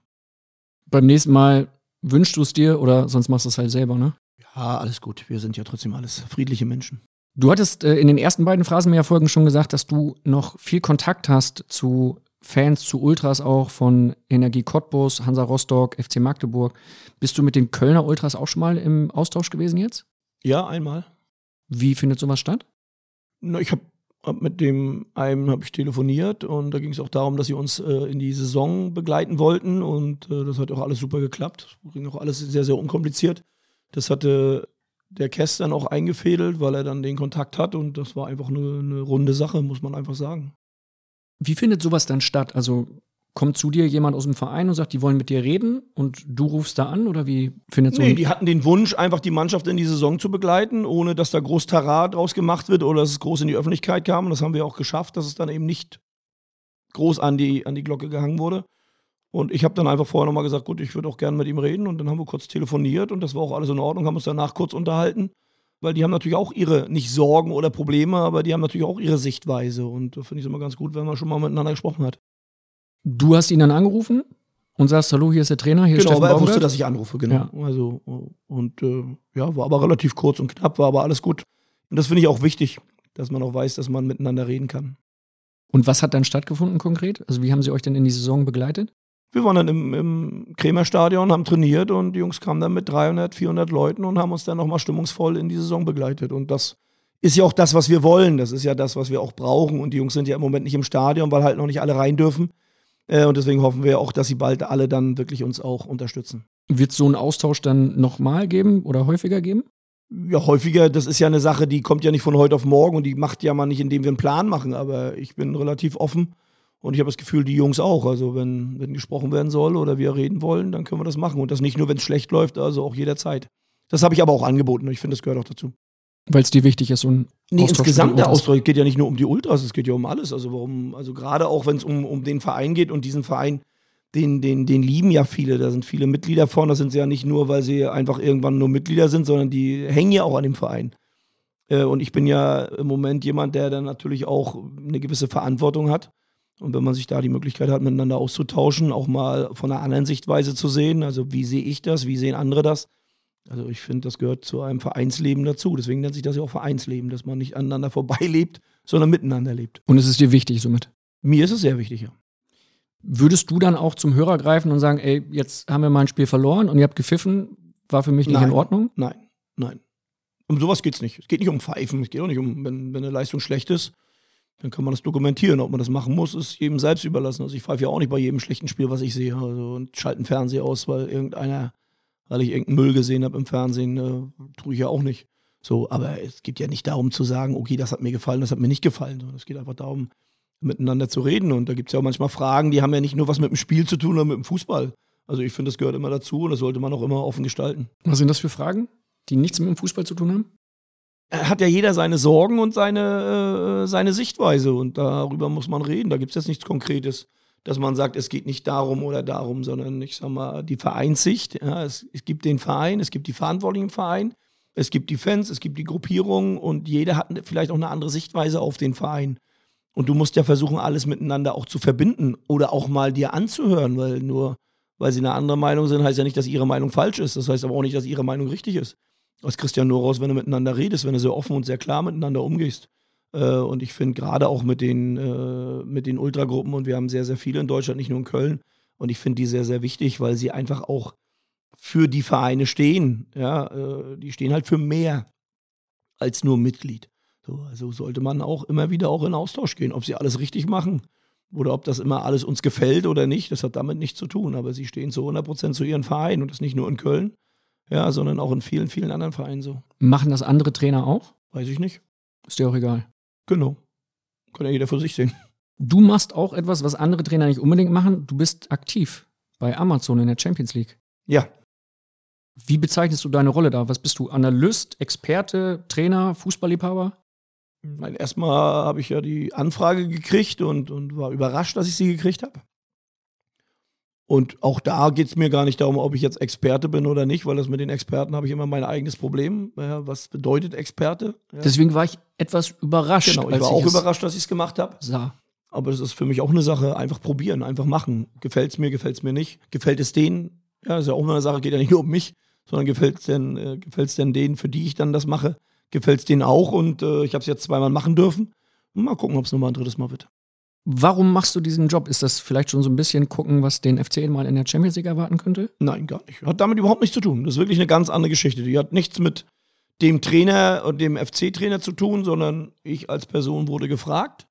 Beim nächsten Mal wünschst du es dir oder sonst machst du es halt selber, ne? Ja, alles gut. Wir sind ja trotzdem alles friedliche Menschen. Du hattest äh, in den ersten beiden Phrasenmäher-Folgen schon gesagt, dass du noch viel Kontakt hast zu Fans, zu Ultras auch von Energie Cottbus, Hansa Rostock, FC Magdeburg. Bist du mit den Kölner Ultras auch schon mal im Austausch gewesen jetzt? Ja, einmal. Wie findet sowas statt? Na, ich habe hab mit dem einen habe ich telefoniert und da ging es auch darum, dass sie uns äh, in die Saison begleiten wollten und äh, das hat auch alles super geklappt. Ging auch alles sehr, sehr unkompliziert. Das hatte der Kess dann auch eingefädelt, weil er dann den Kontakt hat und das war einfach eine, eine runde Sache, muss man einfach sagen. Wie findet sowas dann statt? Also kommt zu dir jemand aus dem Verein und sagt, die wollen mit dir reden und du rufst da an oder wie findet so Nee, die hatten den Wunsch, einfach die Mannschaft in die Saison zu begleiten, ohne dass da groß Tarat draus gemacht wird oder dass es groß in die Öffentlichkeit kam. Und das haben wir auch geschafft, dass es dann eben nicht groß an die, an die Glocke gehangen wurde. Und ich habe dann einfach vorher nochmal gesagt, gut, ich würde auch gerne mit ihm reden. Und dann haben wir kurz telefoniert und das war auch alles in Ordnung, haben uns danach kurz unterhalten. Weil die haben natürlich auch ihre, nicht Sorgen oder Probleme, aber die haben natürlich auch ihre Sichtweise. Und da finde ich es immer ganz gut, wenn man schon mal miteinander gesprochen hat. Du hast ihn dann angerufen und sagst, hallo, hier ist der Trainer, hier ist Genau, Steffen aber er Baumgart. wusste, dass ich anrufe, genau. Also, und äh, ja, war aber relativ kurz und knapp, war aber alles gut. Und das finde ich auch wichtig, dass man auch weiß, dass man miteinander reden kann. Und was hat dann stattgefunden konkret? Also wie haben sie euch denn in die Saison begleitet? Wir waren dann im, im Krämerstadion, haben trainiert und die Jungs kamen dann mit 300, 400 Leuten und haben uns dann nochmal stimmungsvoll in die Saison begleitet. Und das ist ja auch das, was wir wollen. Das ist ja das, was wir auch brauchen. Und die Jungs sind ja im Moment nicht im Stadion, weil halt noch nicht alle rein dürfen. Äh, und deswegen hoffen wir auch, dass sie bald alle dann wirklich uns auch unterstützen. Wird es so einen Austausch dann nochmal geben oder häufiger geben? Ja, häufiger, das ist ja eine Sache, die kommt ja nicht von heute auf morgen und die macht ja man nicht, indem wir einen Plan machen. Aber ich bin relativ offen und ich habe das Gefühl, die Jungs auch. Also, wenn, wenn gesprochen werden soll oder wir reden wollen, dann können wir das machen. Und das nicht nur, wenn es schlecht läuft, also auch jederzeit. Das habe ich aber auch angeboten und ich finde, das gehört auch dazu. Weil es dir wichtig ist, ein Nee, insgesamt der. Austausch geht ja nicht nur um die Ultras, es geht ja um alles. Also warum, also gerade auch wenn es um, um den Verein geht und diesen Verein, den, den, den lieben ja viele. Da sind viele Mitglieder vorne. Das sind sie ja nicht nur, weil sie einfach irgendwann nur Mitglieder sind, sondern die hängen ja auch an dem Verein. Äh, Und ich bin ja im Moment jemand, der dann natürlich auch eine gewisse Verantwortung hat. Und wenn man sich da die Möglichkeit hat, miteinander auszutauschen, auch mal von einer anderen Sichtweise zu sehen, also wie sehe ich das, wie sehen andere das, also ich finde, das gehört zu einem Vereinsleben dazu. Deswegen nennt sich das ja auch Vereinsleben, dass man nicht aneinander vorbeilebt, sondern miteinander lebt. Und es ist dir wichtig somit? Mir ist es sehr wichtig, ja. Würdest du dann auch zum Hörer greifen und sagen, ey, jetzt haben wir mal ein Spiel verloren und ihr habt gepfiffen, war für mich nicht Nein. in Ordnung? Nein, nein. Um sowas geht es nicht. Es geht nicht um Pfeifen, es geht auch nicht um, wenn, wenn eine Leistung schlecht ist, dann kann man das dokumentieren. Ob man das machen muss, ist jedem selbst überlassen. Also ich pfeife ja auch nicht bei jedem schlechten Spiel, was ich sehe. Also und schalte den Fernseher aus, weil irgendeiner, weil ich irgendeinen Müll gesehen habe im Fernsehen, äh, tue ich ja auch nicht. So, aber es geht ja nicht darum zu sagen, okay, das hat mir gefallen, das hat mir nicht gefallen. sondern Es geht einfach darum, miteinander zu reden. Und da gibt es ja auch manchmal Fragen, die haben ja nicht nur was mit dem Spiel zu tun oder mit dem Fußball. Also ich finde, das gehört immer dazu und das sollte man auch immer offen gestalten. Was sind das für Fragen, die nichts mit dem Fußball zu tun haben? Hat ja jeder seine Sorgen und seine, äh, seine Sichtweise und darüber muss man reden. Da gibt es jetzt nichts Konkretes. dass man sagt, es geht nicht darum oder darum, sondern ich sag mal, die Vereinssicht. Ja, es, es gibt den Verein, es gibt die Verantwortlichen im Verein, es gibt die Fans, es gibt die Gruppierungen und jeder hat vielleicht auch eine andere Sichtweise auf den Verein. Und du musst ja versuchen, alles miteinander auch zu verbinden oder auch mal dir anzuhören, weil nur weil sie eine andere Meinung sind, heißt ja nicht, dass ihre Meinung falsch ist. Das heißt aber auch nicht, dass ihre Meinung richtig ist. Aus Christian nur raus, wenn du miteinander redest, wenn du sehr offen und sehr klar miteinander umgehst. Äh, und ich finde gerade auch mit den, äh, mit den Ultragruppen, und wir haben sehr, sehr viele in Deutschland, nicht nur in Köln, und ich finde die sehr, sehr wichtig, weil sie einfach auch für die Vereine stehen. Ja, äh, die stehen halt für mehr als nur Mitglied. So, also sollte man auch immer wieder auch in Austausch gehen, ob sie alles richtig machen oder ob das immer alles uns gefällt oder nicht. Das hat damit nichts zu tun. Aber sie stehen zu 100 Prozent zu ihren Vereinen und das nicht nur in Köln, ja, sondern auch in vielen, vielen anderen Vereinen so. Machen das andere Trainer auch? Weiß ich nicht. Ist dir auch egal. Genau. Kann ja jeder für sich sehen. Du machst auch etwas, was andere Trainer nicht unbedingt machen. Du bist aktiv bei Amazon in der Champions League. Ja. Wie bezeichnest du deine Rolle da? Was bist du? Analyst, Experte, Trainer, Fußballliebhaber? Mein, erstmal habe ich ja die Anfrage gekriegt und, und war überrascht, dass ich sie gekriegt habe. Und auch da geht es mir gar nicht darum, ob ich jetzt Experte bin oder nicht, weil das mit den Experten habe ich immer mein eigenes Problem. Ja, was bedeutet Experte? Ja. Deswegen war ich etwas überrascht. Genau, ich war auch überrascht, dass ich es gemacht habe. Aber es ist für mich auch eine Sache, einfach probieren, einfach machen. Gefällt es mir, gefällt es mir nicht? Gefällt es denen? Ja, ist ja auch immer eine Sache, geht ja nicht nur um mich, sondern gefällt es denn, äh, gefällt's denn denen, für die ich dann das mache? Gefällt es denen auch? Und äh, ich habe es jetzt zweimal machen dürfen. Mal gucken, ob es nochmal ein drittes Mal wird. Warum machst du diesen Job? Ist das vielleicht schon so ein bisschen gucken, was den FC mal in der Champions League erwarten könnte? Nein, gar nicht. Hat damit überhaupt nichts zu tun. Das ist wirklich eine ganz andere Geschichte. Die hat nichts mit dem Trainer und dem FC-Trainer zu tun, sondern ich als Person wurde gefragt.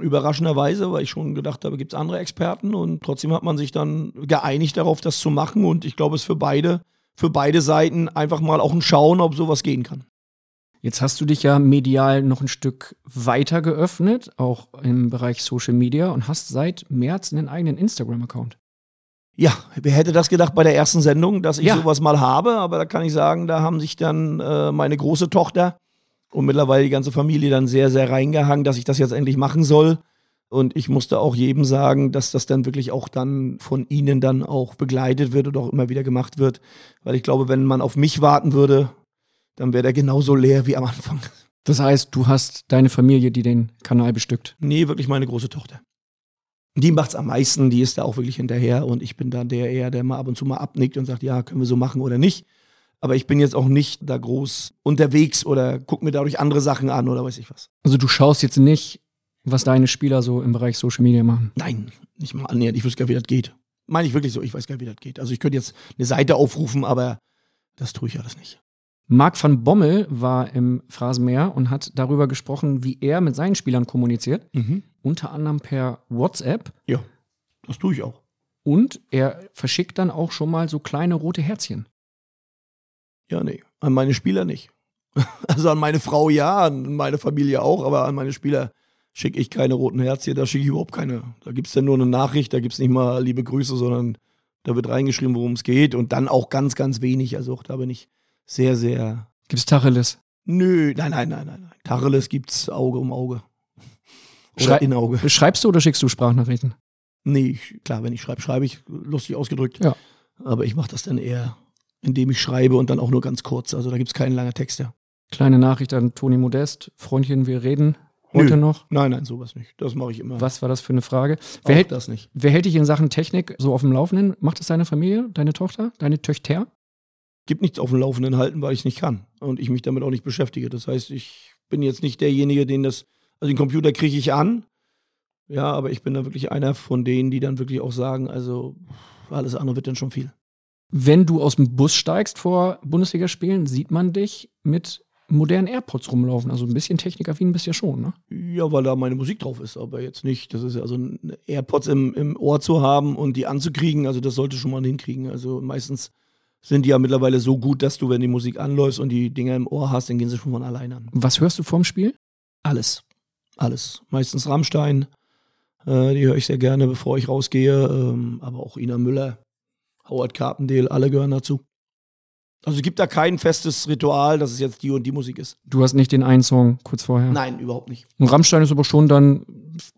Überraschenderweise, weil ich schon gedacht habe, gibt es andere Experten und trotzdem hat man sich dann geeinigt darauf, das zu machen. Und ich glaube, es ist für beide, für beide Seiten einfach mal auch ein Schauen, ob sowas gehen kann. Jetzt hast du dich ja medial noch ein Stück weiter geöffnet, auch im Bereich Social Media und hast seit März einen eigenen Instagram-Account. Ja, wer hätte das gedacht bei der ersten Sendung, dass ich ja. sowas mal habe, aber da kann ich sagen, da haben sich dann äh, meine große Tochter und mittlerweile die ganze Familie dann sehr, sehr reingehangen, dass ich das jetzt endlich machen soll. Und ich musste auch jedem sagen, dass das dann wirklich auch dann von ihnen dann auch begleitet wird und auch immer wieder gemacht wird. Weil ich glaube, wenn man auf mich warten würde, dann wäre der genauso leer wie am Anfang. Das heißt, du hast deine Familie, die den Kanal bestückt? Nee, wirklich meine große Tochter. Die macht's am meisten, die ist da auch wirklich hinterher und ich bin da der eher, der mal ab und zu mal abnickt und sagt, ja, können wir so machen oder nicht. Aber ich bin jetzt auch nicht da groß unterwegs oder guck mir dadurch andere Sachen an oder weiß ich was. Also du schaust jetzt nicht, was deine Spieler so im Bereich Social Media machen? Nein, nicht mal annähernd. Ich wüsste gar nicht, wie das geht. Meine ich wirklich so, ich weiß gar nicht, wie das geht. Also ich könnte jetzt eine Seite aufrufen, aber das tue ich alles nicht. Marc van Bommel war im Phrasenmeer und hat darüber gesprochen, wie er mit seinen Spielern kommuniziert. Mhm. Unter anderem per WhatsApp. Ja, das tue ich auch. Und er verschickt dann auch schon mal so kleine rote Herzchen. Ja, nee, an meine Spieler nicht. Also an meine Frau ja, an meine Familie auch, aber an meine Spieler schicke ich keine roten Herzchen, da schicke ich überhaupt keine. Da gibt es dann nur eine Nachricht, da gibt es nicht mal liebe Grüße, sondern da wird reingeschrieben, worum es geht und dann auch ganz, ganz wenig. Also auch da bin ich sehr, sehr. Gibt's Tacheles? Nö, nein, nein, nein, nein. nein. Tacheles gibt's Auge um Auge. Oder Schrei in Auge. Schreibst du oder schickst du Sprachnachrichten? Nee, ich, klar, wenn ich schreibe, schreibe ich, lustig ausgedrückt. Ja. Aber ich mache das dann eher, indem ich schreibe und dann auch nur ganz kurz. Also da gibt's keine lange Texte. Kleine Nachricht an Toni Modest. Freundchen, wir reden heute Nö. noch. Nein, nein, sowas nicht. Das mache ich immer. Was war das für eine Frage? Wer hält, das nicht. Wer hält dich in Sachen Technik so auf dem Laufenden? Macht es deine Familie, deine Tochter, deine Töchter? Gibt nichts auf dem Laufenden halten, weil ich es nicht kann und ich mich damit auch nicht beschäftige. Das heißt, ich bin jetzt nicht derjenige, den das, also den Computer kriege ich an, ja, aber ich bin da wirklich einer von denen, die dann wirklich auch sagen, also alles andere wird dann schon viel. Wenn du aus dem Bus steigst vor Bundesligaspielen, sieht man dich mit modernen AirPods rumlaufen. Also ein bisschen technikaffin bist du ja schon, ne? Ja, weil da meine Musik drauf ist, aber jetzt nicht. Das ist ja also AirPods im, im Ohr zu haben und die anzukriegen, also das sollte schon mal hinkriegen. Also meistens sind die ja mittlerweile so gut, dass du, wenn die Musik anläuft und die Dinger im Ohr hast, dann gehen sie schon von alleine an. Was hörst du vorm Spiel? Alles. Alles. Meistens Rammstein. Äh, die höre ich sehr gerne, bevor ich rausgehe. Ähm, aber auch Ina Müller, Howard Carpendale, alle gehören dazu. Also es gibt da kein festes Ritual, dass es jetzt die und die Musik ist. Du hast nicht den einen Song kurz vorher. Nein, überhaupt nicht. Und Rammstein ist aber schon dann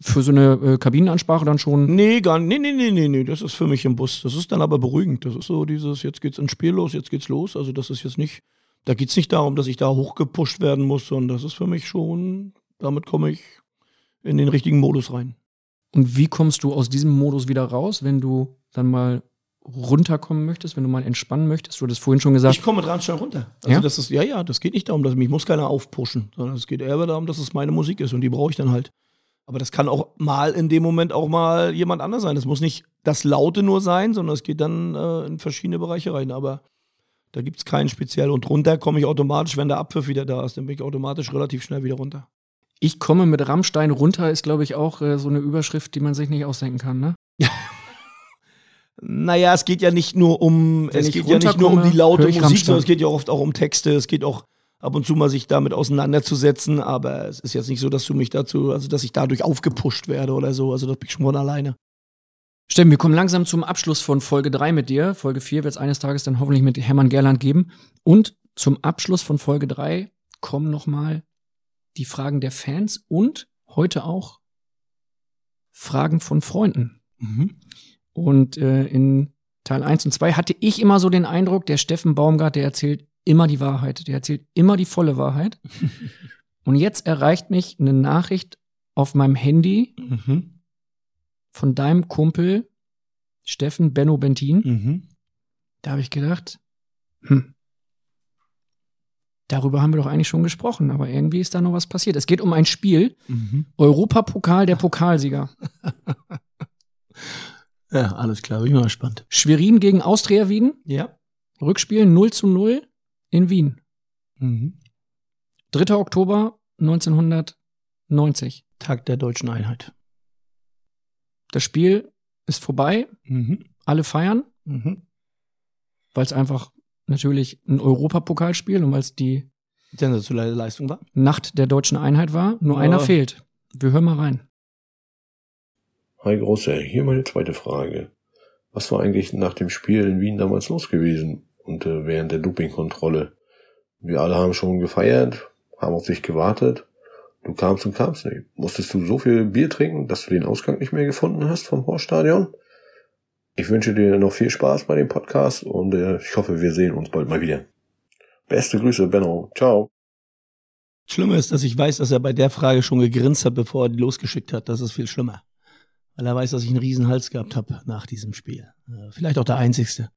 für so eine äh, Kabinenansprache dann schon. Nee, gar nicht. Nee, nee, nee, nee, nee. Das ist für mich im Bus. Das ist dann aber beruhigend. Das ist so dieses, jetzt geht's ins Spiel los, jetzt geht's los. Also das ist jetzt nicht, da geht's nicht darum, dass ich da hochgepusht werden muss, sondern das ist für mich schon, damit komme ich in den richtigen Modus rein. Und wie kommst du aus diesem Modus wieder raus, wenn du dann mal runterkommen möchtest, wenn du mal entspannen möchtest? Du hattest vorhin schon gesagt. Ich komme mit Rammstein runter. Also Ja? das ist, ja, ja, das geht nicht darum, dass mich muss keiner aufpushen, sondern es geht eher darum, dass es meine Musik ist und die brauche ich dann halt. Aber das kann auch mal in dem Moment auch mal jemand anders sein. Es muss nicht das Laute nur sein, sondern es geht dann äh, in verschiedene Bereiche rein. Aber da gibt es keinen speziell. Und runter komme ich automatisch, wenn der Abpfiff wieder da ist, dann bin ich automatisch relativ schnell wieder runter. Ich komme mit Rammstein runter, ist, glaube ich, auch äh, so eine Überschrift, die man sich nicht ausdenken kann, ne? Naja, es geht ja nicht nur um, Wenn es geht ja nicht nur um die laute Musik, Rammstein. sondern es geht ja oft auch um Texte, es geht auch ab und zu mal sich damit auseinanderzusetzen, aber es ist jetzt nicht so, dass du mich dazu, also dass ich dadurch aufgepusht werde oder so, also das bin ich schon von alleine. Steffen, wir kommen langsam zum Abschluss von Folge 3 mit dir. Folge 4 wird es eines Tages dann hoffentlich mit Hermann Gerland geben. Und zum Abschluss von Folge 3 kommen nochmal die Fragen der Fans und heute auch Fragen von Freunden. Und äh, in Teil 1 und 2 hatte ich immer so den Eindruck, der Steffen Baumgart, der erzählt immer die Wahrheit. Der erzählt immer die volle Wahrheit. und jetzt erreicht mich eine Nachricht auf meinem Handy von deinem Kumpel Steffen Benno Bentin. Da habe ich gedacht, hm, darüber haben wir doch eigentlich schon gesprochen, aber irgendwie ist da noch was passiert. Es geht um ein Spiel, Europapokal der Pokalsieger. Ja, alles klar, bin ich mal gespannt. Schwerin gegen Austria Wien. Ja. Rückspiel 0 zu 0 in Wien. Mhm. 3. Oktober 1990. Tag der deutschen Einheit. Das Spiel ist vorbei. Mhm. Alle feiern, Mhm. weil es einfach natürlich ein Europapokalspiel und weil es die Sensationelle Leistung war. Nacht der deutschen Einheit war. Nur Ja. einer fehlt. Wir hören mal rein. Hi Große, hier meine zweite Frage. Was war eigentlich nach dem Spiel in Wien damals los gewesen und äh, während der Dopingkontrolle? Wir alle haben schon gefeiert, haben auf dich gewartet. Du kamst und kamst nicht. Musstest du so viel Bier trinken, dass du den Ausgang nicht mehr gefunden hast vom Horststadion? Ich wünsche dir noch viel Spaß bei dem Podcast und äh, ich hoffe, wir sehen uns bald mal wieder. Beste Grüße, Benno. Ciao. Schlimme ist, dass ich weiß, dass er bei der Frage schon gegrinst hat, bevor er die losgeschickt hat. Das ist viel schlimmer. Weil er weiß, dass ich einen riesen Hals gehabt habe nach diesem Spiel. Äh, Vielleicht auch der einzigste.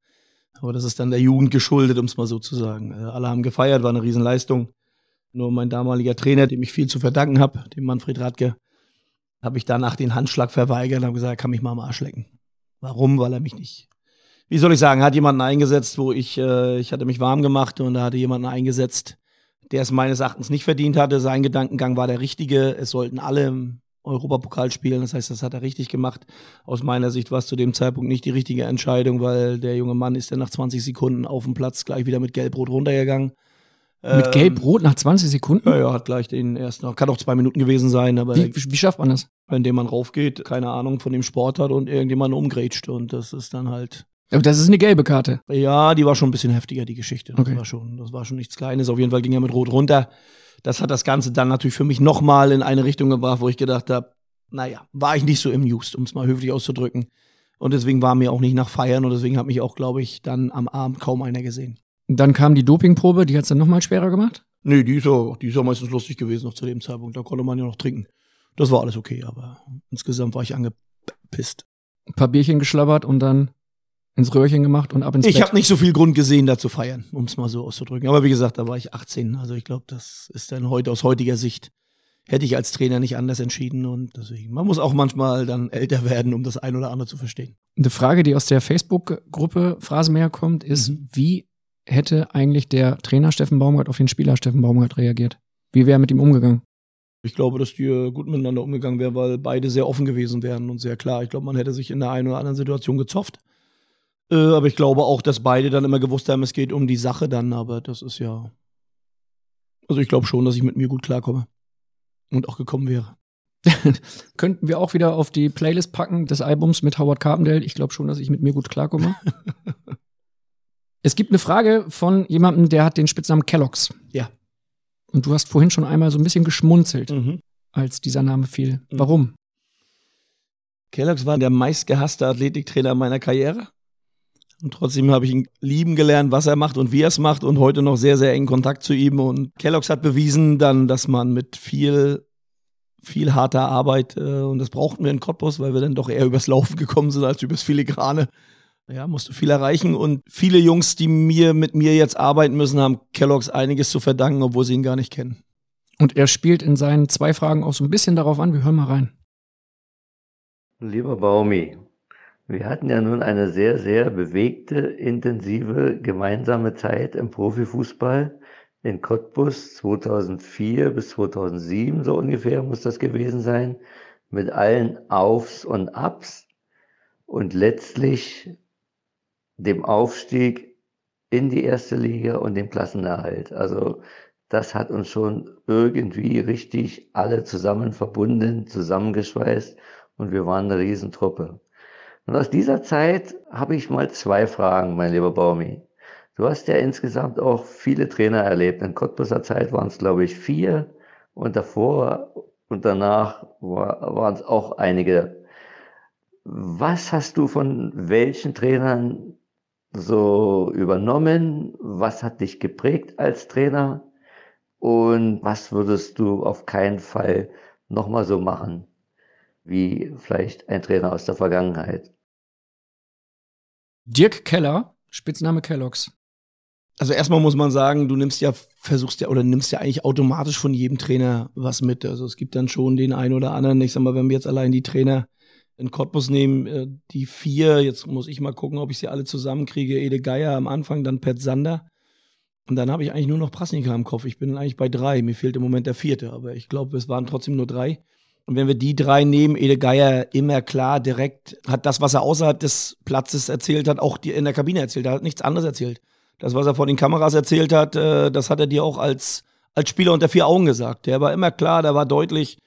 Aber das ist dann der Jugend geschuldet, um es mal so zu sagen. Äh, Alle haben gefeiert, war eine Riesenleistung. Nur mein damaliger Trainer, dem ich viel zu verdanken habe, dem Manfred Radke, habe ich danach den Handschlag verweigert und habe gesagt, kann mich mal am Arsch lecken. Warum? Weil er mich nicht. Wie soll ich sagen, hat jemanden eingesetzt, wo ich, äh, ich hatte mich warm gemacht und da hatte jemanden eingesetzt, der es meines Erachtens nicht verdient hatte. Sein Gedankengang war der richtige. Es sollten alle Europapokal spielen. Das heißt, das hat er richtig gemacht. Aus meiner Sicht war es zu dem Zeitpunkt nicht die richtige Entscheidung, weil der junge Mann ist dann nach 20 Sekunden auf dem Platz gleich wieder mit Gelb-Rot runtergegangen. Mit Ähm, Gelb-Rot nach 20 Sekunden? Ja, ja, hat gleich den ersten, kann auch zwei Minuten gewesen sein, aber Wie, wie schafft man das? indem man raufgeht, keine Ahnung von dem Sport hat und irgendjemanden umgrätscht und das ist dann halt Aber das ist eine gelbe Karte. ja, die war schon ein bisschen heftiger, die Geschichte. Das, Okay. war, schon, das war schon nichts Kleines. Auf jeden Fall ging er mit Rot runter. Das hat das Ganze dann natürlich für mich nochmal in eine Richtung gebracht, wo ich gedacht habe, naja, war ich nicht so amused, um es mal höflich auszudrücken. Und deswegen war mir auch nicht nach Feiern und deswegen hat mich auch, glaube ich, dann am Abend kaum einer gesehen. Dann kam die Dopingprobe, die hat es dann nochmal schwerer gemacht. Nee, die ist, ja, die ist ja meistens lustig gewesen noch zu dem Zeitpunkt. Da konnte man ja noch trinken. Das war alles okay, aber insgesamt war ich angepisst. Ein paar Bierchen geschlabbert und dann ins Röhrchen gemacht und ab ins Ich habe nicht so viel Grund gesehen, da zu feiern, um es mal so auszudrücken. Aber wie gesagt, da war ich 18. Also ich glaube, das ist dann heute aus heutiger Sicht hätte ich als Trainer nicht anders entschieden und deswegen man muss auch manchmal dann älter werden, um das ein oder andere zu verstehen. Eine Frage, die aus der Facebook-Gruppe Phrasenmäher kommt, ist, Mhm. wie hätte eigentlich der Trainer Steffen Baumgart auf den Spieler Steffen Baumgart reagiert? Wie wäre er mit ihm umgegangen? Ich glaube, dass die äh, gut miteinander umgegangen wären, weil beide sehr offen gewesen wären und sehr klar. Ich glaube, man hätte sich in der einen oder anderen Situation gezofft. Äh, aber ich glaube auch, dass beide dann immer gewusst haben, es geht um die Sache dann. Aber das ist ja. Also ich glaube schon, dass ich mit mir gut klarkomme. Und auch gekommen wäre. Könnten wir auch wieder auf die Playlist packen des Albums mit Howard Carpendale? Ich glaube schon, dass ich mit mir gut klarkomme. Es gibt eine Frage von jemandem, der hat den Spitznamen Kellogg's. Ja. Und du hast vorhin schon einmal so ein bisschen geschmunzelt, Mhm. als dieser Name fiel. Warum? Kellogg's war der meistgehasste Athletiktrainer meiner Karriere. Und trotzdem habe ich ihn lieben gelernt, was er macht und wie er es macht und heute noch sehr, sehr engen Kontakt zu ihm. Und Kellogg's hat bewiesen dann, dass man mit viel, viel harter Arbeit, äh, und das brauchten wir in Cottbus, weil wir dann doch eher übers Laufen gekommen sind als übers Filigrane. Ja, musste viel erreichen und viele Jungs, die mir mit mir jetzt arbeiten müssen, haben Kellogg's einiges zu verdanken, obwohl sie ihn gar nicht kennen. Und er spielt in seinen zwei Fragen auch so ein bisschen darauf an. Wir hören mal rein. Lieber Baumi, wir hatten ja nun eine sehr, sehr bewegte, intensive gemeinsame Zeit im Profifußball in Cottbus 2004 bis 2007, so ungefähr muss das gewesen sein, mit allen Aufs und Abs und letztlich dem Aufstieg in die erste Liga und dem Klassenerhalt. Also das hat uns schon irgendwie richtig alle zusammen verbunden, zusammengeschweißt und wir waren eine Riesentruppe. Und aus dieser Zeit habe ich mal zwei Fragen, mein lieber Baumi. Du hast ja insgesamt auch viele Trainer erlebt. In Cottbuser Zeit waren es, glaube ich, vier und davor und danach war, waren es auch einige. Was hast du von welchen Trainern so übernommen? Was hat dich geprägt als Trainer? Und was würdest du auf keinen Fall nochmal so machen, wie vielleicht ein Trainer aus der Vergangenheit? Dirk Keller, Spitzname Kellogg's. Also erstmal muss man sagen, du nimmst ja, versuchst ja oder nimmst ja eigentlich automatisch von jedem Trainer was mit. Also es gibt dann schon den einen oder anderen. Ich sag mal, wenn wir jetzt allein die Trainer in Cottbus nehmen, äh, die vier, jetzt muss ich mal gucken, ob ich sie alle zusammenkriege. Ede Geier am Anfang, dann Pet Sander. Und dann habe ich eigentlich nur noch Prasnika im Kopf. Ich bin eigentlich bei drei. Mir fehlt im Moment der vierte, aber ich glaube, es waren trotzdem nur drei. Und wenn wir die drei nehmen, Ede Geier immer klar, direkt, hat das, was er außerhalb des Platzes erzählt hat, auch in der Kabine erzählt. Er hat nichts anderes erzählt. Das, was er vor den Kameras erzählt hat, äh, das hat er dir auch als, als Spieler unter vier Augen gesagt. Der war immer klar, der war deutlich,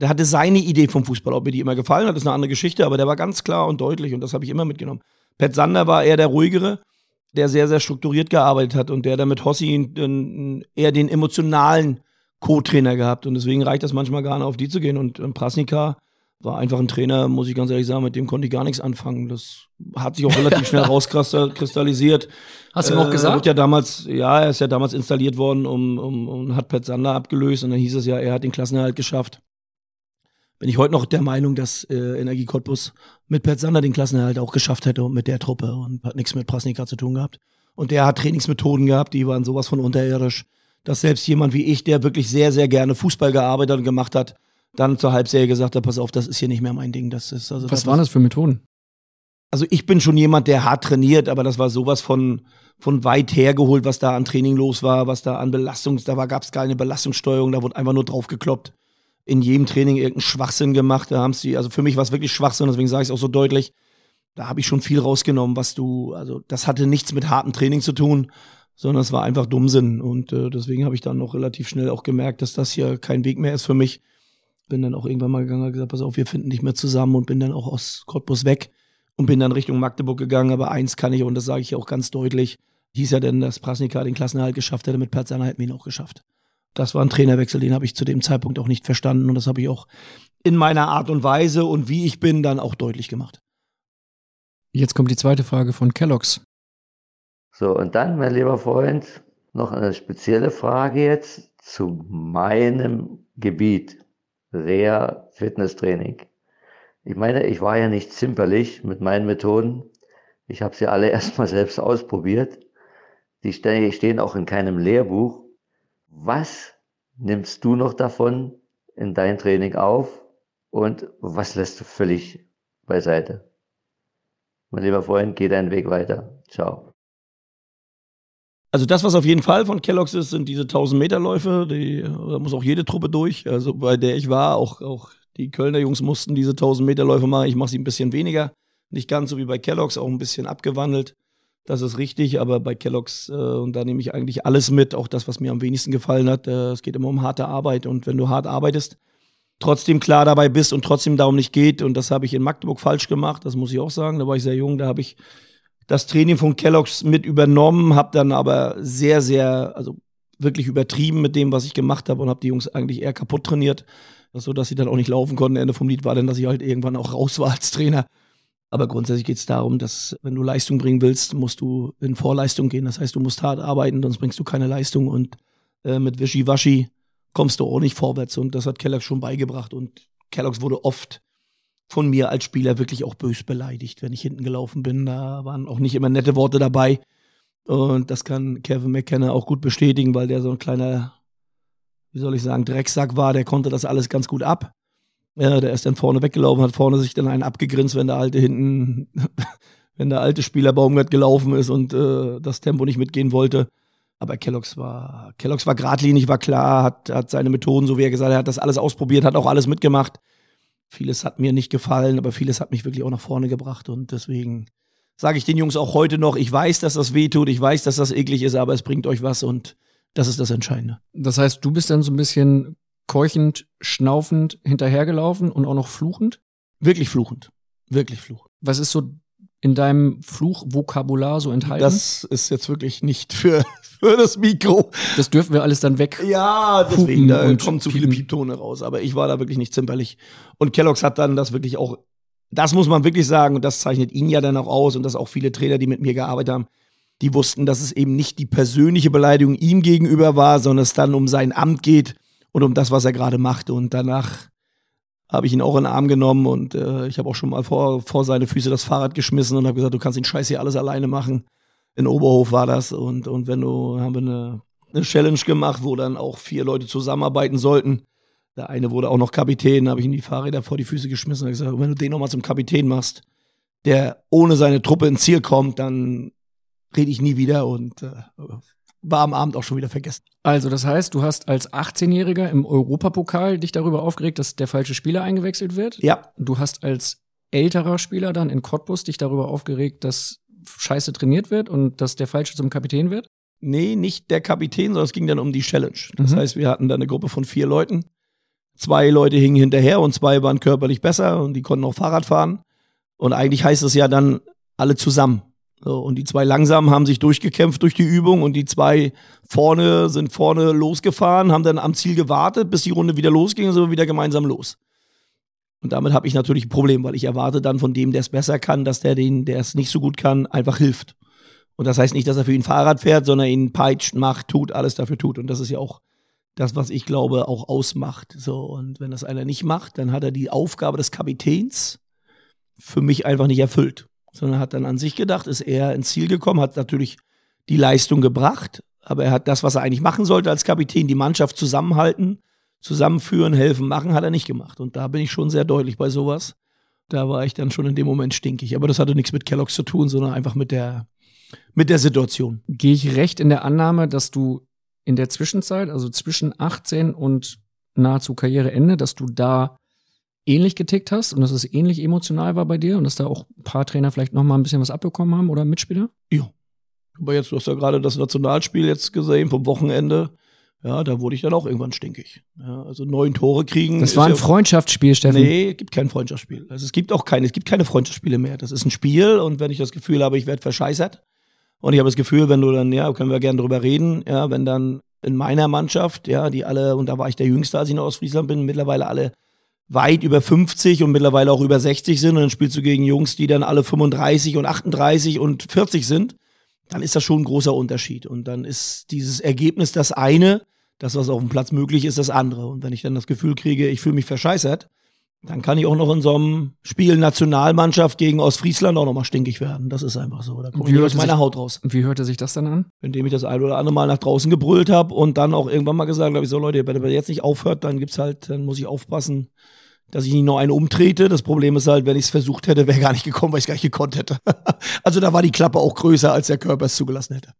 der hatte seine Idee vom Fußball. Ob mir die immer gefallen hat, ist eine andere Geschichte, aber der war ganz klar und deutlich und das habe ich immer mitgenommen. Pat Sander war eher der ruhigere, der sehr, sehr strukturiert gearbeitet hat und der damit Hossi eher den emotionalen Co-Trainer gehabt. Und deswegen reicht das manchmal gar nicht, auf die zu gehen. Und, und Prasnika war einfach ein Trainer, muss ich ganz ehrlich sagen, mit dem konnte ich gar nichts anfangen. Das hat sich auch relativ schnell rauskristallisiert. Hast du ihm auch gesagt? Er wird ja damals, ja, er ist ja damals installiert worden um, um, und hat Pat Sander abgelöst und dann hieß es ja, er hat den Klassenerhalt geschafft. Bin ich heute noch der Meinung, dass äh, Energie Cottbus mit Pat Sander den Klassenerhalt auch geschafft hätte und mit der Truppe und hat nichts mit Prasnika zu tun gehabt. Und der hat Trainingsmethoden gehabt, die waren sowas von unterirdisch, dass selbst jemand wie ich, der wirklich sehr, sehr gerne Fußball gearbeitet und gemacht hat, dann zur Halbserie gesagt hat, pass auf, das ist hier nicht mehr mein Ding. Das ist also Was waren das für Methoden? Also ich bin schon jemand, der hart trainiert, aber das war sowas von von weit hergeholt, was da an Training los war, was da an Belastung, da gab es keine Belastungssteuerung, da wurde einfach nur drauf gekloppt. In jedem Training irgendeinen Schwachsinn gemacht. Da haben sie, also für mich war es wirklich Schwachsinn, deswegen sage ich es auch so deutlich. Da habe ich schon viel rausgenommen, was du, also das hatte nichts mit hartem Training zu tun, sondern es war einfach Dummsinn. Und äh, deswegen habe ich dann noch relativ schnell auch gemerkt, dass das hier kein Weg mehr ist für mich bin dann auch irgendwann mal gegangen und gesagt, pass auf, wir finden nicht mehr zusammen und bin dann auch aus Cottbus weg und bin dann Richtung Magdeburg gegangen. Aber eins kann ich, und das sage ich auch ganz deutlich, hieß ja denn, dass Prasnika den Klassenerhalt geschafft hätte, mit wir ihn auch geschafft. Das war ein Trainerwechsel, den habe ich zu dem Zeitpunkt auch nicht verstanden und das habe ich auch in meiner Art und Weise und wie ich bin dann auch deutlich gemacht. Jetzt kommt die zweite Frage von Kellogg's. So, und dann, mein lieber Freund, noch eine spezielle Frage jetzt zu meinem Gebiet. Reha Fitnesstraining. Ich meine, ich war ja nicht zimperlich mit meinen Methoden. Ich habe sie alle erstmal selbst ausprobiert. Die stehen auch in keinem Lehrbuch. Was nimmst du noch davon in dein Training auf und was lässt du völlig beiseite? Mein lieber Freund, geh deinen Weg weiter. Ciao. Also das, was auf jeden Fall von Kellogg's ist, sind diese 1000 Meter Läufe. Die, da muss auch jede Truppe durch. Also bei der ich war, auch, auch die Kölner Jungs mussten diese 1000 Meter Läufe machen. Ich mache sie ein bisschen weniger. Nicht ganz so wie bei Kellogg's, auch ein bisschen abgewandelt. Das ist richtig, aber bei Kellogg's, äh, und da nehme ich eigentlich alles mit, auch das, was mir am wenigsten gefallen hat. Äh, es geht immer um harte Arbeit. Und wenn du hart arbeitest, trotzdem klar dabei bist und trotzdem darum nicht geht, und das habe ich in Magdeburg falsch gemacht, das muss ich auch sagen, da war ich sehr jung, da habe ich das Training von Kellogg's mit übernommen, habe dann aber sehr, sehr, also wirklich übertrieben mit dem, was ich gemacht habe und habe die Jungs eigentlich eher kaputt trainiert, so dass sie dann auch nicht laufen konnten. Ende vom Lied war dann, dass ich halt irgendwann auch raus war als Trainer. Aber grundsätzlich geht es darum, dass wenn du Leistung bringen willst, musst du in Vorleistung gehen. Das heißt, du musst hart arbeiten, sonst bringst du keine Leistung und äh, mit Wischiwaschi kommst du auch nicht vorwärts. Und das hat Kellogg's schon beigebracht. Und Kellogg's wurde oft von mir als Spieler wirklich auch bös beleidigt, wenn ich hinten gelaufen bin. Da waren auch nicht immer nette Worte dabei. Und das kann Kevin McKenna auch gut bestätigen, weil der so ein kleiner, wie soll ich sagen, Drecksack war. Der konnte das alles ganz gut ab. Ja, der ist dann vorne weggelaufen, hat vorne sich dann einen abgegrinst, wenn der alte hinten, wenn der alte Spieler Baumgart gelaufen ist und äh, das Tempo nicht mitgehen wollte. Aber Kellogg's war, Kellogg's war geradlinig, war klar, hat, hat seine Methoden, so wie er gesagt hat, hat das alles ausprobiert, hat auch alles mitgemacht. Vieles hat mir nicht gefallen, aber vieles hat mich wirklich auch nach vorne gebracht und deswegen sage ich den Jungs auch heute noch, ich weiß, dass das weh tut, ich weiß, dass das eklig ist, aber es bringt euch was und das ist das Entscheidende. Das heißt, du bist dann so ein bisschen keuchend, schnaufend hinterhergelaufen und auch noch fluchend? Wirklich fluchend. Wirklich fluchend. Was ist so in deinem Fluchvokabular so enthalten? Das ist jetzt wirklich nicht für, für das Mikro. Das dürfen wir alles dann weg. Ja, deswegen, da kommen zu viele Pieptone raus. Aber ich war da wirklich nicht zimperlich. Und Kellogg's hat dann das wirklich auch, das muss man wirklich sagen, und das zeichnet ihn ja dann auch aus und das auch viele Trainer, die mit mir gearbeitet haben, die wussten, dass es eben nicht die persönliche Beleidigung ihm gegenüber war, sondern es dann um sein Amt geht und um das, was er gerade macht. Und danach habe ich ihn auch in den Arm genommen und äh, ich habe auch schon mal vor, vor seine Füße das Fahrrad geschmissen und habe gesagt, du kannst den Scheiß hier alles alleine machen. In Oberhof war das und, und wenn du, haben wir eine, eine Challenge gemacht, wo dann auch vier Leute zusammenarbeiten sollten. Der eine wurde auch noch Kapitän, habe ich ihm die Fahrräder vor die Füße geschmissen und gesagt, wenn du den nochmal zum Kapitän machst, der ohne seine Truppe ins Ziel kommt, dann rede ich nie wieder und äh, war am Abend auch schon wieder vergessen. Also, das heißt, du hast als 18-Jähriger im Europapokal dich darüber aufgeregt, dass der falsche Spieler eingewechselt wird. Ja. Du hast als älterer Spieler dann in Cottbus dich darüber aufgeregt, dass scheiße trainiert wird und dass der Falsche zum Kapitän wird? Nee, nicht der Kapitän, sondern es ging dann um die Challenge. Das mhm. heißt, wir hatten da eine Gruppe von vier Leuten. Zwei Leute hingen hinterher und zwei waren körperlich besser und die konnten auch Fahrrad fahren. Und eigentlich heißt es ja dann alle zusammen. So, und die zwei langsamen haben sich durchgekämpft durch die Übung und die zwei vorne sind vorne losgefahren, haben dann am Ziel gewartet, bis die Runde wieder losging und sind wieder gemeinsam los. Und damit habe ich natürlich ein Problem, weil ich erwarte dann von dem, der es besser kann, dass der den, der es nicht so gut kann, einfach hilft. Und das heißt nicht, dass er für ihn Fahrrad fährt, sondern ihn peitscht, macht, tut, alles dafür tut. Und das ist ja auch das, was ich glaube, auch ausmacht. So, und wenn das einer nicht macht, dann hat er die Aufgabe des Kapitäns für mich einfach nicht erfüllt sondern hat dann an sich gedacht, ist eher ins Ziel gekommen, hat natürlich die Leistung gebracht, aber er hat das, was er eigentlich machen sollte als Kapitän, die Mannschaft zusammenhalten, zusammenführen, helfen, machen, hat er nicht gemacht. Und da bin ich schon sehr deutlich bei sowas. Da war ich dann schon in dem Moment stinkig. Aber das hatte nichts mit Kellogg's zu tun, sondern einfach mit der, mit der Situation. Gehe ich recht in der Annahme, dass du in der Zwischenzeit, also zwischen 18 und nahezu Karriereende, dass du da ähnlich getickt hast und dass es ähnlich emotional war bei dir und dass da auch ein paar Trainer vielleicht noch mal ein bisschen was abbekommen haben oder Mitspieler? Ja. Aber jetzt, du hast ja gerade das Nationalspiel jetzt gesehen vom Wochenende. Ja, da wurde ich dann auch irgendwann stinkig. Ja, also neun Tore kriegen. Das war ein ja, Freundschaftsspiel, Steffen. Nee, es gibt kein Freundschaftsspiel. Also es gibt auch keine, es gibt keine Freundschaftsspiele mehr. Das ist ein Spiel und wenn ich das Gefühl habe, ich werde verscheißert und ich habe das Gefühl, wenn du dann, ja, können wir gerne drüber reden, ja, wenn dann in meiner Mannschaft, ja, die alle, und da war ich der Jüngste, als ich noch aus Friesland bin, mittlerweile alle weit über 50 und mittlerweile auch über 60 sind und dann spielst du gegen Jungs, die dann alle 35 und 38 und 40 sind, dann ist das schon ein großer Unterschied. Und dann ist dieses Ergebnis das eine, das, was auf dem Platz möglich ist, das andere. Und wenn ich dann das Gefühl kriege, ich fühle mich verscheißert, dann kann ich auch noch in so einem Spiel Nationalmannschaft gegen Ostfriesland auch noch mal stinkig werden. Das ist einfach so. Da komme ich aus meiner sich, Haut raus. Wie hörte sich das dann an? Indem ich das ein oder andere Mal nach draußen gebrüllt habe und dann auch irgendwann mal gesagt habe, ich so Leute, wenn ihr jetzt nicht aufhört, dann gibt's halt, dann muss ich aufpassen, dass ich nicht noch einen umtrete. Das Problem ist halt, wenn ich es versucht hätte, wäre gar nicht gekommen, weil ich es gar nicht gekonnt hätte. also da war die Klappe auch größer, als der Körper es zugelassen hätte.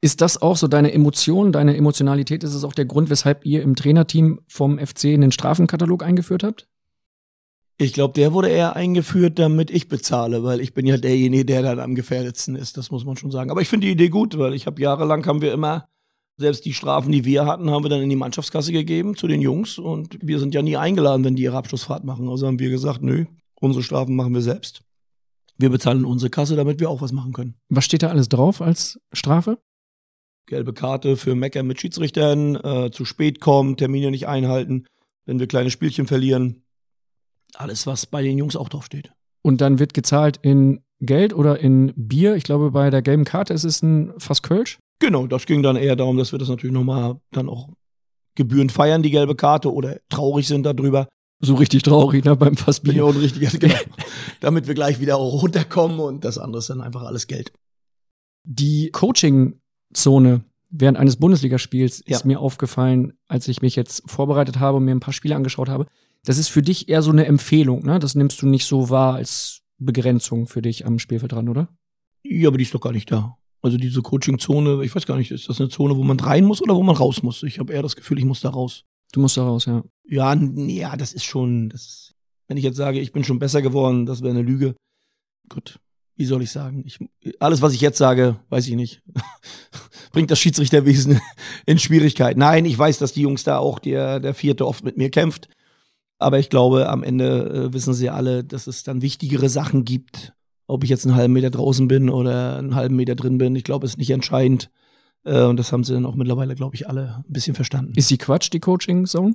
Ist das auch so deine Emotion, deine Emotionalität? Ist es auch der Grund, weshalb ihr im Trainerteam vom FC einen Strafenkatalog eingeführt habt? Ich glaube, der wurde eher eingeführt, damit ich bezahle, weil ich bin ja derjenige, der dann am gefährdetsten ist. Das muss man schon sagen. Aber ich finde die Idee gut, weil ich habe jahrelang haben wir immer selbst die Strafen, die wir hatten, haben wir dann in die Mannschaftskasse gegeben zu den Jungs. Und wir sind ja nie eingeladen, wenn die ihre Abschlussfahrt machen. Also haben wir gesagt, nö, unsere Strafen machen wir selbst. Wir bezahlen unsere Kasse, damit wir auch was machen können. Was steht da alles drauf als Strafe? Gelbe Karte für Mecker mit Schiedsrichtern, äh, zu spät kommen, Termine nicht einhalten, wenn wir kleine Spielchen verlieren. Alles, was bei den Jungs auch draufsteht. Und dann wird gezahlt in Geld oder in Bier. Ich glaube, bei der gelben Karte ist es ein fast Kölsch. Genau, das ging dann eher darum, dass wir das natürlich nochmal dann auch gebührend feiern, die gelbe Karte, oder traurig sind darüber. So richtig traurig, ne, beim Fassbier. Ja, und richtig, genau. Damit wir gleich wieder auch runterkommen und das andere ist dann einfach alles Geld. Die Coaching-Zone während eines Bundesligaspiels Ja. ist mir aufgefallen, als ich mich jetzt vorbereitet habe und mir ein paar Spiele angeschaut habe. Das ist für dich eher so eine Empfehlung, ne? Das nimmst du nicht so wahr als Begrenzung für dich am Spielfeld dran, oder? Ja, aber die ist doch gar nicht da. Also diese Coaching-Zone, ich weiß gar nicht, ist das eine Zone, wo man rein muss oder wo man raus muss? Ich habe eher das Gefühl, ich muss da raus. Du musst da raus, ja. Ja, ja, das ist schon, das, wenn ich jetzt sage, ich bin schon besser geworden, das wäre eine Lüge. Gut, wie soll ich sagen? Ich, alles, was ich jetzt sage, weiß ich nicht. Bringt das Schiedsrichterwesen in Schwierigkeit. Nein, ich weiß, dass die Jungs da auch der, der Vierte oft mit mir kämpft. Aber ich glaube, am Ende äh, wissen sie alle, dass es dann wichtigere Sachen gibt. Ob ich jetzt einen halben Meter draußen bin oder einen halben Meter drin bin, ich glaube, ist nicht entscheidend. Äh, und das haben sie dann auch mittlerweile, glaube ich, alle ein bisschen verstanden. Ist sie Quatsch, die Coaching-Zone?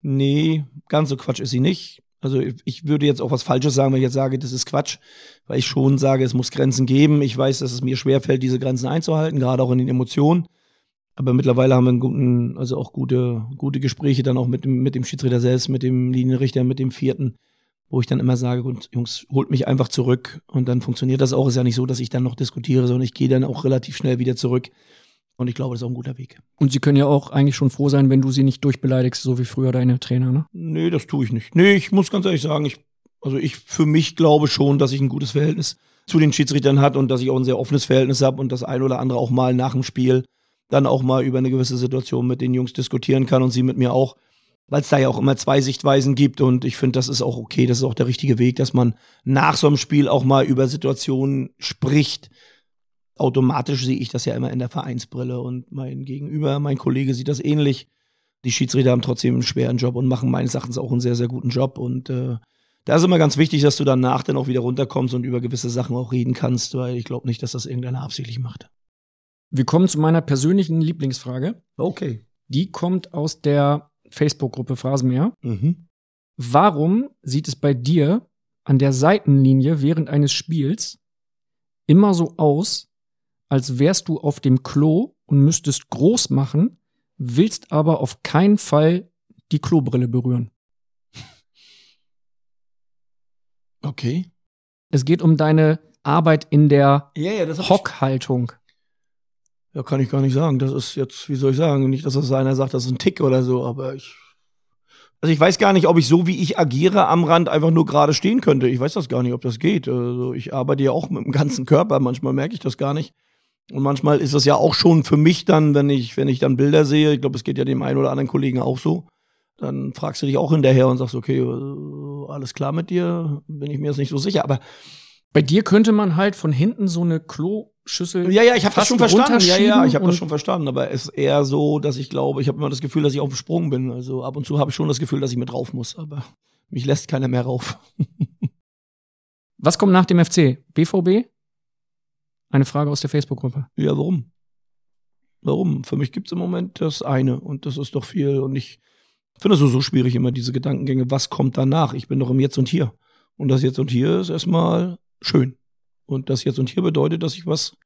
Nee, ganz so Quatsch ist sie nicht. Also ich- würde jetzt auch was Falsches sagen, wenn ich jetzt sage, das ist Quatsch, weil ich schon sage, es muss Grenzen geben. Ich weiß, dass es mir schwerfällt, diese Grenzen einzuhalten, gerade auch in den Emotionen. Aber mittlerweile haben wir einen guten, also auch gute, gute Gespräche dann auch mit dem, mit dem Schiedsrichter selbst, mit dem Linienrichter, mit dem Vierten, wo ich dann immer sage, gut, Jungs, holt mich einfach zurück und dann funktioniert das auch. Ist ja nicht so, dass ich dann noch diskutiere, sondern ich gehe dann auch relativ schnell wieder zurück. Und ich glaube, das ist auch ein guter Weg. Und sie können ja auch eigentlich schon froh sein, wenn du sie nicht durchbeleidigst, so wie früher deine Trainer, ne? Nee, das tue ich nicht. Nee, ich muss ganz ehrlich sagen, ich, also ich für mich glaube schon, dass ich ein gutes Verhältnis zu den Schiedsrichtern hat und dass ich auch ein sehr offenes Verhältnis habe und das ein oder andere auch mal nach dem Spiel dann auch mal über eine gewisse Situation mit den Jungs diskutieren kann und sie mit mir auch, weil es da ja auch immer zwei Sichtweisen gibt und ich finde, das ist auch okay, das ist auch der richtige Weg, dass man nach so einem Spiel auch mal über Situationen spricht. Automatisch sehe ich das ja immer in der Vereinsbrille und mein Gegenüber, mein Kollege sieht das ähnlich die Schiedsrichter haben trotzdem einen schweren Job und machen meines Erachtens auch einen sehr, sehr guten Job. Und äh, da ist immer ganz wichtig, dass du danach dann auch wieder runterkommst und über gewisse Sachen auch reden kannst, weil ich glaube nicht, dass das irgendeiner absichtlich macht. Wir kommen zu meiner persönlichen Lieblingsfrage. Okay. Die kommt aus der Facebook-Gruppe Phrasenmäher. Mhm. Warum sieht es bei dir an der Seitenlinie während eines Spiels immer so aus, als wärst du auf dem Klo und müsstest groß machen, willst aber auf keinen Fall die Klobrille berühren? Okay. Es geht um deine Arbeit in der Ja, ja, Hockhaltung. Ja, kann ich gar nicht sagen. Das ist jetzt, wie soll ich sagen, nicht, dass das einer sagt, das ist ein Tick oder so, aber ich. Also ich weiß gar nicht, ob ich so wie ich agiere am Rand einfach nur gerade stehen könnte. Ich weiß das gar nicht, ob das geht. Also ich arbeite ja auch mit dem ganzen Körper, manchmal merke ich das gar nicht. Und manchmal ist das ja auch schon für mich dann, wenn ich, wenn ich dann Bilder sehe, ich glaube, es geht ja dem einen oder anderen Kollegen auch so, dann fragst du dich auch hinterher und sagst, okay, äh, alles klar mit dir, bin ich mir jetzt nicht so sicher. Aber Bei dir könnte man halt von hinten so eine Kloschüssel. Ja, ja, ich habe das schon verstanden. Ja, ja, ich habe das schon verstanden. Aber es ist eher so, dass ich glaube, ich habe immer das Gefühl, dass ich auf dem Sprung bin. Also ab und zu habe ich schon das Gefühl, dass ich mit drauf muss. Aber mich lässt keiner mehr rauf. Was kommt nach dem FC? BVB? Eine Frage aus der Facebook-Gruppe. Ja, warum? Warum? Für mich gibt's im Moment das eine und das ist doch viel. Und ich finde es so, so schwierig immer, diese Gedankengänge. Was kommt danach? Ich bin doch im Jetzt und Hier. Und das Jetzt und Hier ist erstmal schön. Und das Jetzt und Hier bedeutet, dass ich was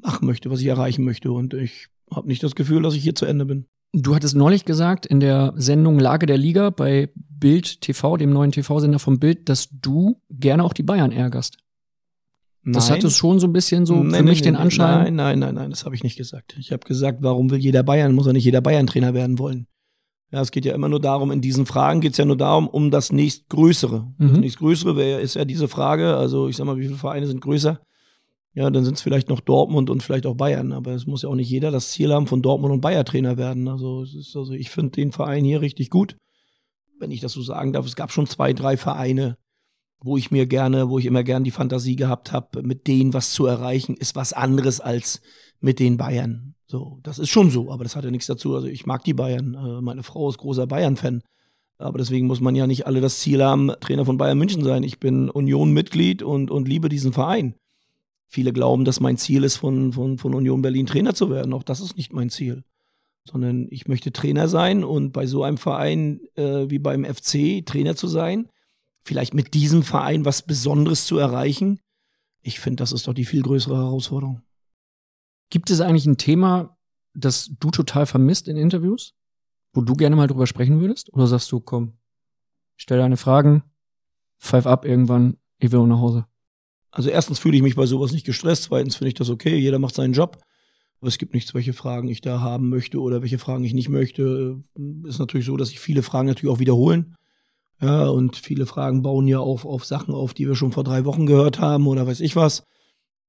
machen möchte, was ich erreichen möchte. Und ich habe nicht das Gefühl, dass ich hier zu Ende bin. Du hattest neulich gesagt in der Sendung Lage der Liga bei Bild TV, dem neuen TV-Sender vom Bild, dass du gerne auch die Bayern ärgerst. Das Nein. hatte schon so ein bisschen so Nee, für mich nee, den. Anschein. Nein, nein, nein, nein, das habe ich nicht gesagt. Ich habe gesagt, warum will jeder Bayern, muss ja nicht jeder Bayern-Trainer werden wollen. Ja, es geht ja immer nur darum, in diesen Fragen geht es ja nur darum, um das nächstgrößere. Das Mhm. nächstgrößere wäre, ist ja diese Frage, also ich sag mal, wie viele Vereine sind größer? Ja, dann sind es vielleicht noch Dortmund und vielleicht auch Bayern, aber es muss ja auch nicht jeder das Ziel haben, von Dortmund und Bayern Trainer werden. Also, es ist, also ich finde den Verein hier richtig gut, wenn ich das so sagen darf. Es gab schon zwei, drei Vereine, wo ich mir gerne, wo ich immer gern die Fantasie gehabt habe, mit denen was zu erreichen, ist was anderes als mit den Bayern. So, das ist schon so, aber das hat ja nichts dazu. Also ich mag die Bayern. Äh, meine Frau ist großer Bayern-Fan. Aber deswegen muss man ja nicht alle das Ziel haben, Trainer von Bayern München sein. Ich bin Union-Mitglied und, und liebe diesen Verein. Viele glauben, dass mein Ziel ist, von, von, von Union Berlin Trainer zu werden. Auch das ist nicht mein Ziel. Sondern ich möchte Trainer sein und bei so einem Verein äh, wie beim FC Trainer zu sein, vielleicht mit diesem Verein was Besonderes zu erreichen. Ich finde, das ist doch die viel größere Herausforderung. Gibt es eigentlich ein Thema, das du total vermisst in Interviews? Wo du gerne mal drüber sprechen würdest? Oder sagst du, komm, stell deine Fragen, pfeif ab irgendwann, ich will nach Hause? Also erstens fühle ich mich bei sowas nicht gestresst, zweitens finde ich das okay, jeder macht seinen Job. Aber es gibt nichts, welche Fragen ich da haben möchte oder welche Fragen ich nicht möchte. Ist natürlich so, dass sich viele Fragen natürlich auch wiederholen. Ja, und viele Fragen bauen ja auf, auf Sachen auf, die wir schon vor drei Wochen gehört haben oder weiß ich was.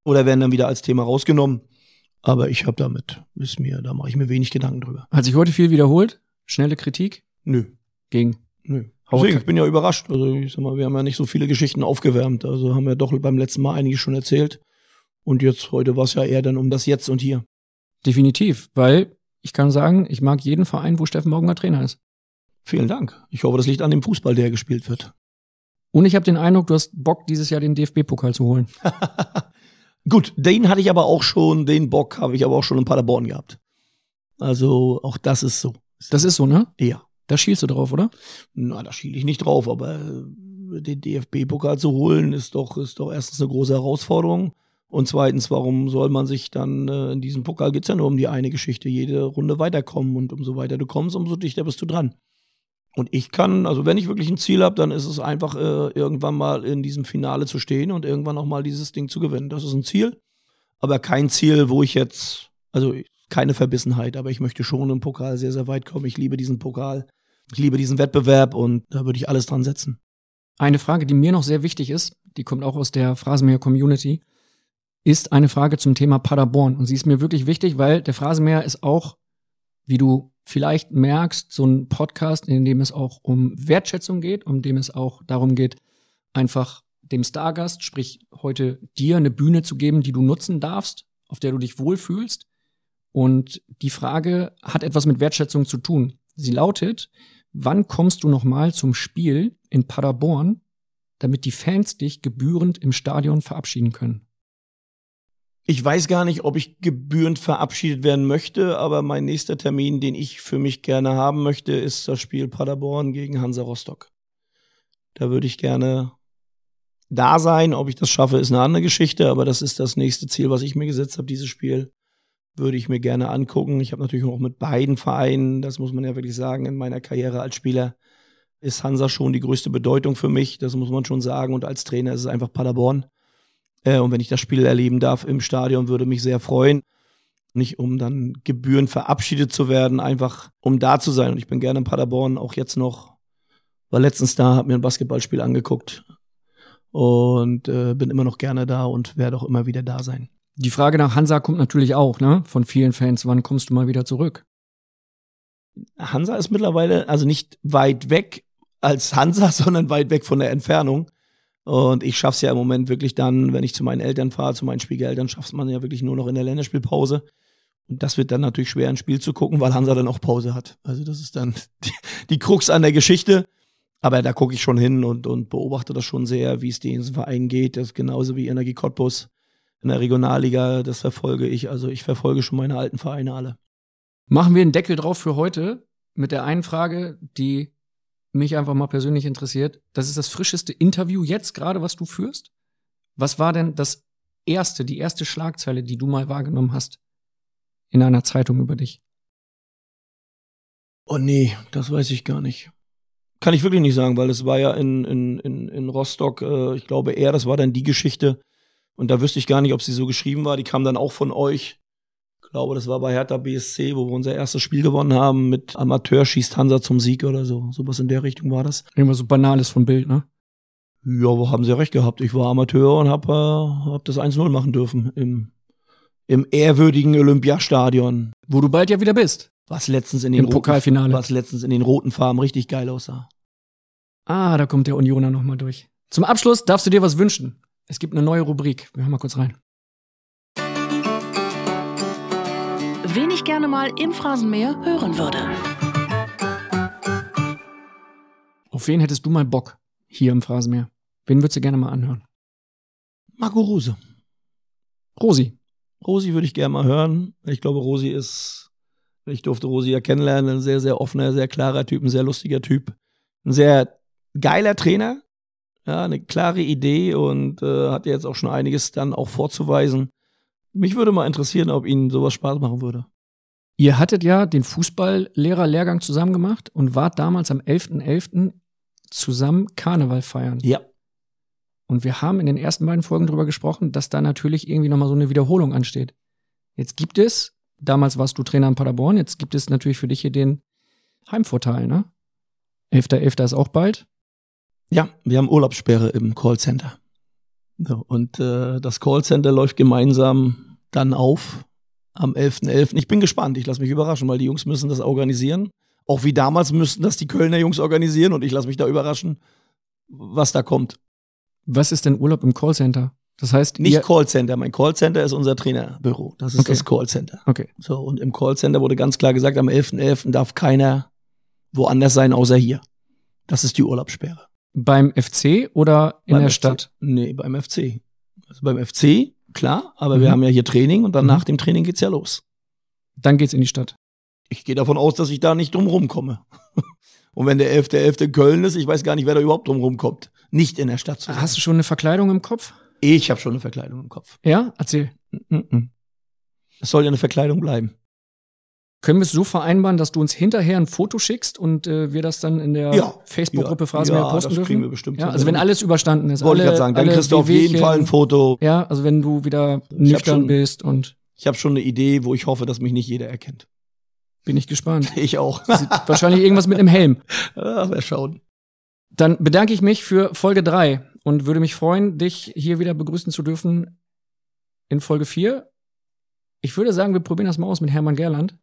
Oder werden dann wieder als Thema rausgenommen. Aber ich habe damit, ist mir, da mache ich mir wenig Gedanken drüber. Hat sich heute viel wiederholt? Schnelle Kritik? Nö. Gegen? Nö. Deswegen, ich bin ja überrascht. Also ich sag mal, wir haben ja nicht so viele Geschichten aufgewärmt. Also haben wir doch beim letzten Mal einige schon erzählt. Und jetzt, heute war es ja eher dann um das Jetzt und Hier. Definitiv, weil ich kann sagen, ich mag jeden Verein, wo Steffen Baumgart Trainer ist. Vielen Dank. Ich hoffe, das liegt an dem Fußball, der gespielt wird. Und ich habe den Eindruck, du hast Bock, dieses Jahr den DFB-Pokal zu holen. Gut, den hatte ich aber auch schon, den Bock habe ich aber auch schon in Paderborn gehabt. Also auch das ist so. Das ist so, ne? Ja. Da schielst du drauf, oder? Na, da schiele ich nicht drauf, aber äh, den DFB-Pokal zu holen, ist doch, ist doch erstens eine große Herausforderung. Und zweitens, warum soll man sich dann, äh, in diesem Pokal geht's ja nur um die eine Geschichte, jede Runde weiterkommen. Und umso weiter du kommst, umso dichter bist du dran. Und ich kann, also wenn ich wirklich ein Ziel habe, dann ist es einfach, äh, irgendwann mal in diesem Finale zu stehen und irgendwann auch mal dieses Ding zu gewinnen. Das ist ein Ziel, aber kein Ziel, wo ich jetzt, also keine Verbissenheit, aber ich möchte schon im Pokal sehr, sehr weit kommen. Ich liebe diesen Pokal, ich liebe diesen Wettbewerb und da würde ich alles dran setzen. Eine Frage, die mir noch sehr wichtig ist, die kommt auch aus der Phrasenmäher Community, ist eine Frage zum Thema Paderborn. Und sie ist mir wirklich wichtig, weil der Phrasenmäher ist auch, wie du vielleicht merkst, so ein Podcast, in dem es auch um Wertschätzung geht, um dem es auch darum geht, einfach dem Stargast, sprich heute dir eine Bühne zu geben, die du nutzen darfst, auf der du dich wohlfühlst. Und die Frage hat etwas mit Wertschätzung zu tun. Sie lautet, wann kommst du nochmal zum Spiel in Paderborn, damit die Fans dich gebührend im Stadion verabschieden können? Ich weiß gar nicht, ob ich gebührend verabschiedet werden möchte, aber mein nächster Termin, den ich für mich gerne haben möchte, ist das Spiel Paderborn gegen Hansa Rostock. Da würde ich gerne da sein. Ob ich das schaffe, ist eine andere Geschichte, aber das ist das nächste Ziel, was ich mir gesetzt habe, dieses Spiel würde ich mir gerne angucken. Ich habe natürlich auch mit beiden Vereinen, das muss man ja wirklich sagen, in meiner Karriere als Spieler ist Hansa schon die größte Bedeutung für mich, das muss man schon sagen. Und als Trainer ist es einfach Paderborn. Äh, und wenn ich das Spiel erleben darf im Stadion, würde mich sehr freuen. Nicht um dann gebührend verabschiedet zu werden, einfach um da zu sein. Und ich bin gerne in Paderborn, auch jetzt noch. War letztens da, habe mir ein Basketballspiel angeguckt und äh, bin immer noch gerne da und werde auch immer wieder da sein. Die Frage nach Hansa kommt natürlich auch, ne? Von vielen Fans, wann kommst du mal wieder zurück? Hansa ist mittlerweile also nicht weit weg als Hansa, sondern weit weg von der Entfernung. Und ich schaff's ja im Moment wirklich dann, wenn ich zu meinen Eltern fahre, zu meinen Schwiegereltern, schafft man ja wirklich nur noch in der Länderspielpause. Und das wird dann natürlich schwer, ein Spiel zu gucken, weil Hansa dann auch Pause hat. Also das ist dann die, die Krux an der Geschichte. Aber da gucke ich schon hin und, und beobachte das schon sehr, wie es diesem Verein geht. Das ist genauso wie Energie Cottbus in der Regionalliga. Das verfolge ich. Also ich verfolge schon meine alten Vereine alle. Machen wir einen Deckel drauf für heute mit der einen Frage, die mich einfach mal persönlich interessiert. Das ist das frischeste Interview jetzt gerade, was du führst. Was war denn das erste, die erste Schlagzeile, die du mal wahrgenommen hast in einer Zeitung über dich? Oh nee, das weiß ich gar nicht. Kann ich wirklich nicht sagen, weil es war ja in, in, in, in Rostock, äh, ich glaube eher, das war dann die Geschichte. Und da wüsste ich gar nicht, ob sie so geschrieben war. Die kam dann auch von euch glaube, das war bei Hertha BSC, wo wir unser erstes Spiel gewonnen haben mit Amateur schießt Hansa zum Sieg oder so. Sowas in der Richtung war das. Irgendwas so Banales vom Bild, ne? Ja, haben sie ja recht gehabt. Ich war Amateur und hab, äh, hab das 1-0 machen dürfen im, im ehrwürdigen Olympiastadion. Wo du bald ja wieder bist. Was letztens in den Im Pokalfinale. Was letztens in den roten Farben richtig geil aussah. Ah, da kommt der Unioner nochmal durch. Zum Abschluss darfst du dir was wünschen. Es gibt eine neue Rubrik. Wir hören mal kurz rein. Wen ich gerne mal im Phrasenmäher hören würde. Auf wen hättest du mal Bock hier im Phrasenmeer? Wen würdest du gerne mal anhören? Marco Rose. Rosi. Rosi würde ich gerne mal hören. Ich glaube, Rosi ist, ich durfte Rosi ja kennenlernen, ein sehr, sehr offener, sehr klarer Typ, ein sehr lustiger Typ. Ein sehr geiler Trainer. Ja, eine klare Idee und äh, hat jetzt auch schon einiges dann auch vorzuweisen. Mich würde mal interessieren, ob Ihnen sowas Spaß machen würde. Ihr hattet ja den Fußballlehrerlehrgang zusammen gemacht und wart damals am 11.11. .11. zusammen Karneval feiern. Ja. Und wir haben in den ersten beiden Folgen darüber gesprochen, dass da natürlich irgendwie nochmal so eine Wiederholung ansteht. Jetzt gibt es, damals warst du Trainer in Paderborn, jetzt gibt es natürlich für dich hier den Heimvorteil, ne? 11.11. .11. ist auch bald. Ja, wir haben Urlaubssperre im Callcenter. Und äh, das Callcenter läuft gemeinsam dann auf am 11.11. .11. Ich bin gespannt, ich lasse mich überraschen, weil die Jungs müssen das organisieren. Auch wie damals müssten das die Kölner Jungs organisieren und ich lasse mich da überraschen, was da kommt. Was ist denn Urlaub im Callcenter? Das heißt, nicht Callcenter. Mein Callcenter ist unser Trainerbüro. Das ist Okay. das Callcenter. Okay. So, und im Callcenter wurde ganz klar gesagt, am 11.11. darf keiner woanders sein, außer hier. Das ist die Urlaubssperre. Beim FC oder in Beim der FC. Stadt? Nee, beim FC. Also beim FC, klar, aber Mhm. wir haben ja hier Training und dann nach dem Training geht's ja los. Dann geht's in die Stadt. Ich gehe davon aus, dass ich da nicht drum rumkomme. Und wenn der 11.11. in Köln ist, ich weiß gar nicht, wer da überhaupt drum rumkommt. Nicht in der Stadt zu sein. Hast du schon eine Verkleidung im Kopf? Ich habe schon eine Verkleidung im Kopf. Ja, erzähl. Mhm. Es soll ja eine Verkleidung bleiben. Können wir es so vereinbaren, dass du uns hinterher ein Foto schickst und äh, wir das dann in der Ja. Facebook-Gruppe. Phrasenmäher Ja, posten das dürfen? kriegen wir bestimmt Ja, also wenn alles überstanden ist. Wollte ich gerade sagen, dann kriegst du auf jeden. Fall ein Foto. Ja, also wenn du wieder nüchtern schon- bist und Ich habe schon eine Idee, wo ich hoffe, dass mich nicht jeder erkennt. bin ich gespannt. Ich auch. Wahrscheinlich irgendwas mit einem Helm. Ja, wer schauen. Dann bedanke ich mich für Folge 3 und würde mich freuen, dich hier wieder begrüßen zu dürfen in Folge 4. Ich würde sagen, wir probieren das mal aus mit Hermann Gerland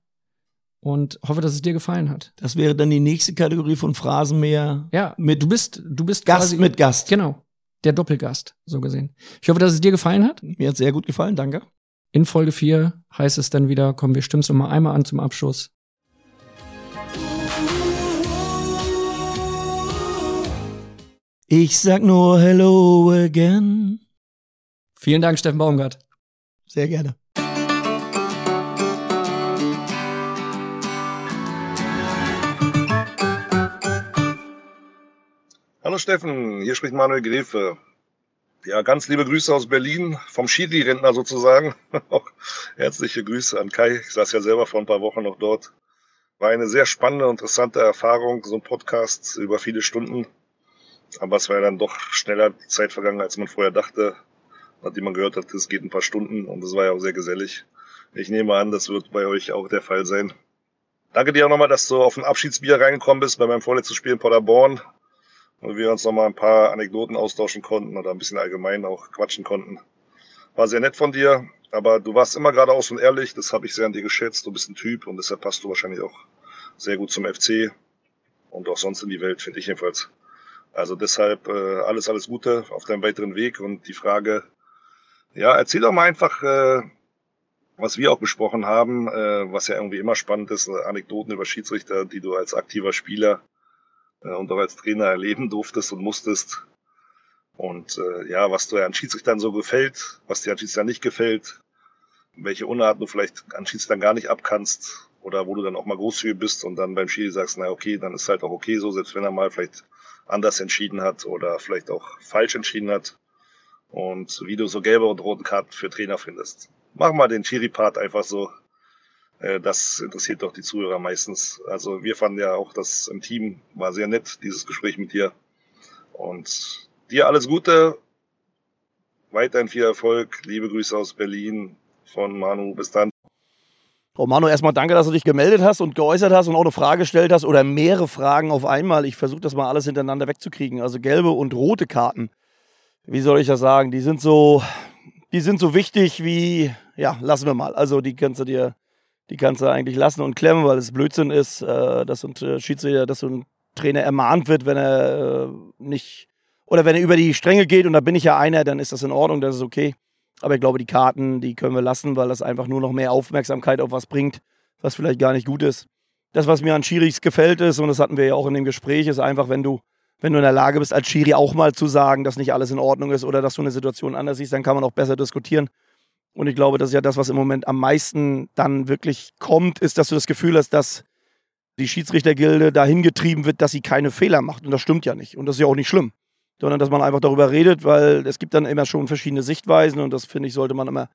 und hoffe, dass es dir gefallen hat. Das wäre dann die nächste Kategorie von Phrasenmäher. Ja, Mit du bist, du bist Gast mit Gast. Genau. Der Doppelgast, so gesehen. Ich hoffe, dass es dir gefallen hat. Mir hat sehr gut gefallen, danke. In Folge 4 heißt es dann wieder, kommen wir stimmen es noch mal einmal an zum Abschluss. Ich sag nur Hello again. Vielen Dank, Steffen Baumgart. Sehr gerne. Hallo Steffen, hier spricht Manuel Gräfe. Ja, ganz liebe Grüße aus Berlin, vom Schiri-Rentner sozusagen. Herzliche Grüße an Kai. Ich saß ja selber vor ein paar Wochen noch dort. War eine sehr spannende, interessante Erfahrung, so ein Podcast über viele Stunden. Aber es war ja dann doch schneller die Zeit vergangen, als man vorher dachte. Nachdem man gehört hat, es geht ein paar Stunden und es war ja auch sehr gesellig. Ich nehme an, das wird bei euch auch der Fall sein. Danke dir auch nochmal, dass du auf ein Abschiedsbier reingekommen bist bei meinem vorletzten Spiel in Paderborn und wir uns nochmal ein paar Anekdoten austauschen konnten oder ein bisschen allgemein auch quatschen konnten. War sehr nett von dir, aber du warst immer geradeaus und ehrlich, das habe ich sehr an dir geschätzt. Du bist ein Typ und deshalb passt du wahrscheinlich auch sehr gut zum FC und auch sonst in die Welt, finde ich jedenfalls. Also deshalb äh, alles, alles Gute auf deinem weiteren Weg und die Frage, ja, erzähl doch mal einfach, äh, was wir auch besprochen haben, äh, was ja irgendwie immer spannend ist, Anekdoten über Schiedsrichter, die du als aktiver Spieler und auch als Trainer erleben durftest und musstest. Und äh, ja, was dir an Schiedsrichtern so gefällt, was dir an Schiedsrichtern nicht gefällt, welche Unarten du vielleicht an Schiedsrichtern gar nicht abkannst oder wo du dann auch mal großzügig bist und dann beim Schiri sagst, na okay, dann ist halt auch okay so, selbst wenn er mal vielleicht anders entschieden hat oder vielleicht auch falsch entschieden hat. Und wie du so gelbe und roten Karten für Trainer findest. Mach mal den Schiri-Part einfach so. Äh, Das interessiert doch die Zuhörer meistens. Also wir fanden ja auch das im Team war sehr nett, dieses Gespräch mit dir. Und dir alles Gute, weiterhin viel Erfolg, liebe Grüße aus Berlin von Manu, bis dann. Oh Manu, erstmal danke, dass du dich gemeldet hast und geäußert hast und auch eine Frage gestellt hast oder mehrere Fragen auf einmal. Ich versuche das mal alles hintereinander wegzukriegen. Also gelbe und rote Karten. Wie soll ich das sagen? Die sind so, die sind so wichtig wie, ja, lassen wir mal. Also die kannst du dir, die kannst du eigentlich lassen und klemmen, weil es Blödsinn ist, äh, dass ein äh, Schiedsrichter, dass so ein Trainer ermahnt wird, wenn er äh, nicht oder wenn er über die Stränge geht und da bin ich ja einer, dann ist das in Ordnung, das ist okay. Aber ich glaube, die Karten, die können wir lassen, weil das einfach nur noch mehr Aufmerksamkeit auf was bringt, was vielleicht gar nicht gut ist. Das, was mir an Schiris gefällt ist, und das hatten wir ja auch in dem Gespräch, ist einfach, wenn du wenn du in der Lage bist, als Schiri auch mal zu sagen, dass nicht alles in Ordnung ist oder dass du eine Situation anders siehst, dann kann man auch besser diskutieren. Und ich glaube, das ist ja das, was im Moment am meisten dann wirklich kommt, ist, dass du das Gefühl hast, dass die Schiedsrichtergilde dahin getrieben wird, dass sie keine Fehler macht. Und das stimmt ja nicht. Und das ist ja auch nicht schlimm. Sondern dass man einfach darüber redet, weil es gibt dann immer schon verschiedene Sichtweisen und das finde ich, sollte man immer,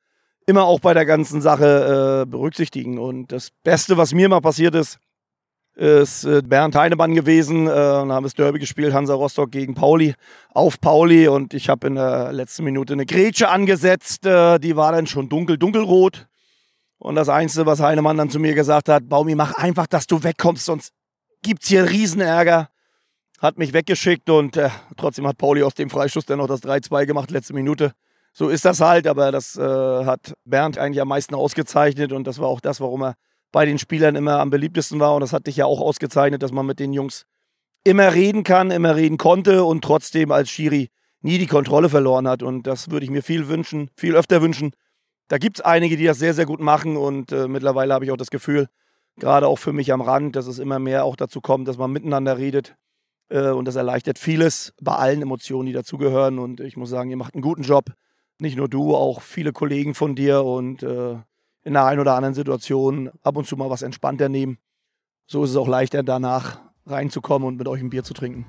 immer auch bei der ganzen Sache äh, berücksichtigen. Und das Beste, was mir mal passiert ist, ist äh, Bernd Heinemann gewesen. Äh, haben das Derby gespielt, Hansa Rostock gegen Pauli, auf Pauli. Und ich habe in der letzten Minute eine Grätsche angesetzt. Äh, die war dann schon dunkel, dunkelrot. Und das Einzige, was Heinemann dann zu mir gesagt hat, Baumi, mach einfach, dass du wegkommst, sonst gibt's hier Riesenärger. Hat mich weggeschickt und äh, trotzdem hat Pauli aus dem Freischuss dann noch das 3-2 gemacht, letzte Minute. So ist das halt, aber das äh, hat Bernd eigentlich am meisten ausgezeichnet und das war auch das, warum er bei den Spielern immer am beliebtesten war. Und das hat dich ja auch ausgezeichnet, dass man mit den Jungs immer reden kann, immer reden konnte und trotzdem als Schiri nie die Kontrolle verloren hat. Und das würde ich mir viel wünschen, viel öfter wünschen, da gibt es einige, die das sehr, sehr gut machen und äh, mittlerweile habe ich auch das Gefühl, gerade auch für mich am Rand, dass es immer mehr auch dazu kommt, dass man miteinander redet äh, und das erleichtert vieles bei allen Emotionen, die dazugehören und ich muss sagen, ihr macht einen guten Job. Nicht nur du, auch viele Kollegen von dir und äh, in der einen oder anderen Situation ab und zu mal was entspannter nehmen. So ist es auch leichter, danach reinzukommen und mit euch ein Bier zu trinken.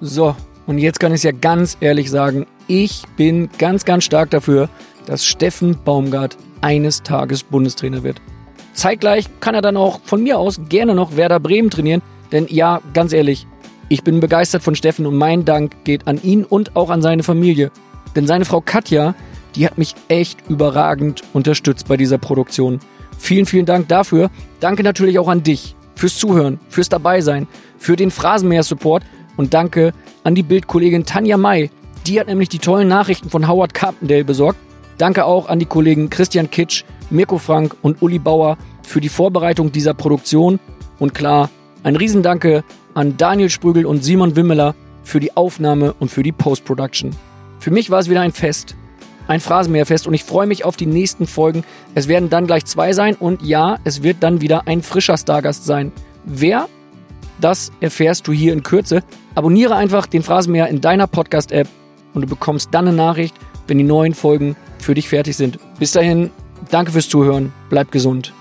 So, und jetzt kann ich es ja ganz ehrlich sagen, ich bin ganz, ganz stark dafür, dass Steffen Baumgart eines Tages Bundestrainer wird. Zeitgleich kann er dann auch von mir aus gerne noch Werder Bremen trainieren, denn ja, ganz ehrlich, ich bin begeistert von Steffen und mein Dank geht an ihn und auch an seine Familie. Denn seine Frau Katja, die hat mich echt überragend unterstützt bei dieser Produktion. Vielen, vielen Dank dafür. Danke natürlich auch an dich fürs Zuhören, fürs Dabeisein, für den Phrasenmäher-Support und danke an die Bildkollegin Tanja May. Die hat nämlich die tollen Nachrichten von Howard Carpendale besorgt Danke auch an die Kollegen Christian Kitsch, Mirko Frank und Uli Bauer für die Vorbereitung dieser Produktion. Und klar, ein Riesendanke an Daniel Sprügel und Simon Wimmeler für die Aufnahme und für die Post-Production. Für mich war es wieder ein Fest. Ein Phrasenmäherfest und ich freue mich auf die nächsten Folgen. Es werden dann gleich zwei sein und ja, es wird dann wieder ein frischer Stargast sein. Wer? Das erfährst du hier in Kürze. Abonniere einfach den Phrasenmäher in deiner Podcast-App und du bekommst dann eine Nachricht, wenn die neuen Folgen für dich fertig sind. Bis dahin, danke fürs Zuhören, bleib gesund.